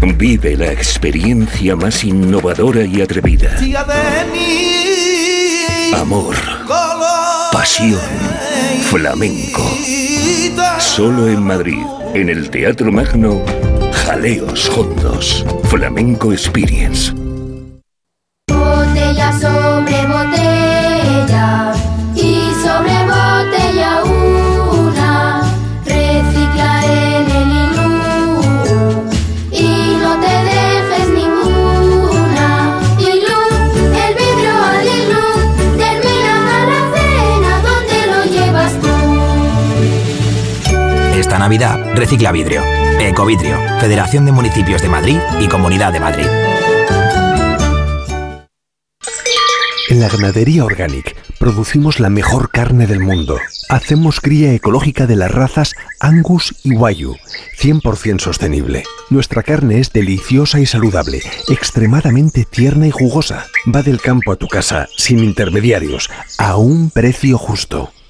Vive la experiencia más innovadora y atrevida. Amor. Pasión. Flamenco. Solo en Madrid, en el Teatro Magno, Jaleos Hondos. Flamenco Experience. Navidad, recicla vidrio. Ecovidrio, Federación de Municipios de Madrid y Comunidad de Madrid. En la ganadería Organic producimos la mejor carne del mundo. Hacemos cría ecológica de las razas Angus y Wayu, 100% sostenible. Nuestra carne es deliciosa y saludable, extremadamente tierna y jugosa. Va del campo a tu casa, sin intermediarios, a un precio justo.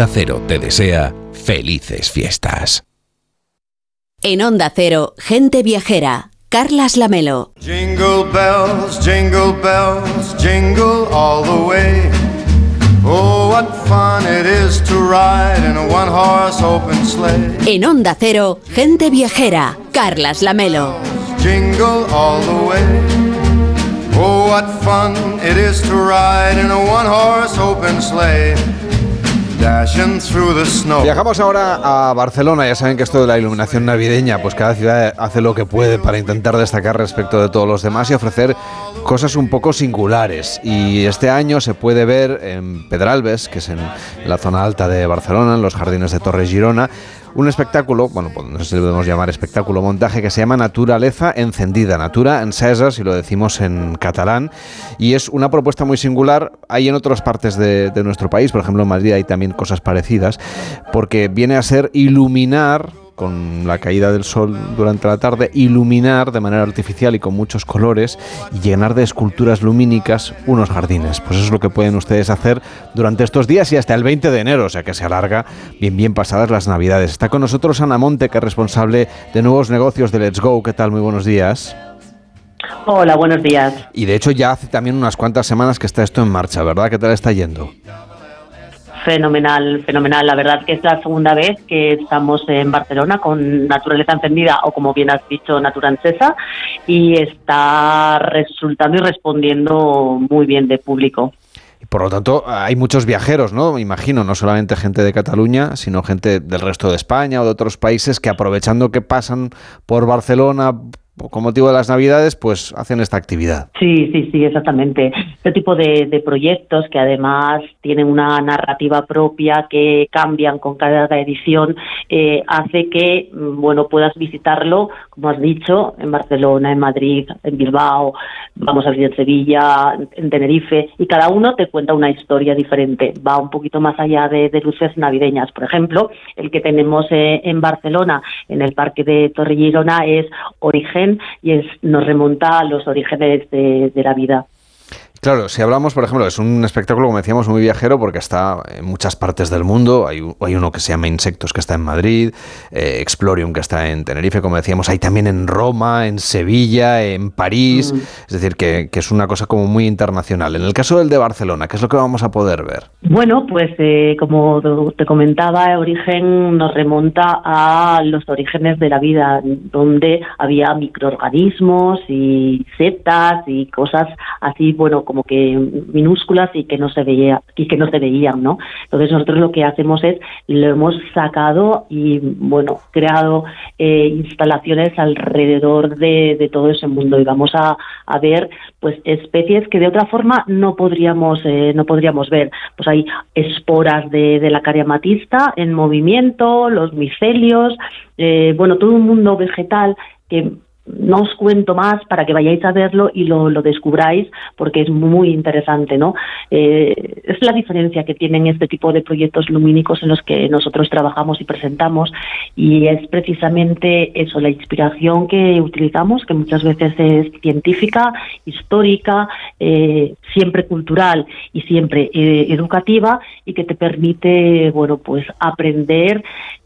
Onda Cero te desea felices fiestas. En Onda Cero, gente viajera. Carlas Lamelo. Jingle bells, jingle bells, jingle all the way. Oh, what fun it is to ride in a one horse open sleigh. En Onda Cero, gente viajera. Carlas Lamelo. Jingle all the way. Oh, what fun it is to ride in a one horse open sleigh. Viajamos ahora a Barcelona. Ya saben que esto de la iluminación navideña, pues cada ciudad hace lo que puede para intentar destacar respecto de todos los demás y ofrecer cosas un poco singulares. Y este año se puede ver en Pedralbes, que es en la zona alta de Barcelona, en los jardines de Torre Girona, un espectáculo, bueno, pues no sé si lo podemos llamar espectáculo, montaje, que se llama Naturaleza Encendida, Natura Encesa, si lo decimos en catalán, y es una propuesta muy singular. Hay en otras partes de, de nuestro país, por ejemplo en Madrid hay también cosas parecidas, porque viene a ser iluminar con la caída del sol durante la tarde, iluminar de manera artificial y con muchos colores y llenar de esculturas lumínicas unos jardines. Pues eso es lo que pueden ustedes hacer durante estos días y hasta el 20 de enero, o sea que se alarga bien bien pasadas las navidades. Está con nosotros Ana Monte, que es responsable de nuevos negocios de Let's Go. ¿Qué tal? Muy buenos días. Hola, buenos días. Y de hecho ya hace también unas cuantas semanas que está esto en marcha, ¿verdad? ¿Qué tal está yendo? Fenomenal, fenomenal. La verdad que es la segunda vez que estamos en Barcelona con Naturaleza Encendida o como bien has dicho, Natura Encesa y está resultando y respondiendo muy bien de público. Por lo tanto, hay muchos viajeros, ¿no? Me imagino, no solamente gente de Cataluña, sino gente del resto de España o de otros países que aprovechando que pasan por Barcelona con motivo de las Navidades, pues hacen esta actividad. Sí, sí, sí, exactamente. Este tipo de, proyectos que además tienen una narrativa propia, que cambian con cada edición, eh, hace que, bueno, puedas visitarlo, como has dicho, en Barcelona, en Madrid, en Bilbao, vamos a ver en Sevilla, en Tenerife, y cada uno te cuenta una historia diferente. Va un poquito más allá de, luces navideñas. Por ejemplo, el que tenemos eh, en Barcelona, en el Parque de Torre Girona, es Origen y es, nos remonta a los orígenes de, de la vida. Claro, si hablamos, por ejemplo, es un espectáculo, como decíamos, muy viajero porque está en muchas partes del mundo. Hay, hay uno que se llama Insectos, que está en Madrid, eh, Explorium, que está en Tenerife, como decíamos. Hay también en Roma, en Sevilla, en París. Mm. Es decir, que, que, es una cosa como muy internacional. En el caso del de Barcelona, ¿qué es lo que vamos a poder ver? Bueno, pues eh, como te comentaba, Origen nos remonta a los orígenes de la vida, donde había microorganismos y setas y cosas así, bueno, como que minúsculas y que no se veía y que no se veían, ¿no? Entonces nosotros lo que hacemos es lo hemos sacado y bueno creado eh, instalaciones alrededor de, todo ese mundo y vamos a, a, ver pues especies que de otra forma no podríamos eh, no podríamos ver. Pues hay esporas de, de la cariamatista en movimiento, los micelios, eh, bueno todo un mundo vegetal que no os cuento más para que vayáis a verlo y lo, lo descubráis porque es muy interesante, ¿no? Eh, es la diferencia que tienen este tipo de proyectos lumínicos en los que nosotros trabajamos y presentamos y es precisamente eso, la inspiración que utilizamos, que muchas veces es científica, histórica, eh, siempre cultural y siempre eh, educativa y que te permite, bueno, pues aprender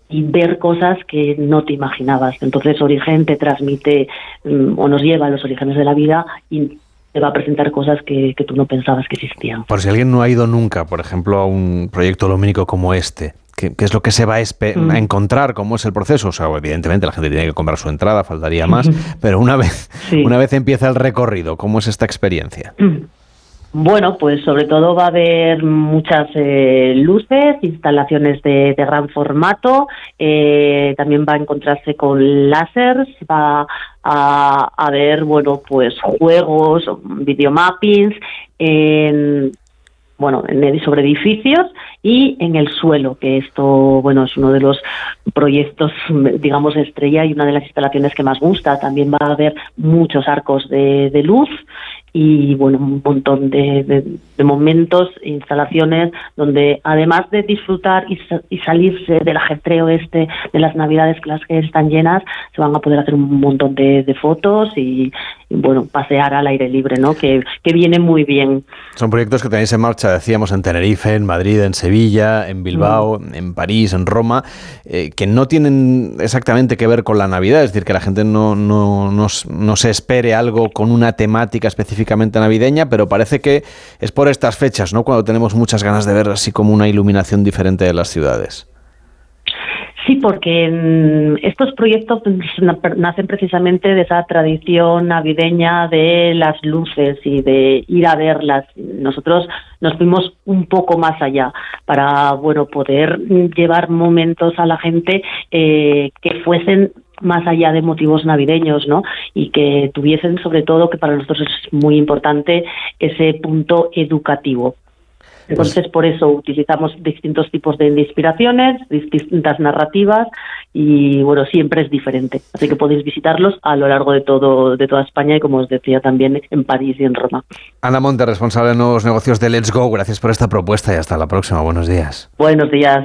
y ver cosas que no te imaginabas. Entonces, Origen te transmite mm, o nos lleva a los orígenes de la vida y te va a presentar cosas que, que tú no pensabas que existían. Por si alguien no ha ido nunca, por ejemplo, a un proyecto lumínico como este, ¿qué, qué es lo que se va a, Mm. a encontrar? ¿Cómo es el proceso? O sea, evidentemente la gente tiene que comprar su entrada, faltaría más, pero una vez, una vez empieza el recorrido, ¿cómo es esta experiencia? Bueno, pues sobre todo va a haber muchas eh, luces, instalaciones de, de gran formato, eh, también va a encontrarse con láseres, va a, ver, bueno, pues juegos, videomappings, en, bueno, en, sobre edificios y en el suelo, que esto, bueno, es uno de los proyectos, digamos, estrella y una de las instalaciones que más gusta. También va a haber muchos arcos de, de luz y, bueno, un montón de, de- de momentos, instalaciones donde, además de disfrutar y, y salirse del ajetreo este de las navidades que las que están llenas, se van a poder hacer un montón de, de fotos y, y, bueno, pasear al aire libre, ¿no? Que, que viene muy bien. Son proyectos que tenéis en marcha, decíamos, en Tenerife, en Madrid, en Sevilla, en Bilbao, en París, en Roma, eh, que no tienen exactamente que ver con la Navidad, es decir, que la gente no, no, no no se espere algo con una temática navideña, pero parece que es por estas fechas, ¿no? Cuando tenemos muchas ganas de ver así como una iluminación diferente de las ciudades. Sí, porque mm, estos proyectos pues, na- nacen precisamente de esa tradición navideña de las luces y de ir a verlas. Nosotros nos fuimos un poco más allá para bueno poder llevar momentos a la gente eh, que fuesen más allá de motivos navideños, ¿no? Y que tuviesen sobre todo, que para nosotros es muy importante, ese punto educativo. Entonces, por eso utilizamos distintos tipos de inspiraciones, distintas narrativas y, bueno, siempre es diferente. Así que podéis visitarlos a lo largo de todo de toda España y, como os decía, también en París y en Roma. Ana Monte, responsable de nuevos negocios de Let's Go, gracias por esta propuesta y hasta la próxima. Buenos días. Buenos días.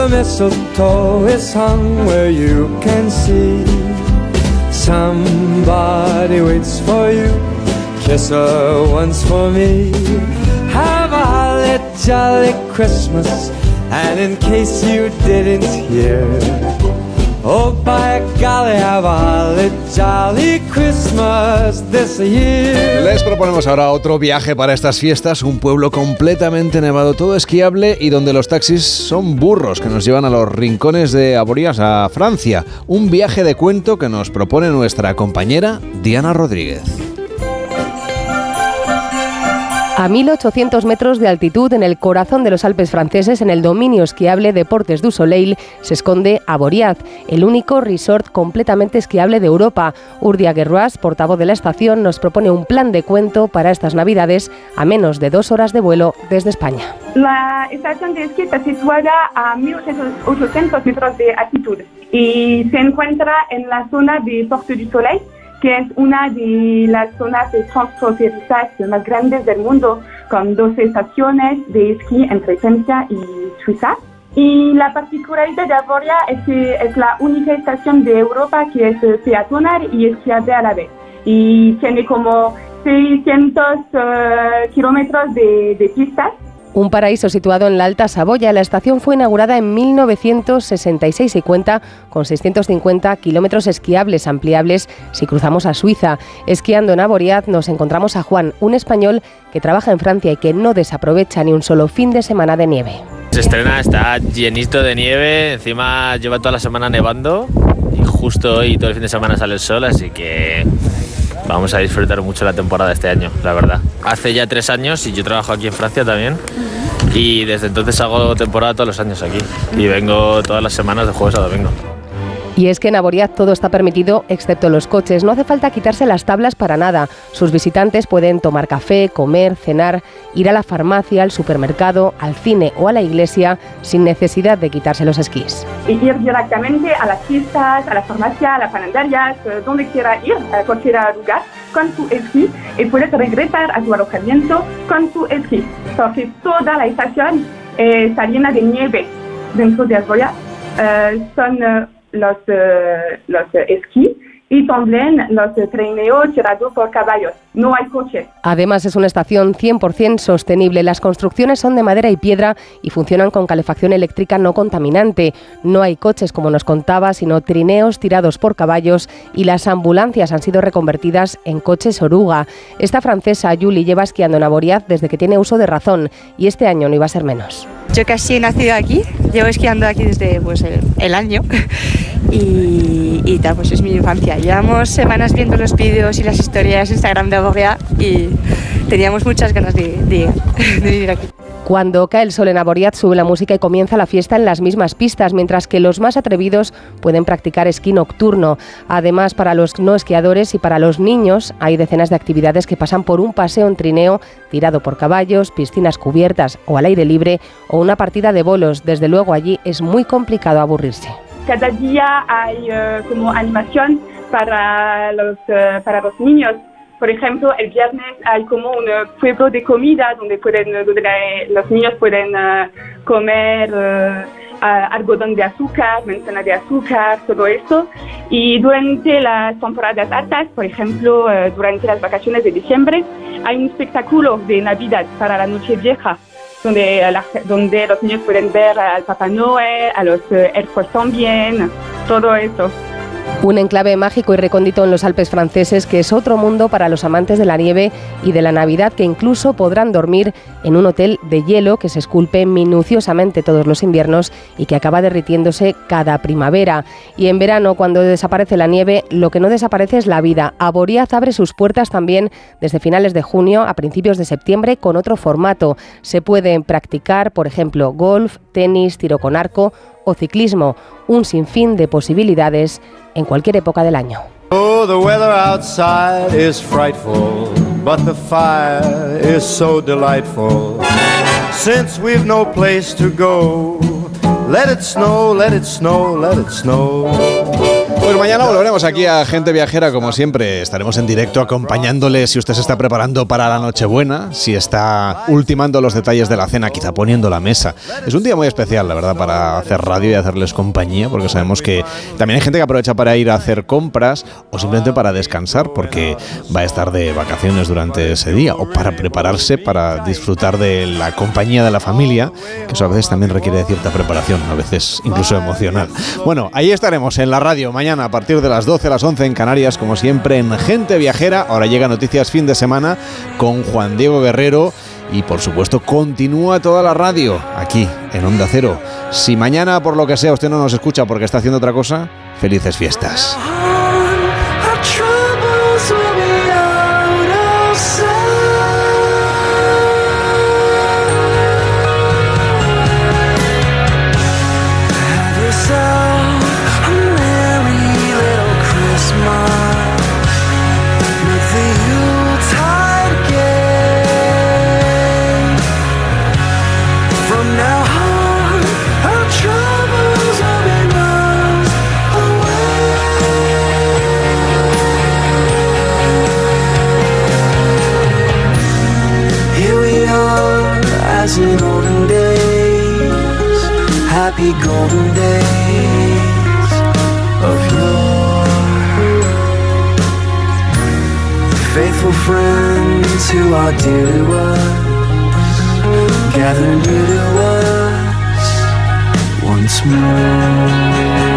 The mistletoe is hung where you can see. Somebody waits for you. Kiss her once for me. Have a holly jolly Christmas. And in case you didn't hear, oh by golly, have a jolly Christmas this year. Les proponemos ahora otro viaje para estas fiestas, un pueblo completamente nevado, todo esquiable y donde los taxis son burros que nos llevan a los rincones de Aborías, a Francia. Un viaje de cuento que nos propone nuestra compañera Diana Rodríguez. A 1800 metros de altitud en el corazón de los Alpes franceses, en el dominio esquiable Deportes du Soleil, se esconde Aboriaz, el único resort completamente esquiable de Europa. Urdia Guerroas, portavoz de la estación, nos propone un plan de cuento para estas Navidades a menos de dos horas de vuelo desde España. La estación de esquí está situada a 1800 metros de altitud y se encuentra en la zona de Porte du Soleil, que es una de las zonas de transfronterizas más grandes del mundo, con 12 estaciones de esquí entre Francia y Suiza. Y la particularidad de Avoria es que es la única estación de Europa que es peatonal y esquiable a la vez. Y tiene como 600 eh, kilómetros de, de pistas Un paraíso situado en la Alta Saboya, la estación fue inaugurada en 1966 y cuenta con 650 kilómetros esquiables ampliables si cruzamos a Suiza. Esquiando en Aboriaz nos encontramos a Juan, un español que trabaja en Francia y que no desaprovecha ni un solo fin de semana de nieve. Se estrena, está llenito de nieve, encima lleva toda la semana nevando y justo hoy todo el fin de semana sale el sol, así que vamos a disfrutar mucho la temporada este año, la verdad. Hace ya tres años y yo trabajo aquí en Francia también. Y desde entonces hago temporada todos los años aquí. Y vengo todas las semanas de jueves a domingo. Y es que en Aboriaz todo está permitido excepto los coches. No hace falta quitarse las tablas para nada. Sus visitantes pueden tomar café, comer, cenar, ir a la farmacia, al supermercado, al cine o a la iglesia sin necesidad de quitarse los esquís. ir directamente a las fiestas, a la farmacia, a las panaderias, eh, donde quiera ir, a cualquier lugar, con su esquí y puedes regresar a tu alojamiento con su esquí, porque toda la estación eh, está llena de nieve dentro de Asboya. Eh, son eh, los, eh, los eh, esquí y también los trineos tirados por caballos. No hay coches. Además es una estación 100% sostenible. Las construcciones son de madera y piedra y funcionan con calefacción eléctrica no contaminante. No hay coches como nos contaba, sino trineos tirados por caballos y las ambulancias han sido reconvertidas en coches oruga. Esta francesa, Julie, lleva esquiando en Aboriaz desde que tiene uso de razón y este año no iba a ser menos. Yo casi he nacido aquí, llevo esquiando aquí desde pues, el, el año y, y tal, pues es mi infancia. Llevamos semanas viendo los vídeos y las historias de Instagram de Aborea y teníamos muchas ganas de, de- de vivir aquí. Cuando cae el sol en Aboriaz sube la música y comienza la fiesta en las mismas pistas, mientras que los más atrevidos pueden practicar esquí nocturno. Además, para los no esquiadores y para los niños hay decenas de actividades que pasan por un paseo en trineo tirado por caballos, piscinas cubiertas o al aire libre o una partida de bolos. Desde luego allí es muy complicado aburrirse. Cada día hay eh, como animación para los, eh, para los niños. Por ejemplo, el viernes hay como un eh, pueblo de comida donde, pueden, donde la- los niños pueden eh, comer eh, a- algodón de azúcar, manzana de azúcar, todo eso. Y durante las temporadas altas, por ejemplo, eh, durante las vacaciones de diciembre, hay un espectáculo de Navidad para la Noche Vieja donde, eh, la- donde los niños pueden ver al Papá Noel, a los eh, elfos también, todo eso. Un enclave mágico y recóndito en los Alpes franceses que es otro mundo para los amantes de la nieve y de la Navidad que incluso podrán dormir en un hotel de hielo que se esculpe minuciosamente todos los inviernos y que acaba derritiéndose cada primavera. Y en verano, cuando desaparece la nieve, lo que no desaparece es la vida. Aboriaz abre sus puertas también desde finales de junio a principios de septiembre con otro formato. Se pueden practicar, por ejemplo, golf, tenis, tiro con arco o ciclismo, un sinfín de posibilidades en cualquier época del año. Oh, the weather outside is frightful, but the fire is so delightful. Since we've no place to go, let it snow, let it snow, let it snow. Pues mañana volveremos aquí a Gente Viajera, como siempre. Estaremos en directo acompañándole si usted se está preparando para la Nochebuena, si está ultimando los detalles de la cena, quizá poniendo la mesa. Es un día muy especial, la verdad, para hacer radio y hacerles compañía, porque sabemos que también hay gente que aprovecha para ir a hacer compras o simplemente para descansar, porque va a estar de vacaciones durante ese día, o para prepararse para disfrutar de la compañía de la familia, que eso a veces también requiere de cierta preparación, a veces incluso emocional. Bueno, ahí estaremos en la radio mañana a partir de las 12 a las 11 en Canarias, como siempre en Gente Viajera. Ahora llega Noticias Fin de Semana con Juan Diego Guerrero. Y por supuesto, continúa toda la radio aquí en Onda Cero. Si mañana, por lo que sea, usted no nos escucha porque está haciendo otra cosa, felices fiestas. Happy golden days of yore. Faithful friends who are dear to us, gather near to us once more.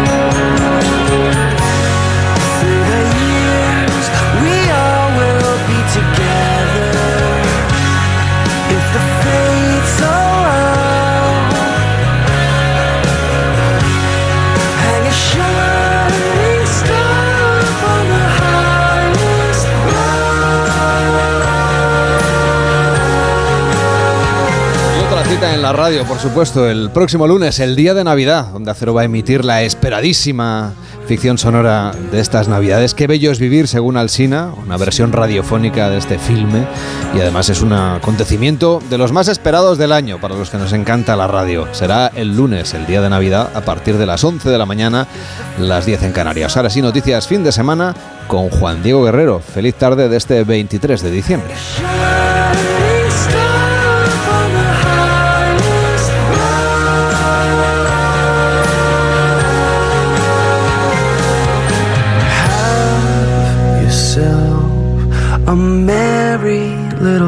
Radio, por supuesto, el próximo lunes, el día de Navidad, donde Acero va a emitir la esperadísima ficción sonora de estas Navidades. Qué bello es vivir, según Alsina, una versión radiofónica de este filme. Y además es un acontecimiento de los más esperados del año para los que nos encanta la radio. Será el lunes, el día de Navidad, a partir de las 11 de la mañana, las 10 en Canarias. Ahora sí, noticias fin de semana con Juan Diego Guerrero. Feliz tarde de este 23 de diciembre.